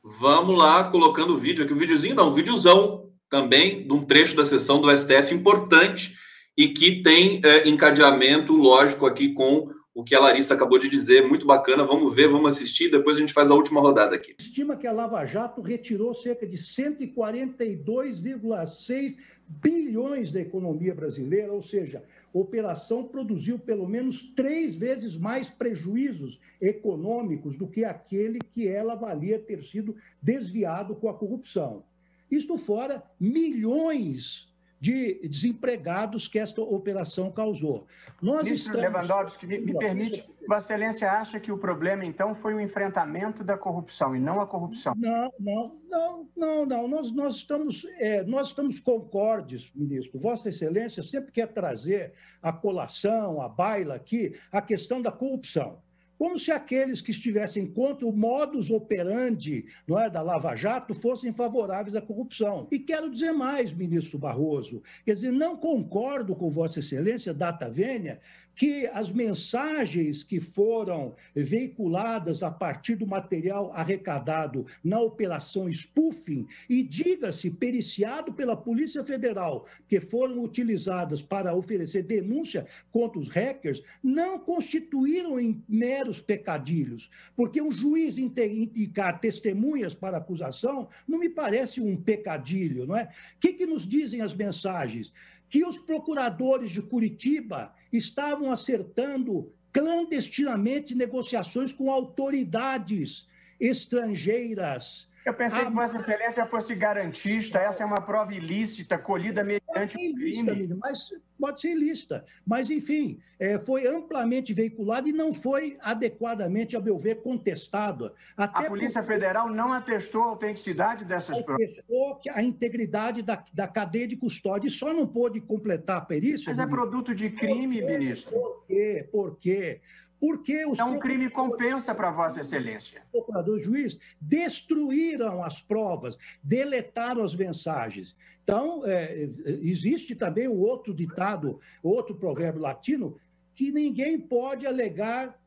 Vamos lá, colocando o vídeo aqui, o videozinho não, um videozão também, de um trecho da sessão do STF importante e que tem é, encadeamento lógico aqui com o que a Larissa acabou de dizer, muito bacana. Vamos ver, vamos assistir, depois a gente faz a última rodada aqui. Estima que a Lava Jato retirou cerca de 142,6 bilhões da economia brasileira, ou seja, a operação produziu pelo menos três vezes mais prejuízos econômicos do que aquele que ela valia ter sido desviado com a corrupção. Isto fora milhões de desempregados que esta operação causou. Nós Ministro estamos... Lewandowski, me, me permite, Vossa Excelência acha que o problema, então, foi o enfrentamento da corrupção e não a corrupção? Não, não, não, não, não. Nós, nós, estamos, é, nós estamos concordes, ministro. Vossa Excelência sempre quer trazer a colação, a baila aqui, a questão da corrupção como se aqueles que estivessem contra o modus operandi não é, da Lava Jato fossem favoráveis à corrupção. E quero dizer mais, ministro Barroso, quer dizer, não concordo com Vossa Excelência, data vênia, que as mensagens que foram veiculadas a partir do material arrecadado na operação spoofing, e diga-se, periciado pela Polícia Federal, que foram utilizadas para oferecer denúncia contra os hackers, não constituíram em meros pecadilhos, porque o juiz indicar testemunhas para acusação não me parece um pecadilho, não é? O que, que nos dizem as mensagens? Que os procuradores de Curitiba estavam acertando clandestinamente negociações com autoridades estrangeiras eu pensei que Vossa Excelência fosse garantista, essa é uma prova ilícita, colhida mediante crime. Ilícita, mas pode ser ilícita. Mas, enfim, é, foi amplamente veiculado e não foi adequadamente, a meu ver, contestado. Até a Polícia porque... Federal não atestou a autenticidade dessas provas. Atestou a integridade da, da cadeia de custódia e só não pôde completar a perícia. Mas é produto de crime, por ministro. Por quê? Por quê? Porque os é um crime compensa para Vossa Excelência. O procurador juiz destruíram as provas, deletaram as mensagens. Então, é, existe também o outro ditado, outro provérbio latino, que ninguém pode alegar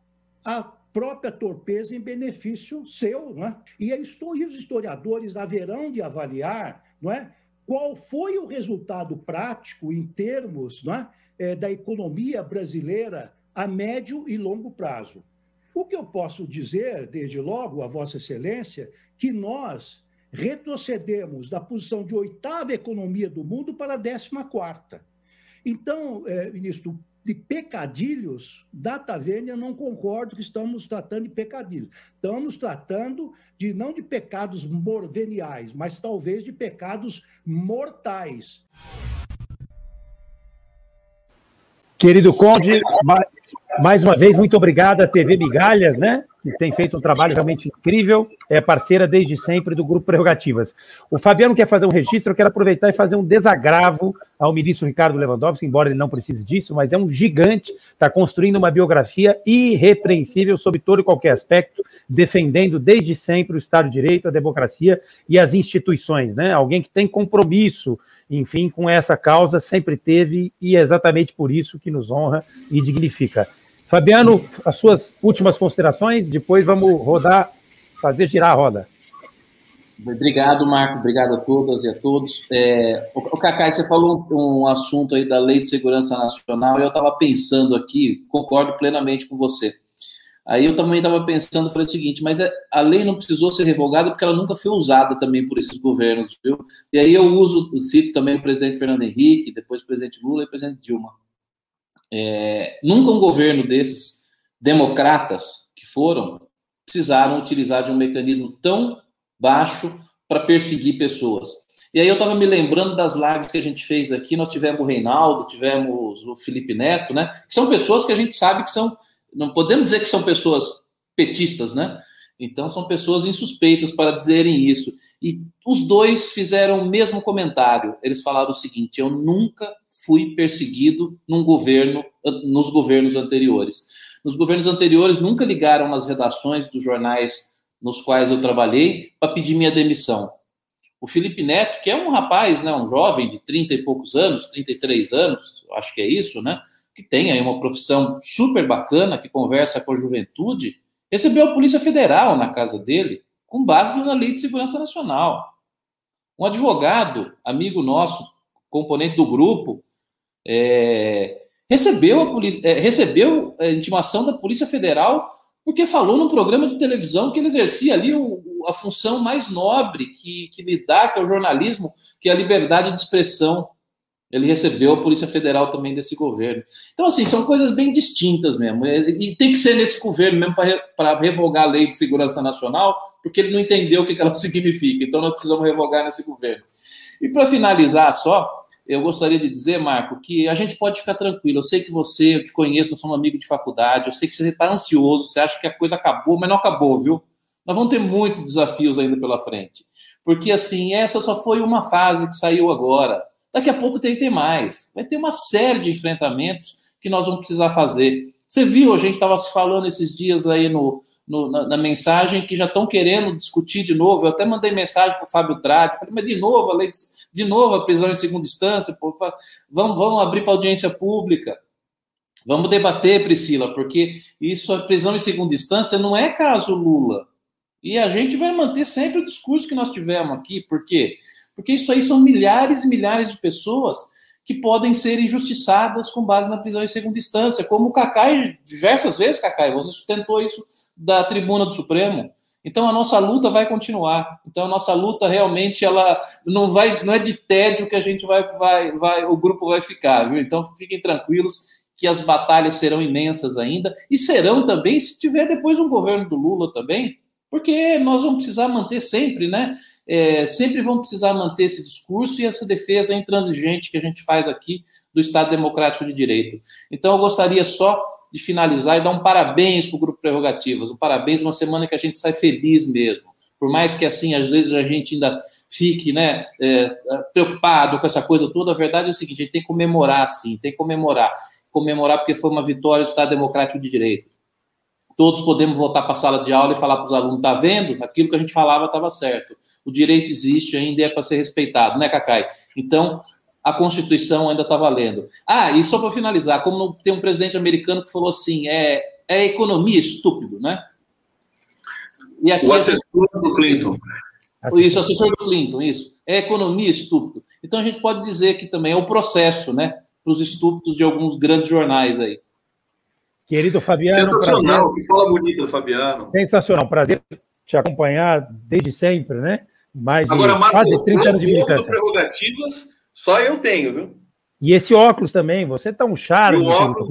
a própria torpeza em benefício seu. Não é? E os historiadores haverão de avaliar não é, qual foi o resultado prático em termos não é, é da economia brasileira a médio e longo prazo. O que eu posso dizer, desde logo, a Vossa Excelência, que nós retrocedemos da posição de oitava economia do mundo para a décima quarta. Então, é, ministro, de pecadilhos, data vênia, não concordo que estamos tratando de pecadilhos. Estamos tratando de não de pecados morveniais, mas talvez de pecados mortais. Querido Conde, mais uma vez, muito obrigado à TV Migalhas, né? Que tem feito um trabalho realmente incrível, é parceira desde sempre do Grupo Prerrogativas. O Fabiano quer fazer um registro, eu quero aproveitar e fazer um desagravo ao ministro Ricardo Lewandowski, embora ele não precise disso, mas é um gigante, está construindo uma biografia irrepreensível sobre todo e qualquer aspecto, defendendo desde sempre o Estado de Direito, a democracia e as instituições, né? Alguém que tem compromisso, enfim, com essa causa, sempre teve, e é exatamente por isso que nos honra e dignifica. Fabiano, as suas últimas considerações, depois vamos rodar, fazer girar a roda. Obrigado, Marco. Obrigado a todas e a todos. É, o Cacai, você falou um, um, assunto aí da Lei de Segurança Nacional e eu estava pensando aqui, concordo plenamente com você. Aí eu também estava pensando, falei o seguinte, mas é, a lei não precisou ser revogada porque ela nunca foi usada também por esses governos, viu? E aí eu uso, cito também o presidente Fernando Henrique, depois o presidente Lula e o presidente Dilma. É, nunca um governo desses democratas que foram precisaram utilizar de um mecanismo tão baixo para perseguir pessoas. E aí eu estava me lembrando das lives que a gente fez aqui, nós tivemos o Reinaldo, tivemos o Felipe Neto, né? Que são pessoas que a gente sabe que são, não podemos dizer que são pessoas petistas, né? Então são pessoas insuspeitas para dizerem isso. E os dois fizeram o mesmo comentário. Eles falaram o seguinte: eu nunca fui perseguido num governo, nos governos anteriores. Nos governos anteriores nunca ligaram nas redações dos jornais nos quais eu trabalhei para pedir minha demissão. O Felipe Neto, que é um rapaz, né, um jovem de 30 e poucos anos, 33 anos, acho que é isso, né, que tem aí uma profissão super bacana, que conversa com a juventude, recebeu a Polícia Federal na casa dele, com base na Lei de Segurança Nacional. Um advogado, amigo nosso, componente do grupo, é, recebeu, a polícia, é, recebeu a intimação da Polícia Federal porque falou num programa de televisão que ele exercia ali o, a função mais nobre que, que lhe dá, que é o jornalismo, que é a liberdade de expressão. Ele recebeu a Polícia Federal também desse governo. Então, assim, são coisas bem distintas mesmo. E tem que ser nesse governo mesmo para revogar a Lei de Segurança Nacional, porque ele não entendeu o que ela significa. Então, nós precisamos revogar nesse governo. E para finalizar só, eu gostaria de dizer, Marco, que a gente pode ficar tranquilo. Eu sei que você, eu te conheço, nós somos amigos de faculdade, eu sei que você está ansioso, você acha que a coisa acabou, mas não acabou, viu? Nós vamos ter muitos desafios ainda pela frente. Porque, assim, essa só foi uma fase que saiu agora. Daqui a pouco tem que ter mais. Vai ter uma série de enfrentamentos que nós vamos precisar fazer. Você viu, a gente estava falando esses dias aí no, no na, na, mensagem que já estão querendo discutir de novo. Eu até mandei mensagem para o Fábio Trade, falei, mas de novo a lei de de novo a prisão em segunda instância, pô, vamos, vamos abrir para audiência pública. Vamos debater, Priscila, porque isso, a prisão em segunda instância, não é caso Lula. E a gente vai manter sempre o discurso que nós tivemos aqui. Por quê? Porque isso aí são milhares e milhares de pessoas que podem ser injustiçadas com base na prisão em segunda instância, como o Cacai, diversas vezes, Cacai, você sustentou isso da tribuna do Supremo. Então a nossa luta vai continuar. Então a nossa luta realmente ela não vai, não é de tédio que a gente vai, vai, vai, o grupo vai ficar, viu? Então fiquem tranquilos que as batalhas serão imensas ainda e serão também se tiver depois um governo do Lula também, porque nós vamos precisar manter sempre, né? É, sempre vamos precisar manter esse discurso e essa defesa intransigente que a gente faz aqui do Estado Democrático de Direito. Então eu gostaria só de finalizar e dar um parabéns para o Grupo Prerrogativas. Um parabéns, uma semana que a gente sai feliz mesmo. Por mais que, assim, às vezes a gente ainda fique né, é, preocupado com essa coisa toda, a verdade é o seguinte: a gente tem que comemorar, sim, tem que comemorar. Comemorar porque foi uma vitória do Estado Democrático de Direito. Todos podemos voltar para a sala de aula e falar para os alunos: está vendo? Aquilo que a gente falava estava certo. O direito existe ainda e é para ser respeitado, né, Cacai? Então, a Constituição ainda está valendo. Ah, e só para finalizar, como tem um presidente americano que falou assim, é, é economia estúpido, né? E aqui, o assessor do Clinton. Isso, assessor do Clinton, isso. É economia estúpido. Então a gente pode dizer que também é o processo, né? Para os estúpidos de alguns grandes jornais aí. Querido Fabiano. Sensacional, prazer. que fala bonito, Fabiano. Sensacional, prazer te acompanhar desde sempre, né? Mais de Agora, Marco, quase 30 anos de militância. prerrogativas só eu tenho, viu? E esse óculos também, você tá um charme. O óculos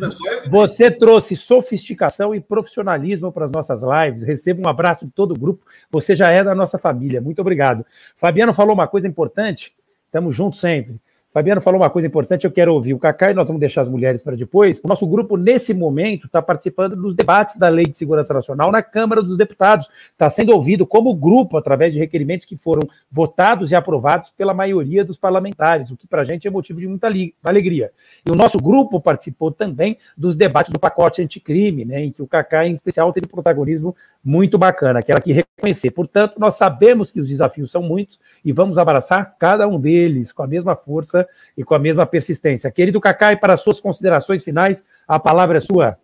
né? só eu Você trouxe sofisticação e profissionalismo para as nossas lives. Receba um abraço de todo o grupo. Você já é da nossa família. Muito obrigado. Fabiano falou uma coisa importante. Estamos juntos sempre. Fabiano falou uma coisa importante, eu quero ouvir o Cacá e nós vamos deixar as mulheres para depois. O nosso grupo, nesse momento, está participando dos debates da Lei de Segurança Nacional na Câmara dos Deputados. Está sendo ouvido como grupo através de requerimentos que foram votados e aprovados pela maioria dos parlamentares, o que para a gente é motivo de muita alegria. E o nosso grupo participou também dos debates do pacote anticrime, né, em que o Cacá, em especial, teve protagonismo muito bacana, quero aqui reconhecer. Portanto, nós sabemos que os desafios são muitos e vamos abraçar cada um deles com a mesma força e com a mesma persistência. Querido Cacai, para suas considerações finais, a palavra é sua.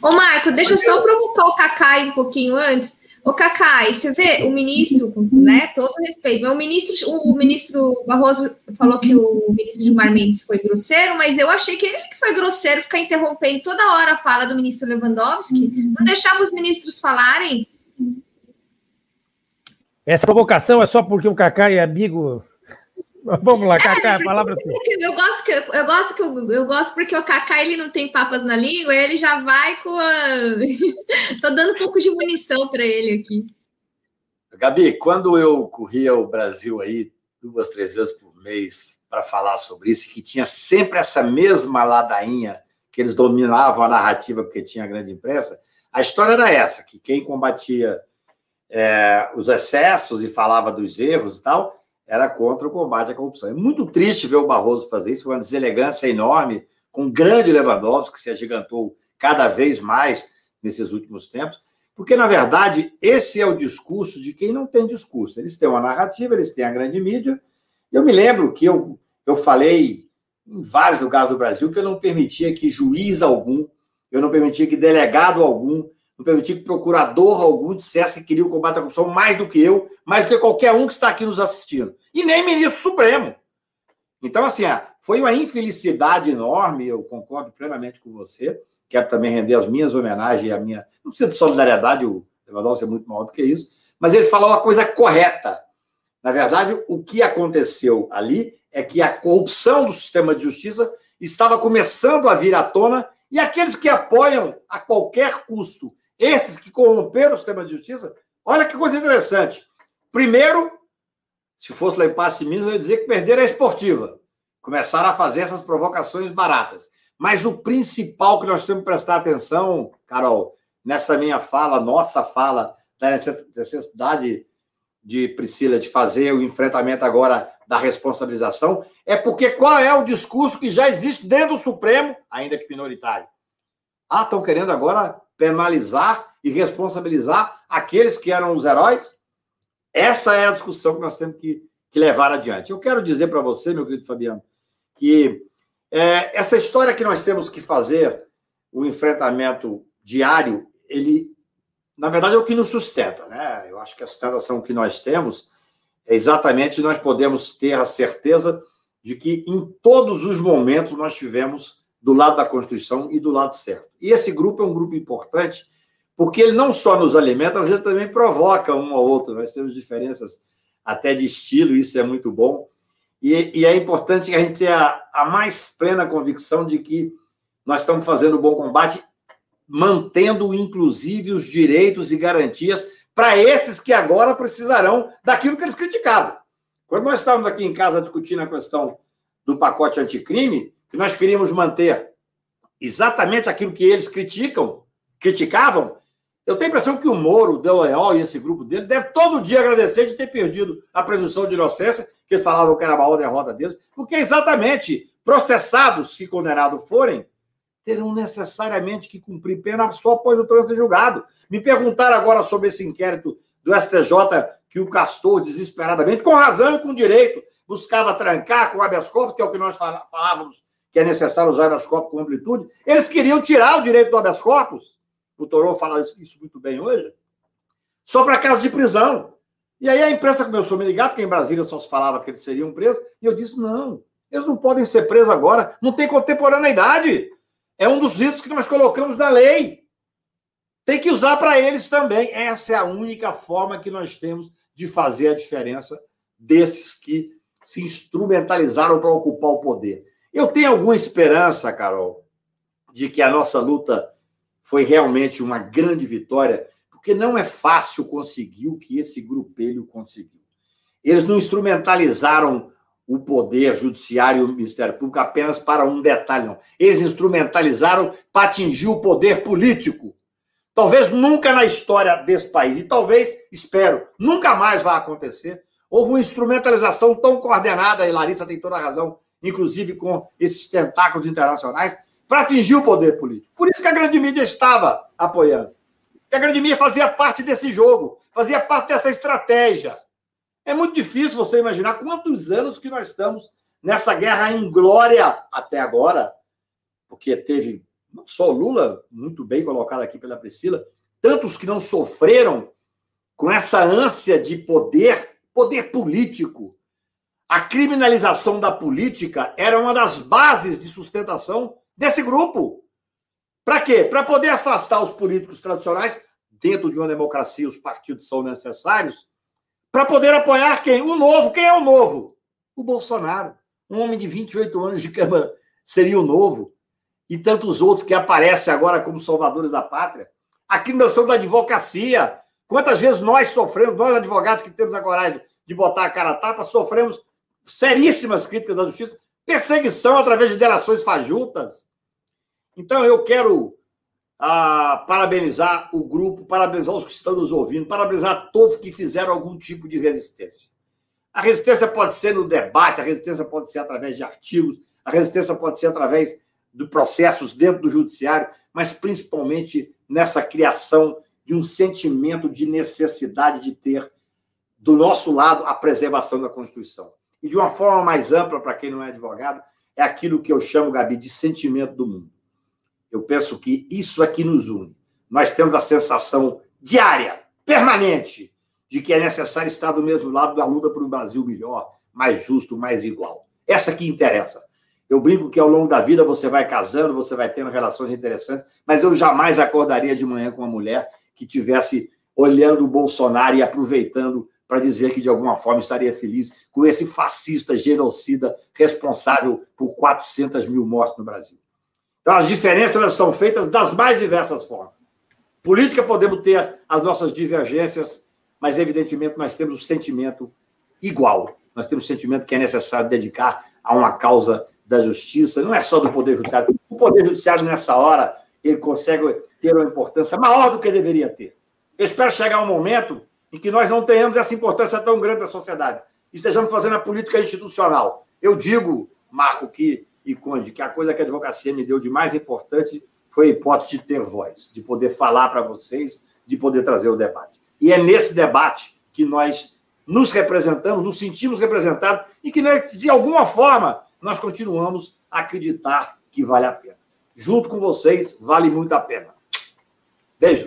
Ô, Marco, deixa eu só provocar o Cacai um pouquinho antes. Ô, Cacai, você vê o ministro, né? Todo respeito, o ministro, o ministro Barroso falou que o ministro Gilmar Mendes foi grosseiro, mas eu achei que ele que foi grosseiro, ficar interrompendo toda hora a fala do ministro Lewandowski, não deixava os ministros falarem. Essa provocação é só porque o Cacai é amigo Vamos lá, Cacá, é, a palavra sua. Eu gosto, que, eu, gosto que eu, eu gosto porque o Cacá ele não tem papas na língua, ele já vai com a. Tô dando um pouco de munição para ele aqui. Gabi, quando eu corria o Brasil aí duas, três vezes por mês para falar sobre isso, que tinha sempre essa mesma ladainha, que eles dominavam a narrativa porque tinha a grande imprensa, a história era essa, que quem combatia é, os excessos e falava dos erros e tal, era contra o combate à corrupção. É muito triste ver o Barroso fazer isso, uma deselegância enorme, com o grande Lewandowski, que se agigantou cada vez mais nesses últimos tempos, porque, na verdade, esse é o discurso de quem não tem discurso. Eles têm uma narrativa, eles têm a grande mídia. Eu me lembro que eu, eu falei em vários lugares do Brasil que eu não permitia que juiz algum, eu não permitia que delegado algum não permiti que procurador algum dissesse que queria o combate à corrupção mais do que eu, mais do que qualquer um que está aqui nos assistindo. E nem ministro Supremo. Então, assim, foi uma infelicidade enorme, eu concordo plenamente com você. Quero também render as minhas homenagens e a minha. Não precisa de solidariedade, o Lewandowski é muito maior do que isso, mas ele falou uma coisa correta. Na verdade, o que aconteceu ali é que a corrupção do sistema de justiça estava começando a vir à tona e aqueles que apoiam a qualquer custo, esses que corromperam o sistema de justiça, olha que coisa interessante. Primeiro, se fosse lá em Passe Minas, eu ia dizer que perderam a esportiva. Começaram a fazer essas provocações baratas. Mas o principal que nós temos que prestar atenção, Carol, nessa minha fala, nossa fala, da necessidade de Priscila de fazer o enfrentamento agora da responsabilização, é porque qual é o discurso que já existe dentro do Supremo, ainda que minoritário? Ah, estão querendo agora penalizar e responsabilizar aqueles que eram os heróis? Essa é a discussão que nós temos que, que levar adiante. Eu quero dizer para você, meu querido Fabiano, que é, essa história que nós temos que fazer, o enfrentamento diário, ele, na verdade, é o que nos sustenta, né? Eu acho que a sustentação que nós temos é exatamente nós podemos ter a certeza de que em todos os momentos nós tivemos do lado da Constituição e do lado certo. E esse grupo é um grupo importante porque ele não só nos alimenta, mas ele também provoca um ao outro. Nós temos diferenças até de estilo, isso é muito bom. E, e é importante que a gente tenha a mais plena convicção de que nós estamos fazendo um bom combate, mantendo, inclusive, os direitos e garantias para esses que agora precisarão daquilo que eles criticavam. Quando nós estávamos aqui em casa discutindo a questão do pacote anticrime, que nós queríamos manter exatamente aquilo que eles criticam, criticavam, eu tenho a impressão que o Moro, o Deloyal e esse grupo dele deve todo dia agradecer de ter perdido a presunção de inocência, que eles falavam que era a maior derrota deles, porque exatamente processados, se condenados forem, terão necessariamente que cumprir pena só após o trânsito julgado. Me perguntaram agora sobre esse inquérito do STJ que o Castor, desesperadamente, com razão e com direito, buscava trancar com habeas corpus, que é o que nós falávamos que é necessário usar habeas corpus com amplitude. Eles queriam tirar o direito do habeas corpus o Toró fala isso muito bem hoje, só para casos de prisão. E aí a imprensa começou a me ligar, porque em Brasília só se falava que eles seriam presos, e eu disse: não, eles não podem ser presos agora, não tem contemporaneidade. É um dos ritos que nós colocamos na lei. Tem que usar para eles também. Essa é a única forma que nós temos de fazer a diferença desses que se instrumentalizaram para ocupar o poder. Eu tenho alguma esperança, Carol, de que a nossa luta foi realmente uma grande vitória, porque não é fácil conseguir o que esse grupelho conseguiu. Eles não instrumentalizaram o poder judiciário e o Ministério Público apenas para um detalhe, não. Eles instrumentalizaram para atingir o poder político. Talvez nunca na história desse país, e talvez, espero, nunca mais vai acontecer, houve uma instrumentalização tão coordenada, e Larissa tem toda a razão, inclusive com esses tentáculos internacionais, para atingir o poder político. Por isso que a grande mídia estava apoiando. Que a grande mídia fazia parte desse jogo, fazia parte dessa estratégia. É muito difícil você imaginar quantos anos que nós estamos nessa guerra em glória até agora, porque teve não só o Lula, muito bem colocado aqui pela Priscila, tantos que não sofreram com essa ânsia de poder, poder político. A criminalização da política era uma das bases de sustentação desse grupo. Para quê? Para poder afastar os políticos tradicionais, dentro de uma democracia, os partidos são necessários, para poder apoiar quem? O novo. Quem é o novo? O Bolsonaro. Um homem de 28 anos de Câmara seria o novo. E tantos outros que aparecem agora como salvadores da pátria. A criminalização da advocacia. Quantas vezes nós sofremos, nós advogados que temos a coragem de botar a cara a tapa, sofremos seríssimas críticas da justiça perseguição através de delações fajutas. Então, eu quero ah, parabenizar o grupo, parabenizar os que estão nos ouvindo, parabenizar todos que fizeram algum tipo de resistência. A resistência pode ser no debate, a resistência pode ser através de artigos, a resistência pode ser através de processos dentro do judiciário, mas principalmente nessa criação de um sentimento de necessidade de ter do nosso lado a preservação da Constituição e de uma forma mais ampla, para quem não é advogado, é aquilo que eu chamo, Gabi, de sentimento do mundo. Eu penso que isso é nos une. nós temos a sensação diária, permanente, de que é necessário estar do mesmo lado da luta por um Brasil melhor, mais justo, mais igual. Essa que interessa. Eu brinco que ao longo da vida você vai casando, você vai tendo relações interessantes, mas eu jamais acordaria de manhã com uma mulher que tivesse olhando o Bolsonaro e aproveitando para dizer que de alguma forma estaria feliz com esse fascista genocida responsável por 400 mil mortes no Brasil. Então, as diferenças são feitas das mais diversas formas. Política podemos ter as nossas divergências, mas evidentemente nós temos o sentimento igual. Nós temos o sentimento que é necessário dedicar a uma causa da justiça, não é só do Poder Judiciário. O Poder Judiciário, nessa hora, ele consegue ter uma importância maior do que deveria ter. Eu espero chegar um momento em que nós não tenhamos essa importância tão grande da sociedade. E estejamos fazendo a política institucional. Eu digo, Marco que, e Conde, que a coisa que a advocacia me deu de mais importante foi a hipótese de ter voz, de poder falar para vocês, de poder trazer o debate. E é nesse debate que nós nos representamos, nos sentimos representados e que, de alguma forma, nós continuamos a acreditar que vale a pena. Junto com vocês, vale muito a pena. Beijo.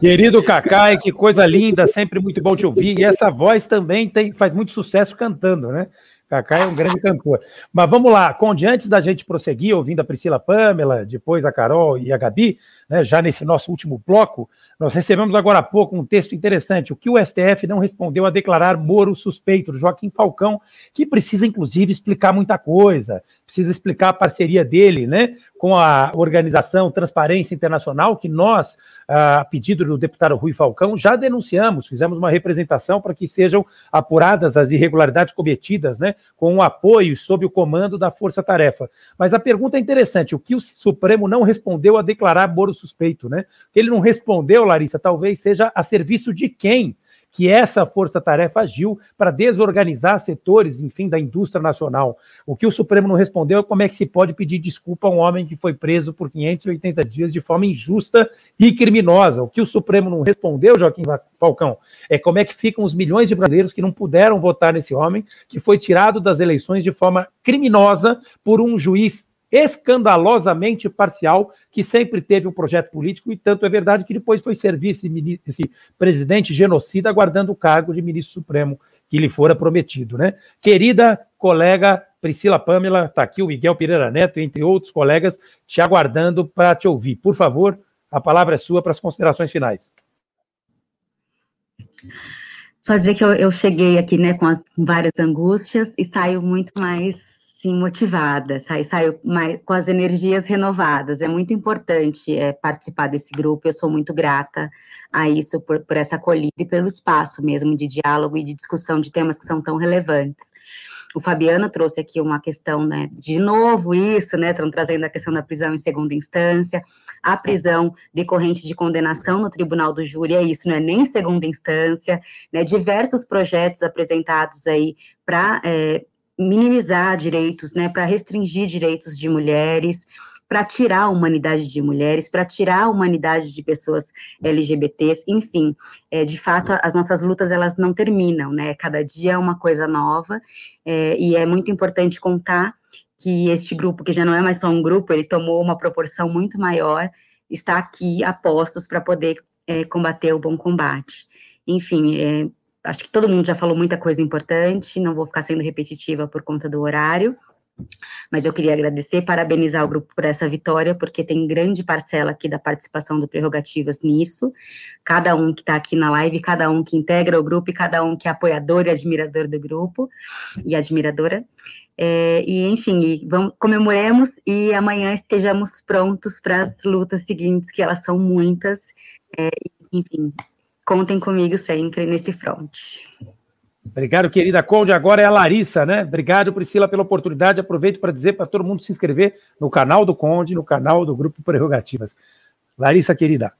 Querido Cacai, que coisa linda, sempre muito bom te ouvir. E essa voz também tem, faz muito sucesso cantando, né? Cacai é um grande cantor. Mas vamos lá, Conde, antes da gente prosseguir, ouvindo a Priscila Pamela, depois a Carol e a Gabi, né, já nesse nosso último bloco, nós recebemos agora há pouco um texto interessante, o que o STF não respondeu a declarar Moro suspeito, Joaquim Falcão, que precisa, inclusive, explicar muita coisa, precisa explicar a parceria dele né, com a organização Transparência Internacional, que nós, a pedido do deputado Rui Falcão, já denunciamos, fizemos uma representação para que sejam apuradas as irregularidades cometidas né, com o apoio e sob o comando da Força Tarefa. Mas a pergunta é interessante, o que o Supremo não respondeu a declarar Moro suspeito, né? Ele não respondeu Larissa, talvez seja a serviço de quem que essa força-tarefa agiu para desorganizar setores, enfim, da indústria nacional. O que o Supremo não respondeu é como é que se pode pedir desculpa a um homem que foi preso por 580 dias de forma injusta e criminosa. O que o Supremo não respondeu, Joaquim Falcão, é como é que ficam os milhões de brasileiros que não puderam votar nesse homem, que foi tirado das eleições de forma criminosa por um juiz escandalosamente parcial, que sempre teve um projeto político, e tanto é verdade que depois foi servir esse, presidente genocida aguardando o cargo de ministro supremo que lhe fora prometido. Né? Querida colega Priscila Pamela, está aqui o Miguel Pereira Neto, entre outros colegas, te aguardando para te ouvir. Por favor, a palavra é sua para as considerações finais. Só dizer que eu, eu cheguei aqui né, com as várias angústias e saio muito mais sim motivada, sai, saio mais, com as energias renovadas. É muito importante é, participar desse grupo. Eu sou muito grata a isso por, por essa acolhida e pelo espaço mesmo de diálogo e de discussão de temas que são tão relevantes. O Fabiano trouxe aqui uma questão, né, de novo isso, né, estão trazendo a questão da prisão em segunda instância, a prisão decorrente de condenação no tribunal do júri, é isso, não é nem segunda instância, né, diversos projetos apresentados aí para é, minimizar direitos, né, para restringir direitos de mulheres, para tirar a humanidade de mulheres, para tirar a humanidade de pessoas LGBTs, enfim, é, de fato, as nossas lutas elas não terminam, né? Cada dia é uma coisa nova é, e é muito importante contar que este grupo, que já não é mais só um grupo, ele tomou uma proporção muito maior, está aqui a postos para poder é, combater o bom combate. Enfim, é, acho que todo mundo já falou muita coisa importante, não vou ficar sendo repetitiva por conta do horário, mas eu queria agradecer, parabenizar o grupo por essa vitória, porque tem grande parcela aqui da participação do Prerrogativas nisso, cada um que está aqui na live, cada um que integra o grupo e cada um que é apoiador e admirador do grupo, e admiradora, é, e enfim, vamos, comemoremos e amanhã estejamos prontos para as lutas seguintes, que elas são muitas, é, enfim, contem comigo sempre nesse front. Obrigado, querida Conde. Agora é a Larissa, né? Obrigado, Priscila, pela oportunidade. Aproveito para dizer para todo mundo se inscrever no canal do Conde, no canal do Grupo Prerrogativas. Larissa, querida.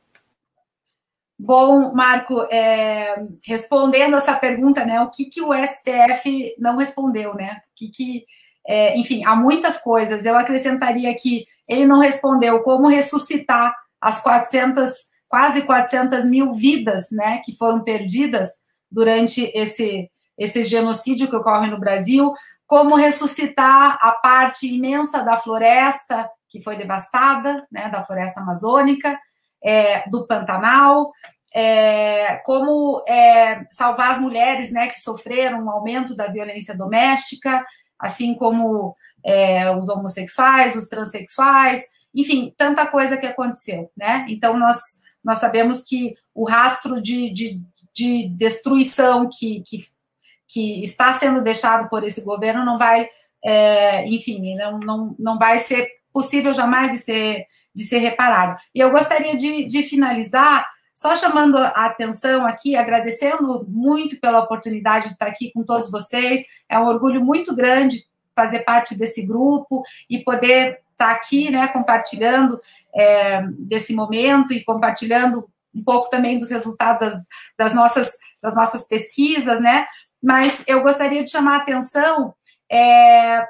Bom, Marco, é, respondendo essa pergunta, né? O que, que o STF não respondeu, né? O que, que é, enfim, há muitas coisas. Eu acrescentaria que ele não respondeu como ressuscitar as 400 quase 400 mil vidas, né, que foram perdidas durante esse, esse genocídio que ocorre no Brasil, como ressuscitar a parte imensa da floresta que foi devastada, né, da floresta amazônica, é, do Pantanal, é, como é, salvar as mulheres né, que sofreram um aumento da violência doméstica, assim como é, os homossexuais, os transexuais, enfim, tanta coisa que aconteceu, né? Então, nós, nós sabemos que o rastro de, de, de destruição que, que, que está sendo deixado por esse governo não vai, é, enfim, não, não, não vai ser possível jamais de ser, de ser reparado. E eu gostaria de, de finalizar só chamando a atenção aqui, agradecendo muito pela oportunidade de estar aqui com todos vocês. É um orgulho muito grande fazer parte desse grupo e poder estar aqui, né, compartilhando é, desse momento e compartilhando um pouco também dos resultados das, das, nossas, das nossas pesquisas, né? Mas eu gostaria de chamar a atenção é,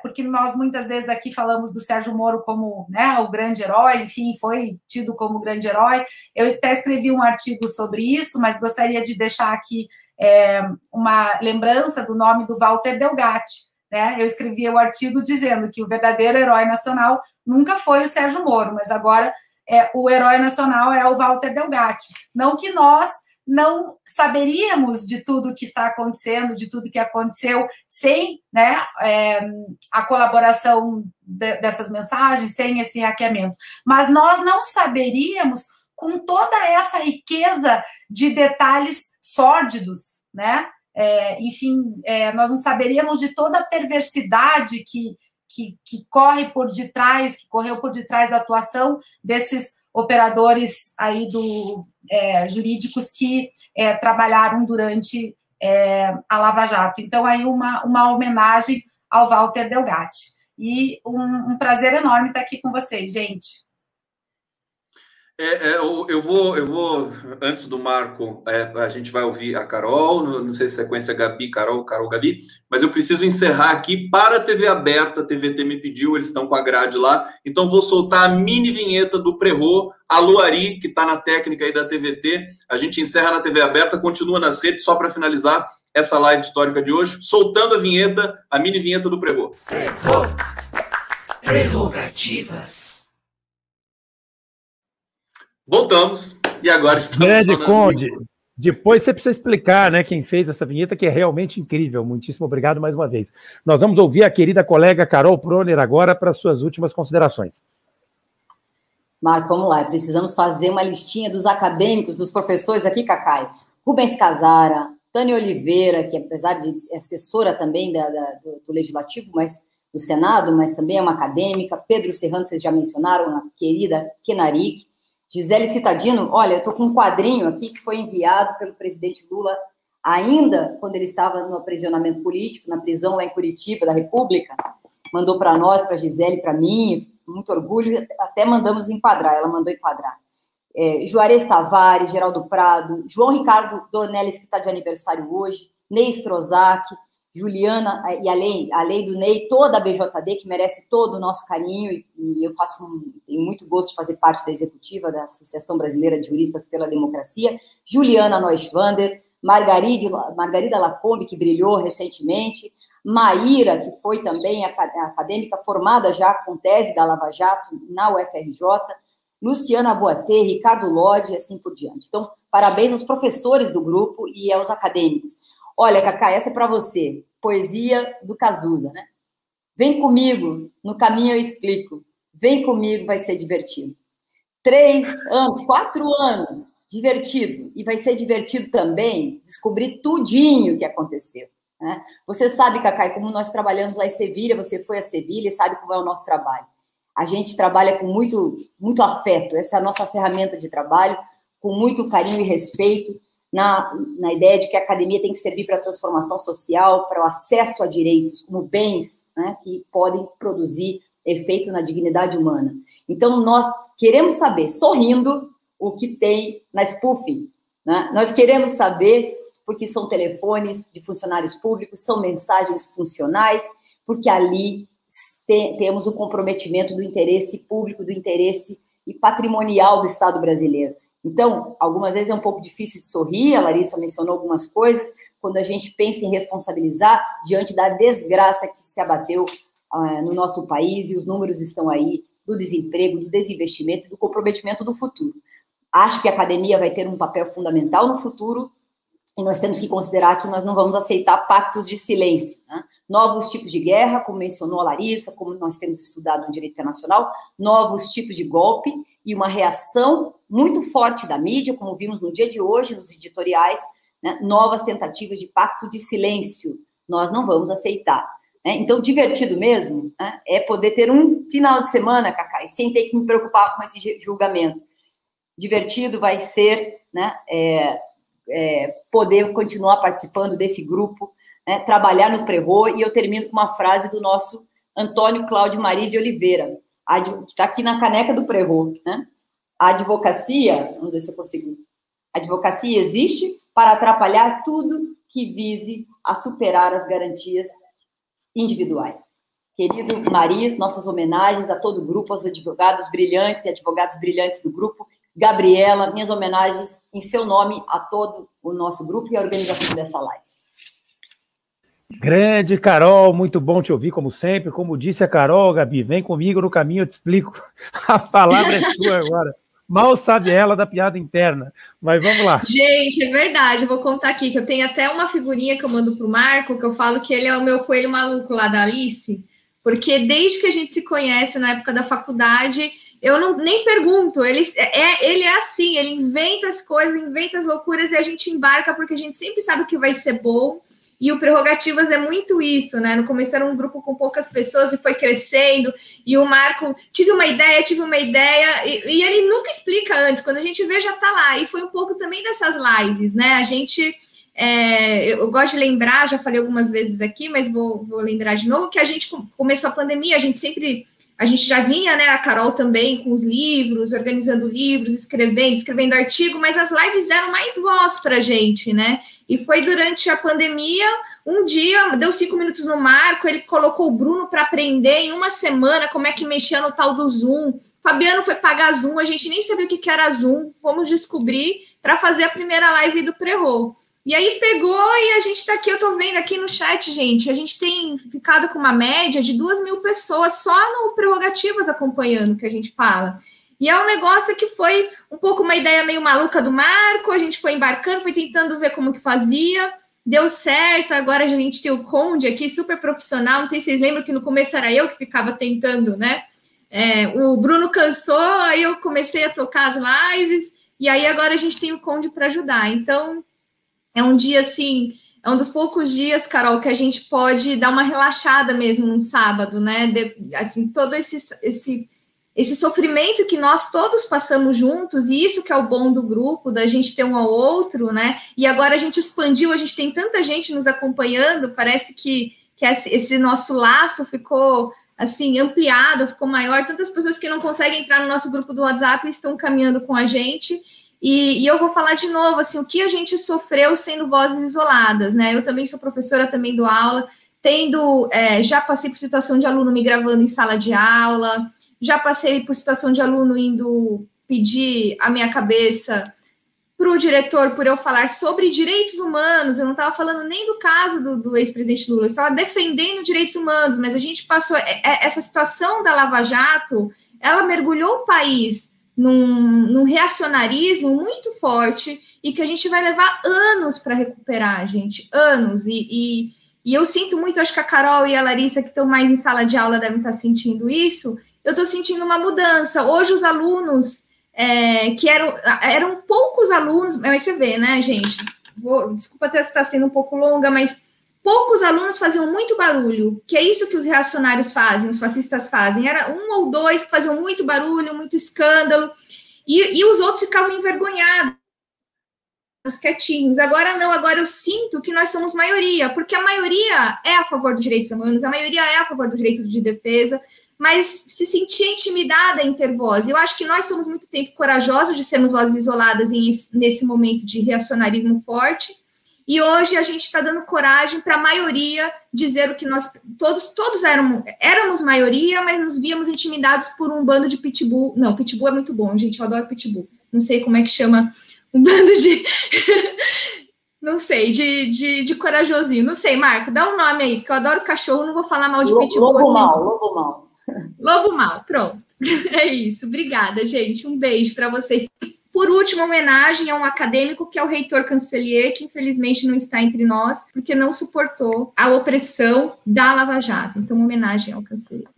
porque nós muitas vezes aqui falamos do Sérgio Moro como né, o grande herói, enfim, foi tido como grande herói. Eu até escrevi um artigo sobre isso, mas gostaria de deixar aqui é, uma lembrança do nome do Walter Delgatti. Né? Eu escrevi o artigo dizendo que o verdadeiro herói nacional nunca foi o Sérgio Moro, mas agora é, o herói nacional é o Walter Delgatti. Não que nós não saberíamos de tudo que está acontecendo, de tudo que aconteceu, sem né, é, a colaboração de, dessas mensagens, sem esse hackeamento. Mas nós não saberíamos com toda essa riqueza de detalhes sórdidos, né? É, enfim, é, nós não saberíamos de toda a perversidade que, que, que corre por detrás, que correu por detrás da atuação desses operadores aí do é, jurídicos que é, trabalharam durante é, a Lava Jato. Então, aí uma, uma homenagem ao Walter Delgatti. E um, um prazer enorme estar aqui com vocês, gente. É, é, eu, vou, eu vou, antes do Marco, é, a gente vai ouvir a Carol, não, sei se sequência Gabi, Carol, Carol, Gabi, mas eu preciso encerrar aqui para a TV aberta, a TVT me pediu, eles estão com a grade lá, então vou soltar a mini vinheta do Prerro, a Luari, que está na técnica aí da TVT, a gente encerra na TV aberta, continua nas redes, só para finalizar essa live histórica de hoje, soltando a vinheta, a mini vinheta do Prerro. Prerro. Prerrogativas. Voltamos e agora estamos. Grande Conde, depois você precisa explicar, né, quem fez essa vinheta, que é realmente incrível. Muitíssimo obrigado mais uma vez. Nós vamos ouvir a querida colega Carol Proner agora para suas últimas considerações. Marco, vamos lá. Precisamos fazer uma listinha dos acadêmicos, dos professores aqui, Cacai. Rubens Casara, Tânia Oliveira, que apesar de ser assessora também da, da, do, do, Legislativo, mas do Senado, mas também é uma acadêmica. Pedro Serrano, vocês já mencionaram, a querida Kenarik. Gisele Citadino, olha, eu estou com um quadrinho aqui que foi enviado pelo presidente Lula ainda quando ele estava no aprisionamento político, na prisão lá em Curitiba, da República. Mandou para nós, para Gisele, para mim, muito orgulho, até mandamos enquadrar, ela mandou enquadrar. É, Juarez Tavares, Geraldo Prado, João Ricardo Dornelles, que está de aniversário hoje, Ney Strozak, Juliana, eh, e além, além do Ney, toda a BJD, que merece todo o nosso carinho, e, e eu faço um, tenho muito gosto de fazer parte da executiva da Associação Brasileira de Juristas pela Democracia, Juliana Neuschwander, Margarida, Margarida Lacombe, que brilhou recentemente, Maíra, que foi também acadêmica formada já com tese da Lava Jato na UFRJ, Luciana Boatê, Ricardo Lodge e assim por diante. Então, parabéns aos professores do grupo e aos acadêmicos. Olha, Cacá, essa é para você. Poesia do Cazuza, né? Vem comigo, no caminho eu explico. Vem comigo, vai ser divertido. Três anos, quatro anos, divertido. E vai ser divertido também descobrir tudinho que aconteceu. Né? Você sabe, Cacá, como nós trabalhamos lá em Sevilha, você foi a Sevilha e sabe como é o nosso trabalho. A gente trabalha com muito, muito afeto, essa é a nossa ferramenta de trabalho, com muito carinho e respeito na, na ideia de que a academia tem que servir para a transformação social, para o acesso a direitos como bens né, que podem produzir efeito na dignidade humana. Então, nós queremos saber, sorrindo, o que tem na spoofing. Né? Nós queremos saber, porque são telefones de funcionários públicos, são mensagens funcionais, porque ali te, temos o comprometimento do interesse público, do interesse e patrimonial do Estado brasileiro. Então, algumas vezes é um pouco difícil de sorrir, a Larissa mencionou algumas coisas, quando a gente pensa em responsabilizar diante da desgraça que se abateu uh, no nosso país, e os números estão aí do desemprego, do desinvestimento e do comprometimento do futuro. Acho que a academia vai ter um papel fundamental no futuro e nós temos que considerar que nós não vamos aceitar pactos de silêncio. Né? Novos tipos de guerra, como mencionou a Larissa, como nós temos estudado no direito internacional, novos tipos de golpe e uma reação muito forte da mídia, como vimos no dia de hoje nos editoriais, né? novas tentativas de pacto de silêncio. Nós não vamos aceitar. Né? Então, divertido mesmo né? é poder ter um final de semana, Cacai, sem ter que me preocupar com esse julgamento. Divertido vai ser né, é, é, poder continuar participando desse grupo, né, trabalhar no Prerro, e eu termino com uma frase do nosso Antônio Cláudio Maris de Oliveira, que está aqui na caneca do Prerro. Né? A advocacia, vamos ver se eu consigo. A advocacia existe para atrapalhar tudo que vise a superar as garantias individuais. Querido Maris, nossas homenagens a todo o grupo, aos advogados brilhantes e advogados brilhantes do grupo. Gabriela, minhas homenagens em seu nome a todo o nosso grupo e a organização dessa live. Grande Carol, muito bom te ouvir, como sempre. Como disse a Carol, Gabi, vem comigo no caminho, eu te explico. A palavra é sua agora. Mal sabe ela da piada interna. Mas vamos lá. Gente, é verdade. Eu vou contar aqui que eu tenho até uma figurinha que eu mando pro Marco, que eu falo que ele é o meu coelho maluco lá da Alice, porque desde que a gente se conhece na época da faculdade, eu não nem pergunto. Ele é, ele é assim, ele inventa as coisas, inventa as loucuras e a gente embarca porque a gente sempre sabe que vai ser bom. E o Prerrogativas é muito isso, né? No começo era um grupo com poucas pessoas e foi crescendo. E o Marco, tive uma ideia, tive uma ideia, e, e ele nunca explica antes. Quando a gente vê, já tá lá. E foi um pouco também dessas lives, né? A gente. É, eu gosto de lembrar, já falei algumas vezes aqui, mas vou, vou lembrar de novo, que a gente começou a pandemia, a gente sempre a gente já vinha, né, a Carol também com os livros, organizando livros, escrevendo, escrevendo artigo, mas as lives deram mais voz para a gente, né? E foi durante a pandemia, um dia, deu cinco minutos no marco, ele colocou o Bruno para aprender em uma semana como é que mexia no tal do Zoom. Fabiano foi pagar Zoom, a gente nem sabia o que era Zoom, fomos descobrir para fazer a primeira live do Prerro. E aí pegou e a gente está aqui, eu estou vendo aqui no chat, gente, a gente tem ficado com uma média de duas mil pessoas só no Prerrogativas acompanhando que a gente fala. E é um negócio que foi um pouco uma ideia meio maluca do Marco, a gente foi embarcando, foi tentando ver como que fazia, deu certo, agora a gente tem o Conde aqui, super profissional, não sei se vocês lembram que no começo era eu que ficava tentando, né? É, o Bruno cansou, aí eu comecei a tocar as lives, e aí agora a gente tem o Conde para ajudar. Então, é um dia assim, é um dos poucos dias, Carol, que a gente pode dar uma relaxada mesmo num sábado, né? De, assim, todo esse, esse, esse sofrimento que nós todos passamos juntos, e isso que é o bom do grupo, da gente ter um ao outro, né? E agora a gente expandiu, a gente tem tanta gente nos acompanhando, parece que, que esse nosso laço ficou assim, ampliado, ficou maior, tantas pessoas que não conseguem entrar no nosso grupo do WhatsApp estão caminhando com a gente. E, e, eu vou falar de novo, assim, o que a gente sofreu sendo vozes isoladas, né? Eu também sou professora, também dou aula, tendo, é, já passei por situação de aluno me gravando em sala de aula, já passei por situação de aluno indo pedir a minha cabeça para o diretor por eu falar sobre direitos humanos, eu não estava falando nem do caso do, do ex-presidente Lula, eu estava defendendo direitos humanos, mas a gente passou, é, é, essa situação da Lava Jato, ela mergulhou o país num, num, reacionarismo muito forte e que a gente vai levar anos para recuperar, gente, anos. E, e, e, eu sinto muito, acho que a Carol e a Larissa, que estão mais em sala de aula, devem estar sentindo isso. Eu estou sentindo uma mudança. Hoje, os alunos, é, que eram, eram poucos alunos, mas você vê, né, gente? Vou, desculpa até estar sendo um pouco longa, mas poucos alunos faziam muito barulho, que é isso que os reacionários fazem, os fascistas fazem. Era um ou dois que faziam muito barulho, muito escândalo, e, e os outros ficavam envergonhados, quietinhos. Agora não, agora eu sinto que nós somos maioria, porque a maioria é a favor dos direitos humanos, a maioria é a favor do direito de defesa, mas se sentia intimidada em ter voz. Eu acho que nós somos muito tempo corajosos de sermos vozes isoladas em, nesse momento de reacionarismo forte, e hoje a gente está dando coragem para a maioria dizer o que nós todos todos éramos, éramos maioria, mas nos víamos intimidados por um bando de pitbull. Não, pitbull é muito bom, gente, eu adoro pitbull. Não sei como é que chama um bando de não sei, de, de, de corajosinho. Não sei, Marco, dá um nome aí, porque eu adoro cachorro, não vou falar mal de pitbull. Lobo mal, lobo mal. Lobo mal, pronto. É isso. Obrigada, gente. Um beijo para vocês. Por último, homenagem a um acadêmico que é o reitor Cancelier, que infelizmente não está entre nós, porque não suportou a opressão da Lava Jato. Então, homenagem ao Cancelier.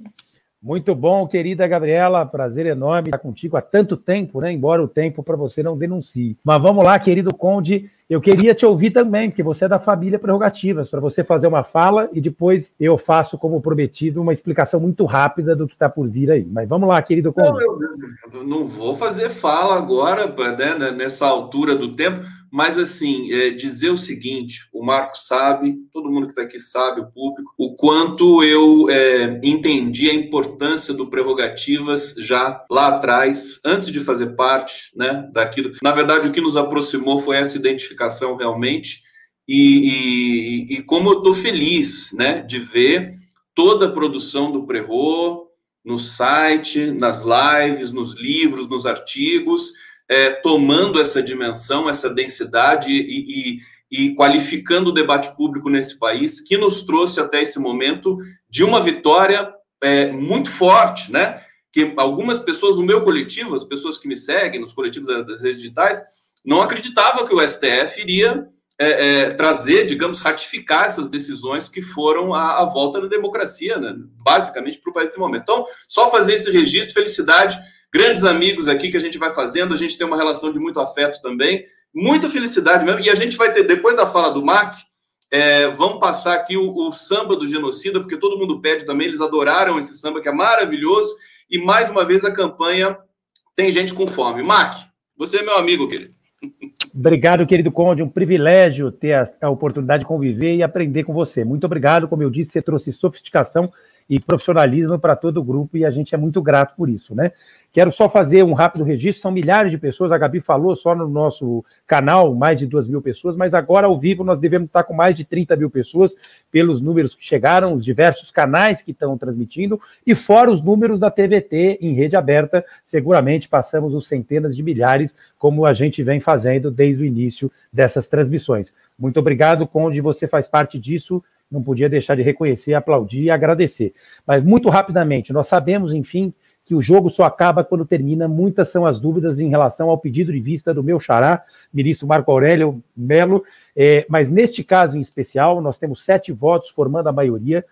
Muito bom, querida Gabriela. Prazer enorme estar contigo há tanto tempo, né? Embora o tempo para você não denuncie. Mas vamos lá, querido Conde. Eu queria te ouvir também, porque você é da família Prerrogativas, para você fazer uma fala e depois eu faço, como prometido, uma explicação muito rápida do que está por vir aí. Mas vamos lá, querido Conde. Não, eu não vou fazer fala agora, né, nessa altura do tempo. Mas, assim, é, dizer o seguinte: o Marco sabe, todo mundo que está aqui sabe, o público, o quanto eu é, entendi a importância do Prerrogativas já lá atrás, antes de fazer parte né, daquilo. Na verdade, o que nos aproximou foi essa identificação realmente. E, e, e como eu estou feliz né, de ver toda a produção do Prerro no site, nas lives, nos livros, nos artigos é, tomando essa dimensão, essa densidade e, e, e qualificando o debate público nesse país, que nos trouxe até esse momento de uma vitória é, muito forte, né? Que algumas pessoas, o meu coletivo, as pessoas que me seguem nos coletivos das redes digitais, não acreditavam que o STF iria é, é, trazer, digamos, ratificar essas decisões que foram a, a volta da democracia, né? basicamente, para o país nesse momento. Então, só fazer esse registro, felicidade grandes amigos aqui que a gente vai fazendo, a gente tem uma relação de muito afeto também, muita felicidade mesmo. E a gente vai ter, depois da fala do MAC, é, vamos passar aqui o, o, samba do genocida, porque todo mundo pede também, eles adoraram esse samba que é maravilhoso. E mais uma vez a campanha tem gente com fome. MAC, você é meu amigo, querido. Obrigado, querido Conde. Um privilégio ter a, a oportunidade de conviver e aprender com você. Muito obrigado. Como eu disse, você trouxe sofisticação e profissionalismo para todo o grupo e a gente é muito grato por isso, né? Quero só fazer um rápido registro, são milhares de pessoas, a Gabi falou só no nosso canal, mais de duas mil pessoas, mas agora ao vivo nós devemos estar com mais de 30 mil pessoas, pelos números que chegaram, os diversos canais que estão transmitindo, e fora os números da TVT em rede aberta, seguramente passamos os centenas de milhares, como a gente vem fazendo desde o início dessas transmissões. Muito obrigado, Conde, você faz parte disso, não podia deixar de reconhecer, aplaudir e agradecer. Mas muito rapidamente, nós sabemos, enfim, que o jogo só acaba quando termina. Muitas são as dúvidas em relação ao pedido de vista do meu xará, ministro Marco Aurélio Melo, é, mas neste caso em especial, nós temos sete votos formando a maioria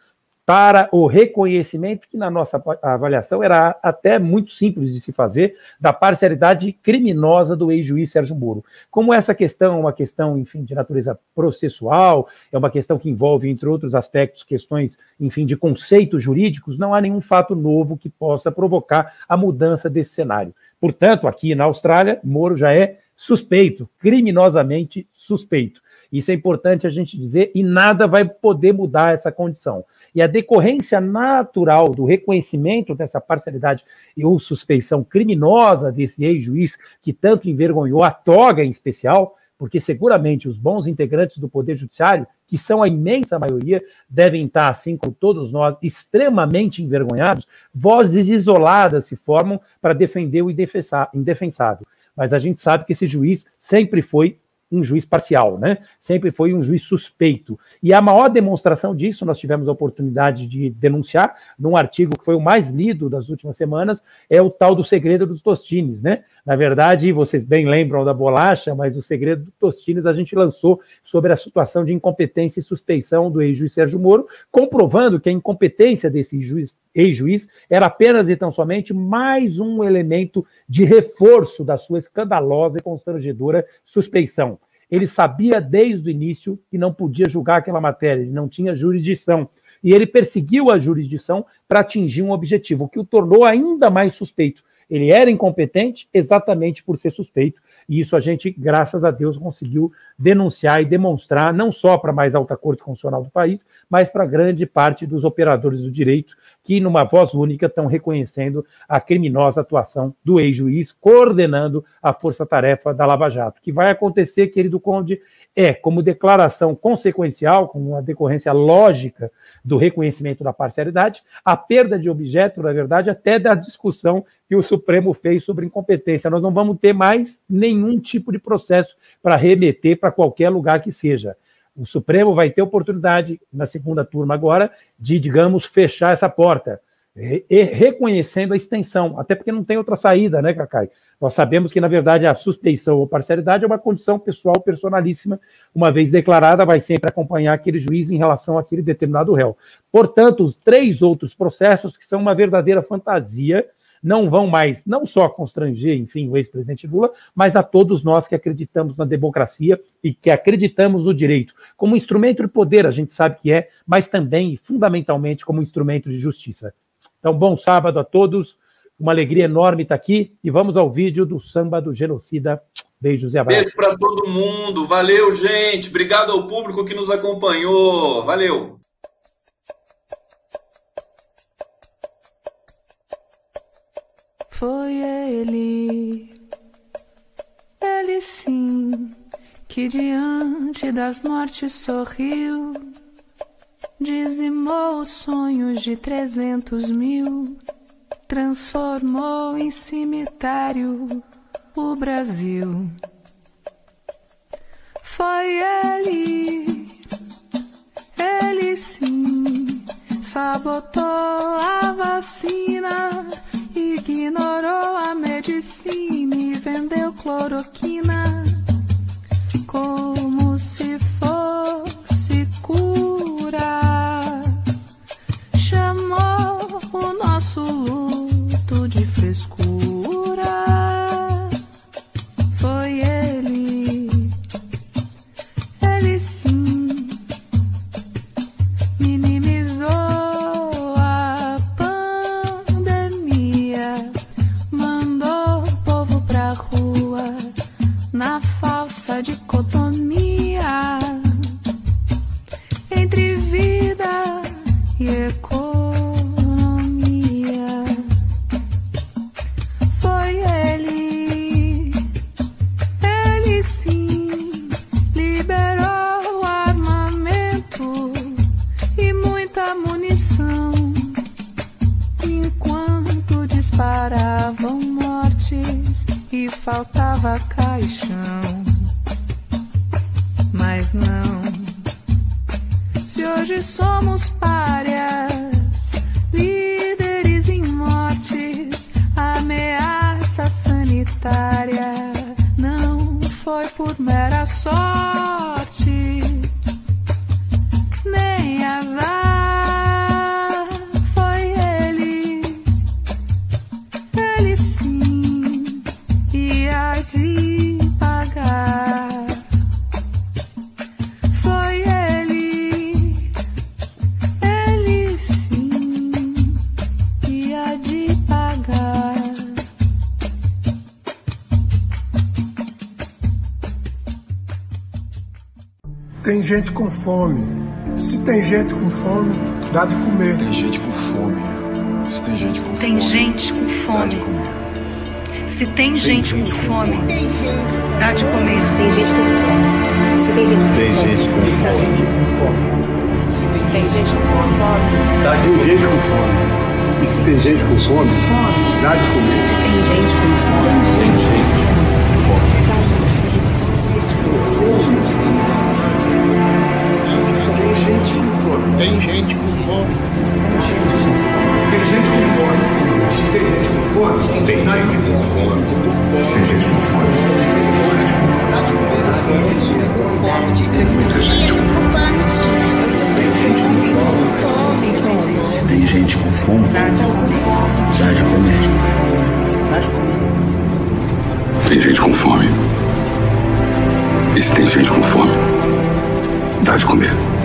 para o reconhecimento, que na nossa avaliação era até muito simples de se fazer, da parcialidade criminosa do ex-juiz Sérgio Moro. Como essa questão é uma questão, enfim, de natureza processual, é uma questão que envolve, entre outros aspectos, questões, enfim, de conceitos jurídicos, não há nenhum fato novo que possa provocar a mudança desse cenário. Portanto, aqui na Austrália, Moro já é suspeito, criminosamente suspeito. Isso é importante a gente dizer, e nada vai poder mudar essa condição. E a decorrência natural do reconhecimento dessa parcialidade ou suspeição criminosa desse ex-juiz, que tanto envergonhou a toga em especial, porque seguramente os bons integrantes do Poder Judiciário, que são a imensa maioria, devem estar, assim como todos nós, extremamente envergonhados, vozes isoladas se formam para defender o indefensável. Mas a gente sabe que esse juiz sempre foi um juiz parcial, né? Sempre foi um juiz suspeito. E a maior demonstração disso, nós tivemos a oportunidade de denunciar num artigo que foi o mais lido das últimas semanas, é o tal do segredo dos Tostines, né? Na verdade, vocês bem lembram da bolacha, mas o segredo dos Tostines a gente lançou sobre a situação de incompetência e suspeição do ex-juiz Sérgio Moro, comprovando que a incompetência desse ex-juiz era apenas e tão somente mais um elemento de reforço da sua escandalosa e constrangedora suspeição. Ele sabia desde o início que não podia julgar aquela matéria, ele não tinha jurisdição. E ele perseguiu a jurisdição para atingir um objetivo, o que o tornou ainda mais suspeito. Ele era incompetente exatamente por ser suspeito, e isso a gente, graças a Deus, conseguiu denunciar e demonstrar, não só para a mais alta corte constitucional do país, mas para grande parte dos operadores do direito, que, numa voz única, estão reconhecendo a criminosa atuação do ex-juiz, coordenando a força-tarefa da Lava Jato. O que vai acontecer, querido Conde, é, como declaração consequencial, como uma decorrência lógica do reconhecimento da parcialidade, a perda de objeto, na verdade, até da discussão que o Supremo fez sobre incompetência. Nós não vamos ter mais nenhum tipo de processo para remeter para qualquer lugar que seja. O Supremo vai ter oportunidade, na segunda turma agora, de, digamos, fechar essa porta. reconhecendo a extensão, até porque não tem outra saída, né, Cacai? Nós sabemos que, na verdade, a suspeição ou parcialidade é uma condição pessoal personalíssima, uma vez declarada, vai sempre acompanhar aquele juiz em relação àquele determinado réu. Portanto, os três outros processos, que são uma verdadeira fantasia, não vão mais, não só constranger, enfim, o ex-presidente Lula, mas a todos nós que acreditamos na democracia e que acreditamos no direito, como instrumento de poder, a gente sabe que é, mas também fundamentalmente como instrumento de justiça. Então, bom sábado a todos. Uma alegria enorme estar aqui e vamos ao vídeo do samba do genocida. Beijos e abraços. Beijo para todo mundo. Valeu, gente. Obrigado ao público que nos acompanhou. Valeu. Foi ele, ele sim, que diante das mortes sorriu, dizimou os sonhos de trezentos mil transformou em cemitério o Brasil. Foi ele, ele sim, sabotou a vacina, ignorou a medicina e vendeu cloroquina como se fosse cura. Chamou o nosso de frescura. I've come. Fome. Se tem gente com fome, dá de comer. Tem gente com fome. Se tem gente com Tem fome, gente com dá de fome. comer. Se tem gente com fome, dá de comer. Tem gente com fome. Se tem gente com Tem fome. gente com fome. Se tem gente com fome. Dá de gente com fome. E se tem gente com fome, dá de comer. Tem gente com fome. Tem gente Tem com fome. Tem gente com fome. Tem gente com fome. Se tem gente com fome, tem gente com fome. Tem gente com fome. Tem gente com fome. Se tem gente com fome, dá de comer. Tem gente com fome. E se tem gente com fome, dá de comer.